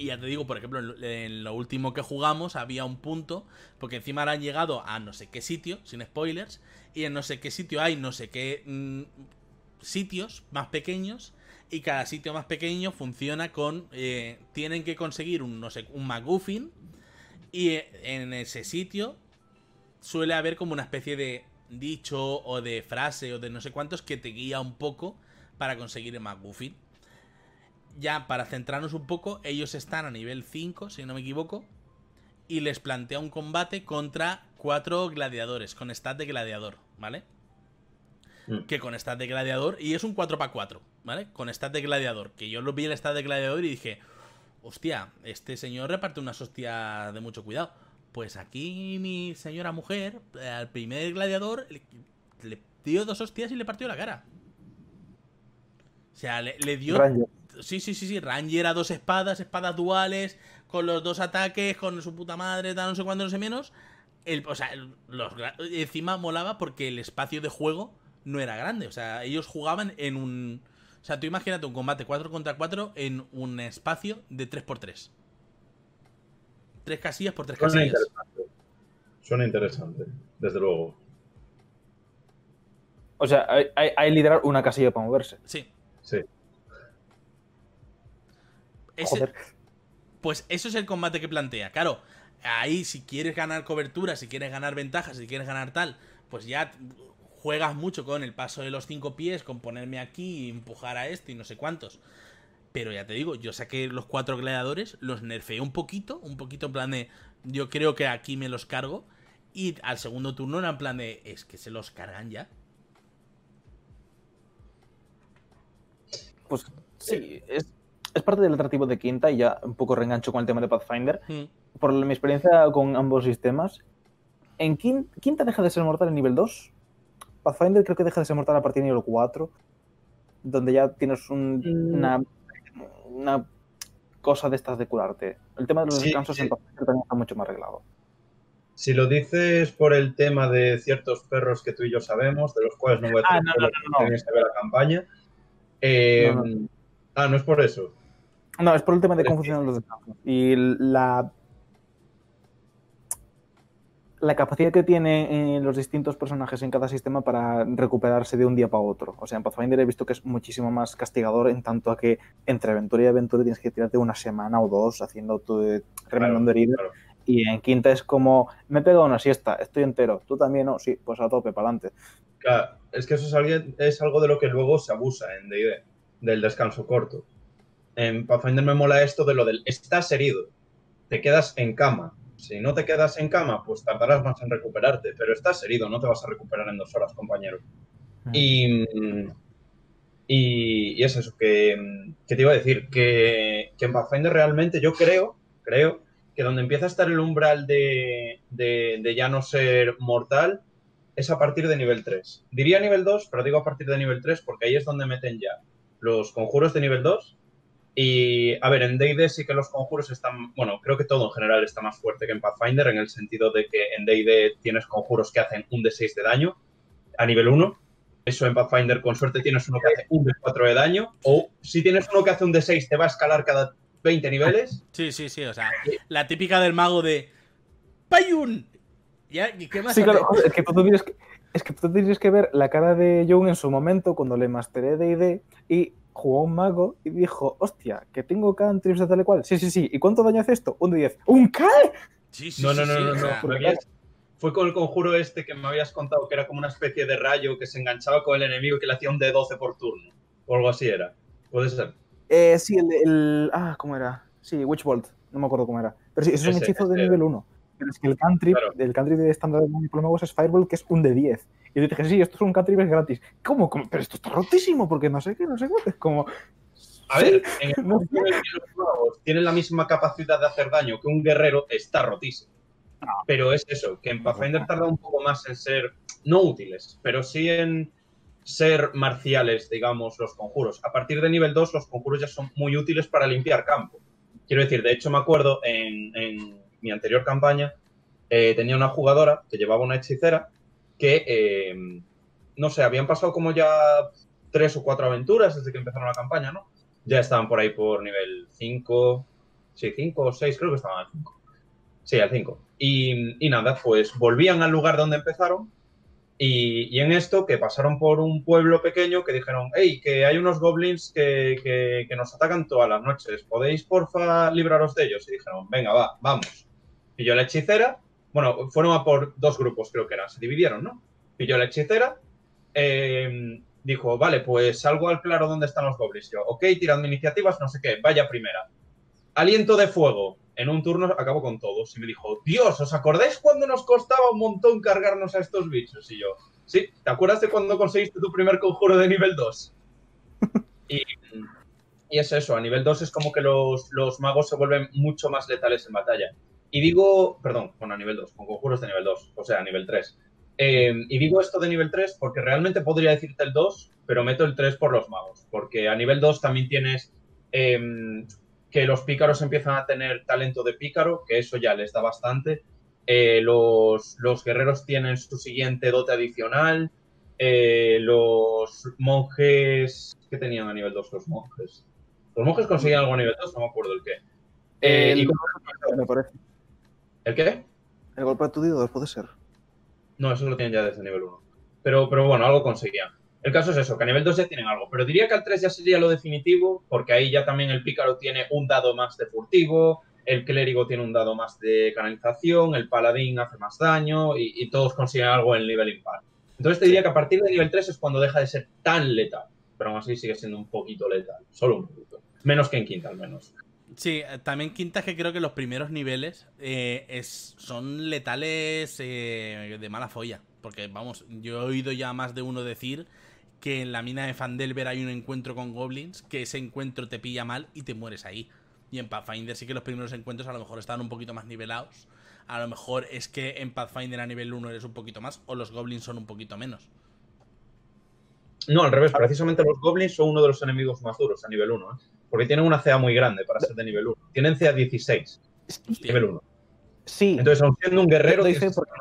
Y ya te digo, por ejemplo, en lo- último que jugamos había un punto, porque encima ahora han llegado a no sé qué sitio, sin spoilers, y en no sé qué sitio hay no sé qué mm, sitios más pequeños, y cada sitio más pequeño funciona con... eh, tienen que conseguir un, no sé, un McGuffin, y eh, en ese sitio suele haber como una especie de dicho o de frase o de no sé cuántos que te guía un poco para conseguir el McGuffin ya para centrarnos un poco, ellos están a nivel 5, si no me equivoco, y les plantea un combate contra cuatro gladiadores, con stat de gladiador, ¿vale? Mm. Que con stat de gladiador, y es un 4 para 4, ¿vale? Con stat de gladiador, que yo lo vi el stat de gladiador y dije, hostia, este señor reparte unas hostias de mucho cuidado. Pues aquí mi señora mujer, eh, al primer gladiador, le, le dio dos hostias y le partió la cara. O sea, le, le dio... Ranger. Sí, sí, sí, sí. Ranger a dos espadas, espadas duales, con los dos ataques, con su puta madre, tal, no sé cuándo, no sé menos. El, o sea, los, encima molaba porque el espacio de juego no era grande. O sea, ellos jugaban en un. O sea, tú imagínate un combate 4 contra 4 en un espacio de 3x3. Tres casillas por tres Suena casillas. interesante. Suena interesante, desde luego. O sea, hay, hay, hay literal una casilla para moverse. Sí. Sí. Ese- Joder. Pues eso es el combate que plantea. Claro, ahí si quieres ganar cobertura, si quieres ganar ventajas, si quieres ganar tal, pues ya juegas mucho con el paso de los cinco pies, con ponerme aquí y empujar a este y no sé cuántos. Pero ya te digo, yo saqué los cuatro gladiadores, los nerfeé un poquito, un poquito en plan de, yo creo que aquí me los cargo. Y al segundo turno era en plan de, es que se los cargan ya. Pues sí, es, es parte del atractivo de Quinta y ya un poco reengancho con el tema de Pathfinder. Hmm. Por mi experiencia con ambos sistemas, en Quin- Quinta deja de ser mortal en nivel 2. Pathfinder creo que deja de ser mortal a partir de nivel 4, donde ya tienes un- Mm. una, una cosa de estas de curarte. El tema de los Sí, descansos sí. en Pathfinder también está mucho más arreglado. Si lo dices por el tema de ciertos perros que tú y yo sabemos, de los cuales no voy a Ah, decir no, no, no, que ver la campaña. eh, No, Ah, no es por eso. No, es por el tema de cómo funcionan los descansos. Y la. La capacidad que tienen los distintos personajes en cada sistema para recuperarse de un día para otro. O sea, en Pathfinder he visto que es muchísimo más castigador en tanto a que entre aventura y aventura tienes que tirarte una semana o dos haciendo tu remendando heridas. claro. Y en Quinta es como, me he pegado una siesta, estoy entero. ¿Tú también no? Sí, pues a tope, para adelante. Claro, es que eso es, es algo de lo que luego se abusa en D&D, del descanso corto. En Pathfinder me mola esto de lo del estás herido, te quedas en cama. Si no te quedas en cama, pues tardarás más en recuperarte, pero estás herido, no te vas a recuperar en dos horas, compañero. Y, y, y es eso, que, que te iba a decir, que, que en Pathfinder realmente yo creo, creo, que donde empieza a estar el umbral de, de, de ya no ser mortal es a partir de nivel 3. Diría nivel 2, pero digo a partir de nivel 3 porque ahí es donde meten ya los conjuros de nivel 2. Y, a ver, en D&D sí que los conjuros están, bueno, creo que todo en general está más fuerte que en Pathfinder en el sentido de que en D&D tienes conjuros que hacen un D6 de daño a nivel 1. Eso en Pathfinder con suerte tienes uno que hace un D4 de daño. O si tienes uno que hace un D6 te va a escalar cada 20 niveles. Sí, sí, sí. O sea, la típica del mago de. ¡Payun! ¿Ya? ¿Y qué más? Sí, claro, es que tú tienes que, es que tú tienes que ver la cara de Jung en su momento cuando le masteré D&D y jugó a un mago y dijo, hostia, que tengo cantrips de tal y cual. Sí, sí, sí. ¿Y cuánto daño hace esto? Un de 10. ¿Un qué? Sí, sí, No, no, sí, no, sí, no, habías- Fue con el conjuro este que me habías contado que era como una especie de rayo que se enganchaba con el enemigo y que le hacía un D12 por turno. O algo así era. Puede ser. Eh, sí, el, el- Ah, ¿cómo era? Sí, Witchbolt. No me acuerdo cómo era. Pero sí, es un Ese, hechizo de ese. nivel 1. Pero es que el cantrip, Claro. el cantrip de estándar de magos es Firebolt, que es un de 10. Y yo dije, sí, esto es un cantrip es gratis. ¿Cómo? ¿Cómo? Pero esto está rotísimo, porque no sé qué, no sé qué. Es como... A ver, en el momento en el que los magos tienen la misma capacidad de hacer daño que un guerrero, está rotísimo. Pero es eso, que en Pathfinder tarda un poco más en ser, no útiles, pero sí en ser marciales, digamos, los conjuros. A partir de nivel 2, los conjuros ya son muy útiles para limpiar campo. Quiero decir, de hecho, me acuerdo en, en mi anterior campaña, eh, tenía una jugadora que llevaba una hechicera que, eh, no sé, habían pasado como ya tres o cuatro aventuras desde que empezaron la campaña, ¿no? Ya estaban por ahí por nivel 5, sí, 5 o 6, creo que estaban al 5. Sí, al 5. Y, y nada, pues volvían al lugar donde empezaron y, y en esto que pasaron por un pueblo pequeño que dijeron, hey, que hay unos goblins que, que- que nos atacan todas las noches, ¿podéis porfa libraros de ellos? Y dijeron, venga, va, vamos. Pilló la hechicera, bueno, fueron a por dos grupos creo que eran, se dividieron, ¿no? Pilló la hechicera, eh, dijo, vale, pues salgo al claro donde están los goblins. Yo, ok, tirando iniciativas, no sé qué, vaya primera. Aliento de fuego. En un turno acabo con todos. Y me dijo, Dios, ¿os acordáis cuando nos costaba un montón cargarnos a estos bichos? Y yo, sí, ¿te acuerdas de cuando conseguiste tu primer conjuro de nivel 2? y, y es eso, a nivel 2 es como que los, los magos se vuelven mucho más letales en batalla. Y digo, perdón, bueno, a nivel 2, con conjuros de nivel 2, o sea, a nivel 3. Eh, y digo esto de nivel 3 porque realmente podría decirte el 2, pero meto el 3 por los magos, porque a nivel 2 también tienes em, que los pícaros empiezan a tener talento de pícaro, que eso ya les da bastante. Eh, los, los, guerreros tienen su siguiente dote adicional. Eh, los monjes. ¿Qué tenían a nivel 2 los monjes? Los monjes conseguían algo a nivel 2, no me acuerdo el qué. Eh, el, me parece. ¿El qué? El golpe aturdido puede ser. No, eso lo tienen ya desde nivel 1. Pero, pero bueno, algo conseguían. El caso es eso, que a nivel 2 ya tienen algo. Pero diría que al 3 ya sería lo definitivo, porque ahí ya también el pícaro tiene un dado más de furtivo, el clérigo tiene un dado más de canalización, el paladín hace más daño y, todos consiguen algo en nivel impar. Entonces te diría que a partir de nivel 3 es cuando deja de ser tan letal, pero aún así sigue siendo un poquito letal, solo un poquito. Menos que en quinta al menos. Sí, eh, también quinta que creo que los primeros niveles eh, es, son letales eh, de mala folla. Porque, vamos, yo he oído ya más de uno decir que en la mina de Fandelver hay un encuentro con goblins, que ese encuentro te pilla mal y te mueres ahí. Y en Pathfinder sí que los primeros encuentros a lo mejor están un poquito más nivelados. A lo mejor es que en Pathfinder a nivel 1 eres un poquito más o los goblins son un poquito menos. No, al revés, precisamente los goblins son uno de los enemigos más duros a nivel 1, ¿eh? Porque tienen una CA muy grande para ser de nivel 1. Tienen CA 16, nivel 1. Sí. Entonces, aun siendo un guerrero, doy fe, porque...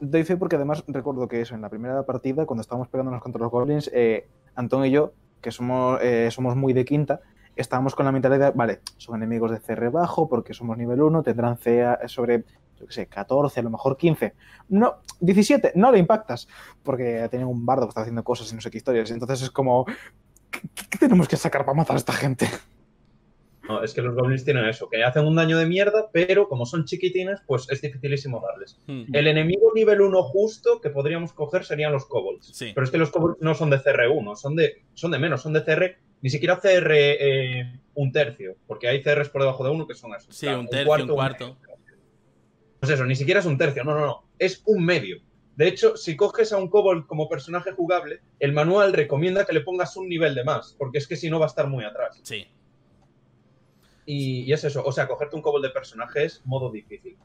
doy fe porque además recuerdo que eso, en la primera partida, cuando estábamos pegándonos contra los goblins, eh, Antón y yo, que somos, eh, somos muy de quinta, estábamos con la mentalidad, vale, son enemigos de CR bajo porque somos nivel 1, tendrán CA sobre, yo qué sé, 14, a lo mejor 15. No, 17, no le impactas, porque tienen un bardo que está haciendo cosas y no sé qué historias. Entonces es como, ¿qué, tenemos que sacar para matar a esta gente? No, es que los goblins tienen eso, que hacen un daño de mierda, pero como son chiquitines, pues es dificilísimo darles. Hmm. El enemigo nivel 1 justo que podríamos coger serían los kobolds. Pero es que los kobolds no son de CR1, son de, son de menos, son de CR ni siquiera CR eh, un tercio, porque hay CRs por debajo de uno que son esos. Sí, un tercio, un cuarto. pues eso, ni siquiera es un tercio, no, no, no, es un medio. De hecho, si coges a un kobold como personaje jugable, el manual recomienda que le pongas un nivel de más, porque es que si no va a estar muy atrás. Sí. Y, es eso, o sea, cogerte un kobold de personaje es modo difícil.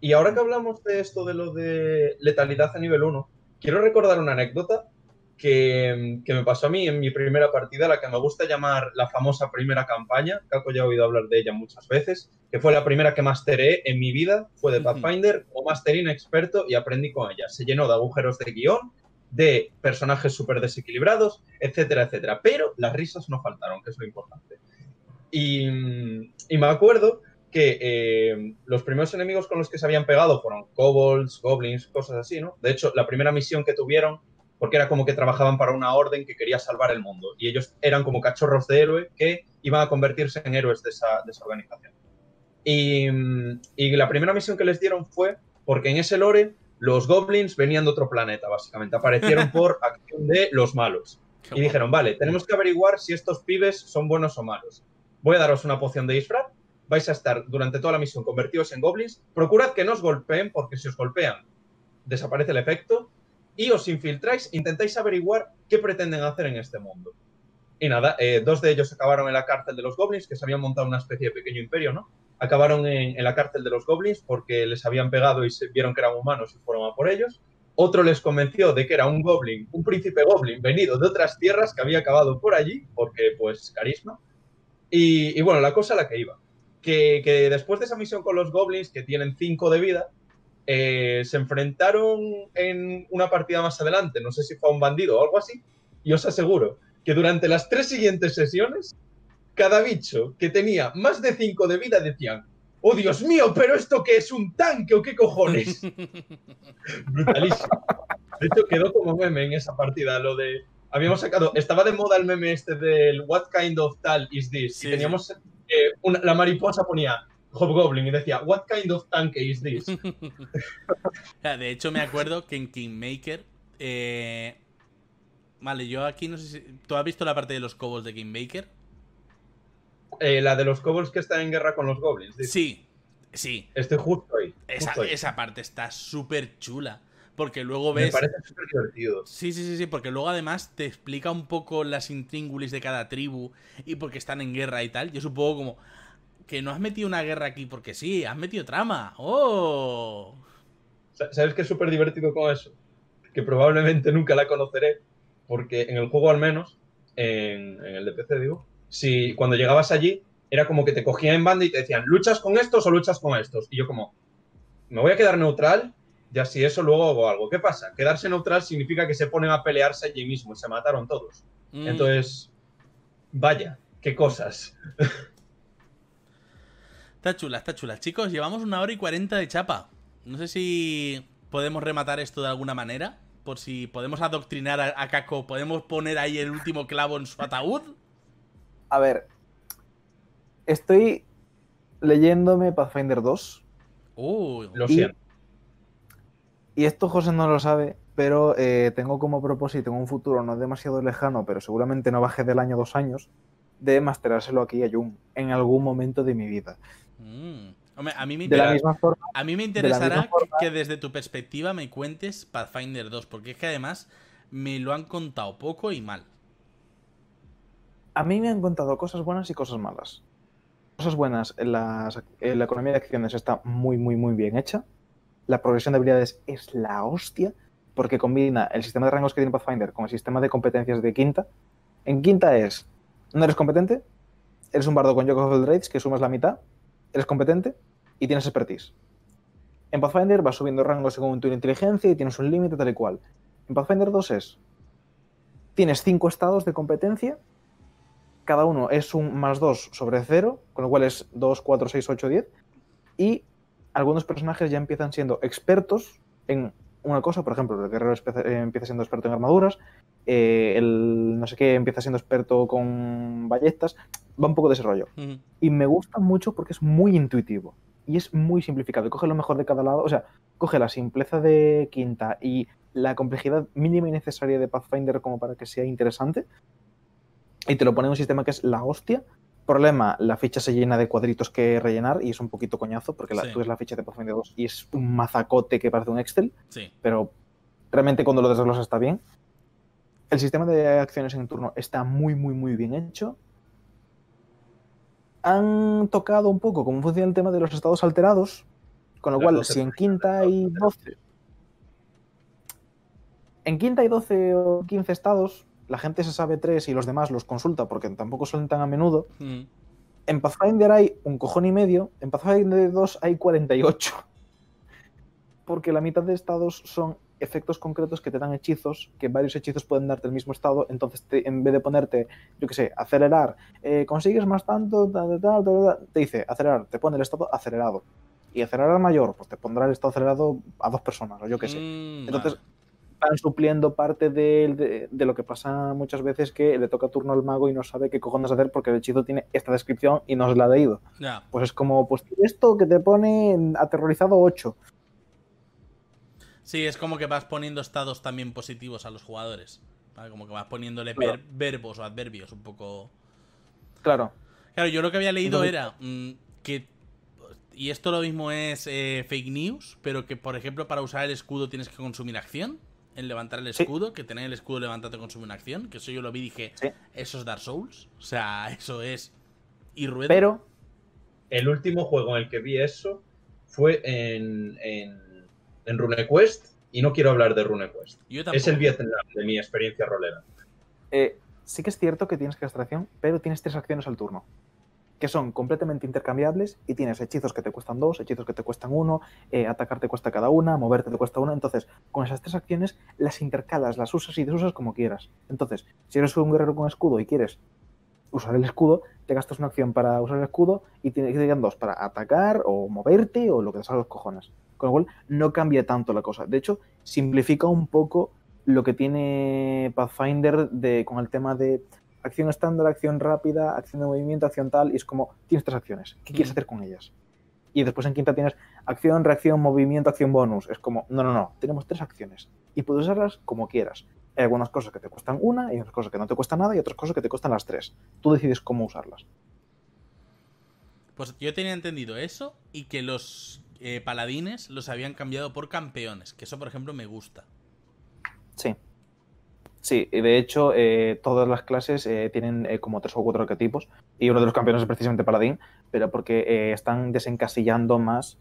Y ahora que hablamos de esto de lo de letalidad a nivel 1, quiero recordar una anécdota que, me pasó a mí en mi primera partida, la que me gusta llamar la famosa primera campaña. Caco ya he oído hablar de ella muchas veces, que fue la primera que masteré en mi vida, fue de Pathfinder, o masteré inexperto y aprendí con ella. Se llenó de agujeros de guion, de personajes súper desequilibrados, etcétera, etcétera. Pero las risas no faltaron, que es lo importante. Y, me acuerdo que eh, los primeros enemigos con los que se habían pegado fueron kobolds, goblins, cosas así, ¿no? De hecho, la primera misión que tuvieron porque era como que trabajaban para una orden que quería salvar el mundo y ellos eran como cachorros de héroe que iban a convertirse en héroes de esa, organización. Y, la primera misión que les dieron fue porque en ese lore los goblins venían de otro planeta, básicamente, aparecieron por acción de los malos. Y dijeron, vale, tenemos que averiguar si estos pibes son buenos o malos. Voy a daros una poción de disfraz, vais a estar durante toda la misión convertidos en goblins, procurad que no os golpeen, porque si os golpean desaparece el efecto, y os infiltráis, intentáis averiguar qué pretenden hacer en este mundo. Y nada, eh, dos de ellos acabaron en la cárcel de los goblins, que se habían montado una especie de pequeño imperio, ¿no? Acabaron en, la cárcel de los goblins porque les habían pegado y se vieron que eran humanos y fueron a por ellos. Otro les convenció de que era un goblin, un príncipe goblin venido de otras tierras que había acabado por allí, porque pues carisma. Y, bueno, la cosa a la que iba. Que, que después de esa misión con los goblins, que tienen cinco de vida, eh, se enfrentaron en una partida más adelante, no sé si fue a un bandido o algo así, y os aseguro que durante las tres siguientes sesiones, cada bicho que tenía más de 5 de vida decían, oh Dios mío, pero esto que es un tanque o qué cojones. Brutalísimo. De hecho, quedó como meme en esa partida lo de... Habíamos sacado, estaba de moda el meme este del What kind of tal is this? y teníamos, eh, la mariposa ponía Hobgoblin y decía, What kind of tank is this? de hecho, me acuerdo que en Kingmaker. Eh... Vale, yo aquí no sé si. ¿Tú has visto la parte de los kobolds de Kingmaker? Eh, la de los kobolds que están en guerra con los goblins. Sí, sí. Estoy justo ahí. esa, esa parte está súper chula. Porque luego Me ves. parece súper divertido. Sí, sí, sí, sí, porque luego además te explica un poco las intríngulis de cada tribu y porque están en guerra y tal. Yo supongo como que no has metido una guerra aquí porque sí, has metido trama. ¡Oh! Sa- ¿Sabes qué es súper divertido con eso? Que probablemente nunca la conoceré, porque en el juego al menos, en, en el de PC digo, si cuando llegabas allí, era como que te cogían en banda y te decían, ¿luchas con estos o luchas con estos? Y yo como, me voy a quedar neutral, ya si eso luego hago algo. ¿Qué pasa? Quedarse neutral significa que se ponen a pelearse allí mismo y se mataron todos. Mm, Entonces, vaya, qué cosas. Está chula, está chula. Chicos, llevamos una hora y cuarenta de chapa. No sé si podemos rematar esto de alguna manera. Por si podemos adoctrinar a, a Kako, podemos poner ahí el último clavo en su ataúd. A ver, estoy leyéndome Pathfinder 2 Uy, Lo Y- siento. y esto José no lo sabe, pero eh, tengo como propósito en un futuro no demasiado lejano, pero seguramente no baje del año dos años, de masterárselo aquí a Jung en algún momento de mi vida. Mm. Hombre, a mí me De la interesa- misma forma, A mí me la interesará forma- que desde tu perspectiva me cuentes Pathfinder 2, porque es que además me lo han contado poco y mal. a mí me han contado cosas buenas y cosas malas. Cosas buenas, en la economía de acciones está muy, muy, muy bien hecha. La progresión de habilidades es la hostia, porque combina el sistema de rangos que tiene Pathfinder con el sistema de competencias de quinta. En quinta es, no eres competente, eres un bardo con Yoke of the Raids que sumas la mitad, eres competente y tienes expertise. En Pathfinder vas subiendo rangos según tu inteligencia y tienes un límite tal y cual. En Pathfinder 2 es, tienes cinco estados de competencia cada uno es un más 2 sobre 0, con lo cual es 2, 4, 6, 8, 10. Y algunos personajes ya empiezan siendo expertos en una cosa, por ejemplo, el guerrero eh, empieza siendo experto en armaduras, eh, el no sé qué empieza siendo experto con ballestas, va un poco de ese rollo. Y me gusta mucho porque es muy intuitivo y es muy simplificado. y Coge lo mejor de cada lado, o sea, coge la simpleza de quinta y la complejidad mínima y necesaria de Pathfinder como para que sea interesante y te lo pone en un sistema que es la hostia. Problema, la ficha se llena de cuadritos que rellenar y es un poquito coñazo porque la, Sí. tú ves la ficha de Pathfinder 2 y es un mazacote que parece un Excel, Sí. pero realmente cuando lo desglosas está bien. El sistema de acciones en turno está muy, muy, muy bien hecho. Han tocado un poco cómo funciona el tema de los estados alterados, con lo cual, 12 si en quinta hay 12, en quinta hay 12 o 15 estados, la gente se sabe tres y los demás los consulta porque tampoco suelen tan a menudo. Ujú. En Pathfinder hay un cojón y medio, en Pathfinder 2 hay 48. Porque la mitad de estados son efectos concretos que te dan hechizos, que varios hechizos pueden darte el mismo estado, entonces te- en vez de ponerte, yo qué sé, acelerar, eh, consigues más tanto, tal, tal, tal, tal, te dice acelerar, te pone el estado acelerado. Y acelerar mayor, pues te pondrá el estado acelerado a dos personas, o yo qué sé. Mm, Entonces, vale. Van supliendo parte de, de- de lo que pasa muchas veces que le toca turno al mago y no sabe qué cojones hacer porque el hechizo tiene esta descripción y no se la ha leído. Pues es como, pues esto que te pone aterrorizado 8. Sí, es como que vas poniendo estados también positivos a los jugadores. ¿vale? Como que vas poniéndole Claro. ver- verbos o adverbios un poco. Claro. Claro, yo lo que había leído era mm, que. Y esto lo mismo es eh, fake news, pero que por ejemplo para usar el escudo tienes que consumir acción. En levantar el Sí. escudo, que tener el escudo levantado te consume una acción. Que eso yo lo vi y dije, Sí. eso es Dark Souls. O sea, eso es. Y rueda. Pero, El último juego en el que vi eso fue en, en, en RuneQuest y no quiero hablar de RuneQuest. yo tampoco. Es el Vietnam de mi experiencia rolera. eh, sí que es cierto que tienes acción, pero tienes tres acciones al turno. Que son completamente intercambiables y tienes hechizos que te cuestan dos, hechizos que te cuestan uno, eh, atacar te cuesta cada una, moverte te cuesta una. Entonces, con esas tres acciones las intercalas, las usas y desusas como quieras. Entonces, si eres un guerrero con escudo y quieres usar el escudo, te gastas una acción para usar el escudo y te quedan dos para atacar o moverte o lo que te salga los cojones. Con lo cual, no cambia tanto la cosa. De hecho, simplifica un poco lo que tiene Pathfinder de, con el tema de acción estándar, acción rápida, acción de movimiento, acción tal, y es como, tienes tres acciones, ¿qué quieres Mm. hacer con ellas? Y después en quinta tienes acción, reacción, movimiento, acción bonus. Es como, no, no, no, tenemos tres acciones y puedes usarlas como quieras. Hay algunas cosas que te cuestan una, hay otras cosas que no te cuestan nada y otras cosas que te cuestan las tres. Tú decides cómo usarlas. Pues yo tenía entendido eso y que los eh, paladines los habían cambiado por campeones, que eso por ejemplo me gusta. Sí. Sí, y de hecho, eh, todas las clases eh, tienen eh, como tres o cuatro arquetipos, y uno de los campeones es precisamente Paladín, pero porque están desencasillando más.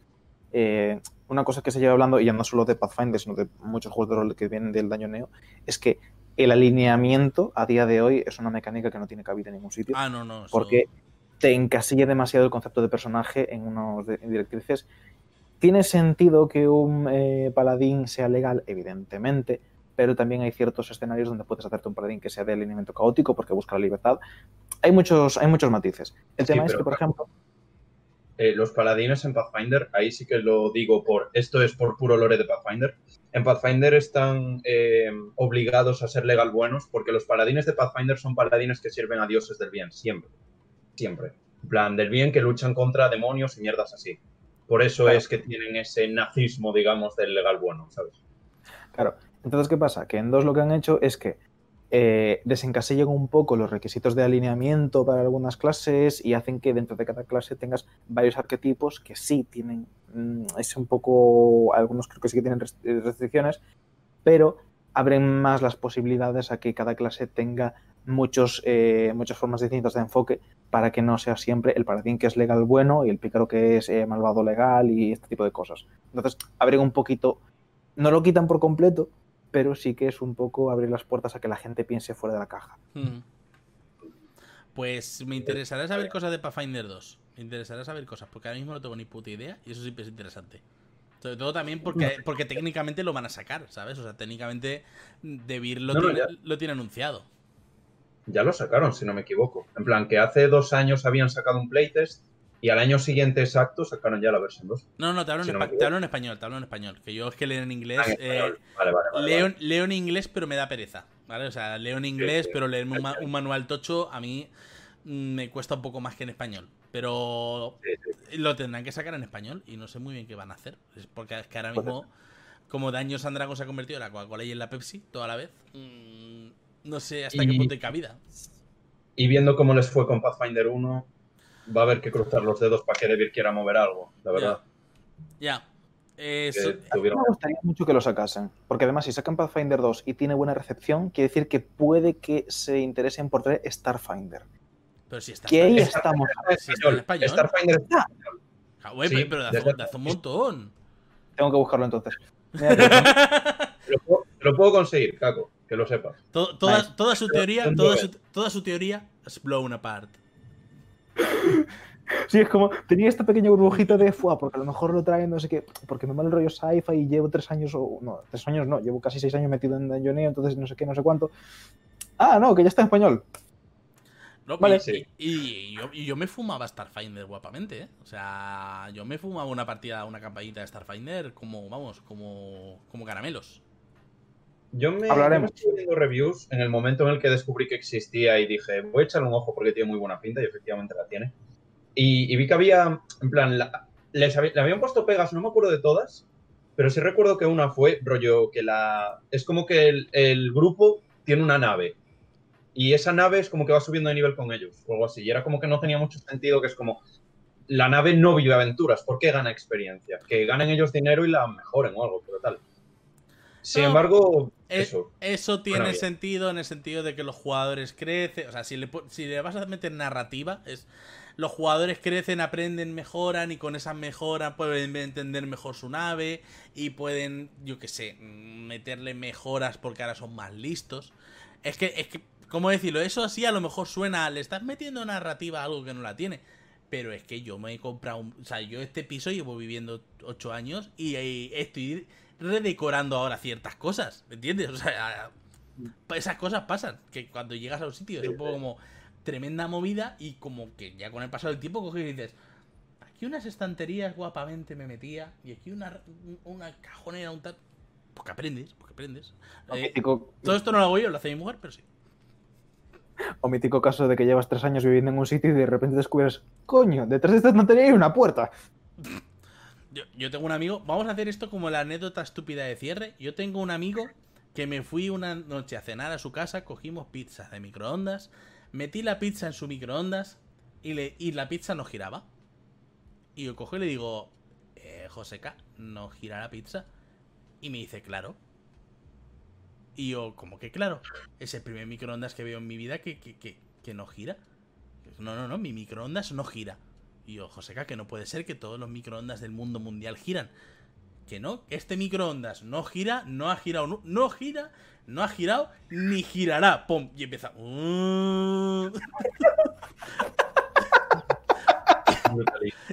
eh, una cosa que se lleva hablando, y ya no solo de Pathfinder, sino de muchos juegos de rol que vienen del daño neo, es que el alineamiento a día de hoy es una mecánica que no tiene cabida en ningún sitio, Ah, no, no. porque te encasilla demasiado el concepto de personaje en unas directrices. Tiene sentido que un paladín sea legal, evidentemente, pero también hay ciertos escenarios donde puedes hacerte un paladín que sea de alineamiento caótico porque busca la libertad. Hay muchos, hay muchos matices. El Sí, tema es que, por ejemplo, Eh, los paladines en Pathfinder, ahí sí que lo digo por. Esto es por puro lore de Pathfinder. En Pathfinder están eh, obligados a ser legal buenos porque los paladines de Pathfinder son paladines que sirven a dioses del bien, siempre. Siempre. En plan, del bien que luchan contra demonios y mierdas así. Por eso Claro. es que tienen ese nazismo, digamos, del legal bueno, ¿sabes? Claro. Entonces, ¿qué pasa? Que en dos lo que han hecho es que eh, desencasillan un poco los requisitos de alineamiento para algunas clases y hacen que dentro de cada clase tengas varios arquetipos que sí tienen, mm, es un poco, algunos creo que sí que tienen eh, restricciones, pero abren más las posibilidades a que cada clase tenga muchos, eh, muchas formas distintas de enfoque para que no sea siempre el paladín que es legal bueno y el pícaro que es eh, malvado legal y este tipo de cosas. Entonces, abren un poquito no lo quitan por completo, pero sí que es un poco abrir las puertas a que la gente piense fuera de la caja. Mm. Pues me interesará saber cosas de Pathfinder 2. Me interesará saber cosas, porque ahora mismo no tengo ni puta idea y eso siempre es interesante. Sobre todo también porque, porque técnicamente lo van a sacar, ¿sabes? O sea, técnicamente Debir lo, No, no, tiene, ya. lo tiene anunciado. Ya lo sacaron, si no me equivoco. En plan, que hace dos años habían sacado un playtest y al año siguiente exacto sacaron ya la versión 2. No, no, te hablo, en, no te hablo en español, te hablo en español. Que yo es que leo en inglés. Ah, en eh, vale, vale, vale, leo, leo en inglés, pero me da pereza. ¿Vale? O sea, leo en inglés, sí. pero leerme un, ma- un manual tocho a mí mm, me cuesta un poco más que en español. Pero Sí, lo tendrán que sacar en español y no sé muy bien qué van a hacer. Es porque es que ahora mismo, como Daños and Dragons se ha convertido en la Coca-Cola y en la Pepsi toda la vez, mm, no sé hasta qué punto hay cabida. Y viendo cómo les fue con Pathfinder 1, va a haber que cruzar los dedos para que Devir quiera mover algo, la verdad. Ya. So- tuvieron- me gustaría mucho que lo sacasen, porque además si sacan Pathfinder 2 y tiene buena recepción, quiere decir que puede que se interesen por traer Starfinder. pero si está, Que ahí está- estamos. está español. Starfinder Ah, güey, Sí, pero- pero de hace, desde- de hace un montón. Tengo que buscarlo entonces. Te lo, puedo, te lo puedo conseguir, Caco, que lo sepas. To- toda, Nice. toda su teoría, toda su, toda su teoría es blown apart. Sí, es como, tenía esta pequeña burbujita de fuá, porque a lo mejor lo traen, no sé qué, porque me mal el rollo sci-fi y llevo tres años, o no, tres años no, llevo casi seis años metido en Dungeoneo, entonces no sé qué, no sé cuánto. Ah, no, que ya está en español. No, Vale. y, Sí. y- y yo, y yo me fumaba Starfinder guapamente, ¿eh? O sea, yo me fumaba una partida, una campañita de Starfinder como, vamos, como, como caramelos. Yo me, Hablaremos. yo me estuve viendo reviews en el momento en el que descubrí que existía y dije, voy a echarle un ojo porque tiene muy buena pinta y efectivamente la tiene. Y, y vi que había, en plan, la- les habí- le habían puesto pegas, no me acuerdo de todas, pero sí recuerdo que una fue, rollo, que la... Es como que el, el grupo tiene una nave y esa nave es como que va subiendo de nivel con ellos o algo así. Y era como que no tenía mucho sentido, que es como, la nave no vive aventuras, ¿por qué gana experiencia? Que ganen ellos dinero y la mejoren o algo, pero tal. Sin No, embargo, eh, eso. Eso tiene Bueno, sentido en el sentido de que los jugadores crecen. O sea, si le, si le vas a meter narrativa, es los jugadores crecen, aprenden, mejoran y con esas mejoras pueden entender mejor su nave y pueden, yo qué sé, mm, meterle mejoras porque ahora son más listos. Es que, es que, ¿cómo decirlo? Eso así a lo mejor suena, le estás metiendo narrativa a algo que no la tiene. Pero es que yo me he comprado un... O sea, yo este piso llevo viviendo 8 años y, estoy redecorando ahora ciertas cosas, ¿me entiendes? O sea, esas cosas pasan, que cuando llegas a un sitio es un poco como tremenda movida y como que ya con el paso del tiempo coges y dices, aquí unas estanterías guapamente me metía y aquí una, una cajonera, un tal... Porque aprendes, porque aprendes. Eh, todo esto no lo hago yo, lo hace mi mujer, pero sí. o mítico caso de que llevas tres años viviendo en un sitio y de repente descubres, coño, detrás de esta estantería hay una puerta. Yo, tengo un amigo, vamos a hacer esto como la anécdota estúpida de cierre. Yo tengo un amigo que me fui una noche a cenar a su casa, cogimos pizzas de microondas, metí la pizza en su microondas y, le, y la pizza no giraba. Y yo cojo y le digo, eh, Joseca, ¿no gira la pizza? Y me dice, claro. Y yo, como que claro? Es el primer microondas que veo en mi vida que, que, que, que no gira. No, no, no, mi microondas no gira. Y yo, Joseca, que no puede ser que todos los microondas del mundo mundial giran. Que no, este microondas no gira, no ha girado, no, gira, no ha girado, ni girará. ¡Pum! Y empieza.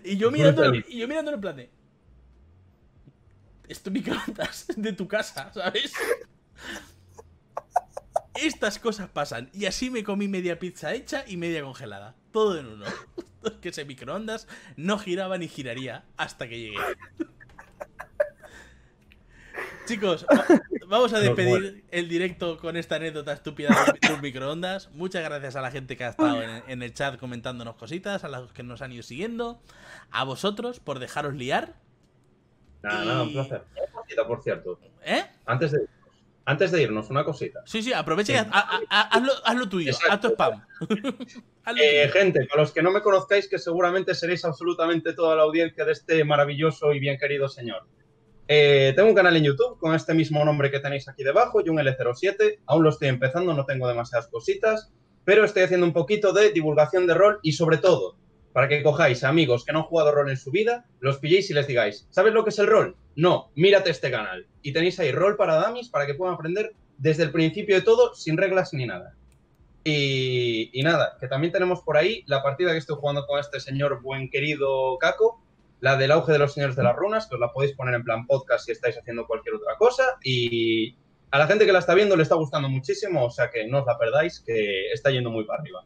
Y yo mirando, y yo mirando en plan de. Esto microondas de tu casa, ¿sabes? Estas cosas pasan. Y así me comí media pizza hecha y media congelada. Todo en uno. Que ese microondas no giraba ni giraría hasta que llegué. Chicos, va- vamos a despedir el directo con esta anécdota estúpida de un microondas. Muchas gracias a la gente que ha estado en, el chat comentándonos cositas, a los que nos han ido siguiendo, a vosotros por dejaros liar. Nada, nada, un placer. Por cierto. ¿Eh? Antes de, antes de irnos, una cosita. Sí, sí, aprovecha y Sí. haz, ha- ha- hazlo, hazlo tuyo, Exacto. haz tu spam. Eh, gente, para los que no me conozcáis, que seguramente seréis absolutamente toda la audiencia de este maravilloso y bien querido señor. Eh, tengo un canal en YouTube con este mismo nombre que tenéis aquí debajo, y un L07. Aún lo estoy empezando, no tengo demasiadas cositas, pero estoy haciendo un poquito de divulgación de rol y sobre todo, para que cojáis amigos que no han jugado rol en su vida, los pilléis y les digáis, ¿sabes lo que es el rol? No, mírate este canal. Y tenéis ahí rol para damis para que puedan aprender desde el principio de todo, sin reglas ni nada. Y, y nada, que también tenemos por ahí la partida que estoy jugando con este señor buen querido Caco, la del auge de los señores de las runas, que os la podéis poner en plan podcast si estáis haciendo cualquier otra cosa. Y a la gente que la está viendo le está gustando muchísimo, o sea que no os la perdáis, que está yendo muy para arriba.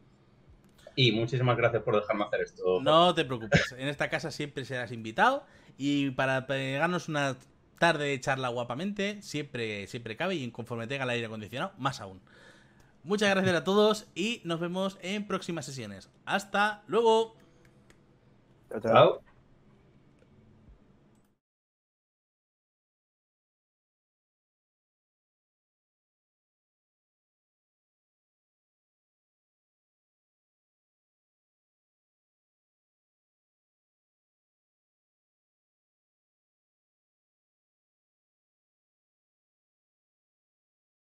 Y muchísimas gracias por dejarme hacer esto. No te preocupes, en esta casa siempre serás invitado y para pegarnos una tarde de charla guapamente, siempre, siempre cabe y conforme tenga el aire acondicionado, más aún. Muchas gracias a todos y nos vemos en próximas sesiones. Hasta luego. Chao, chao.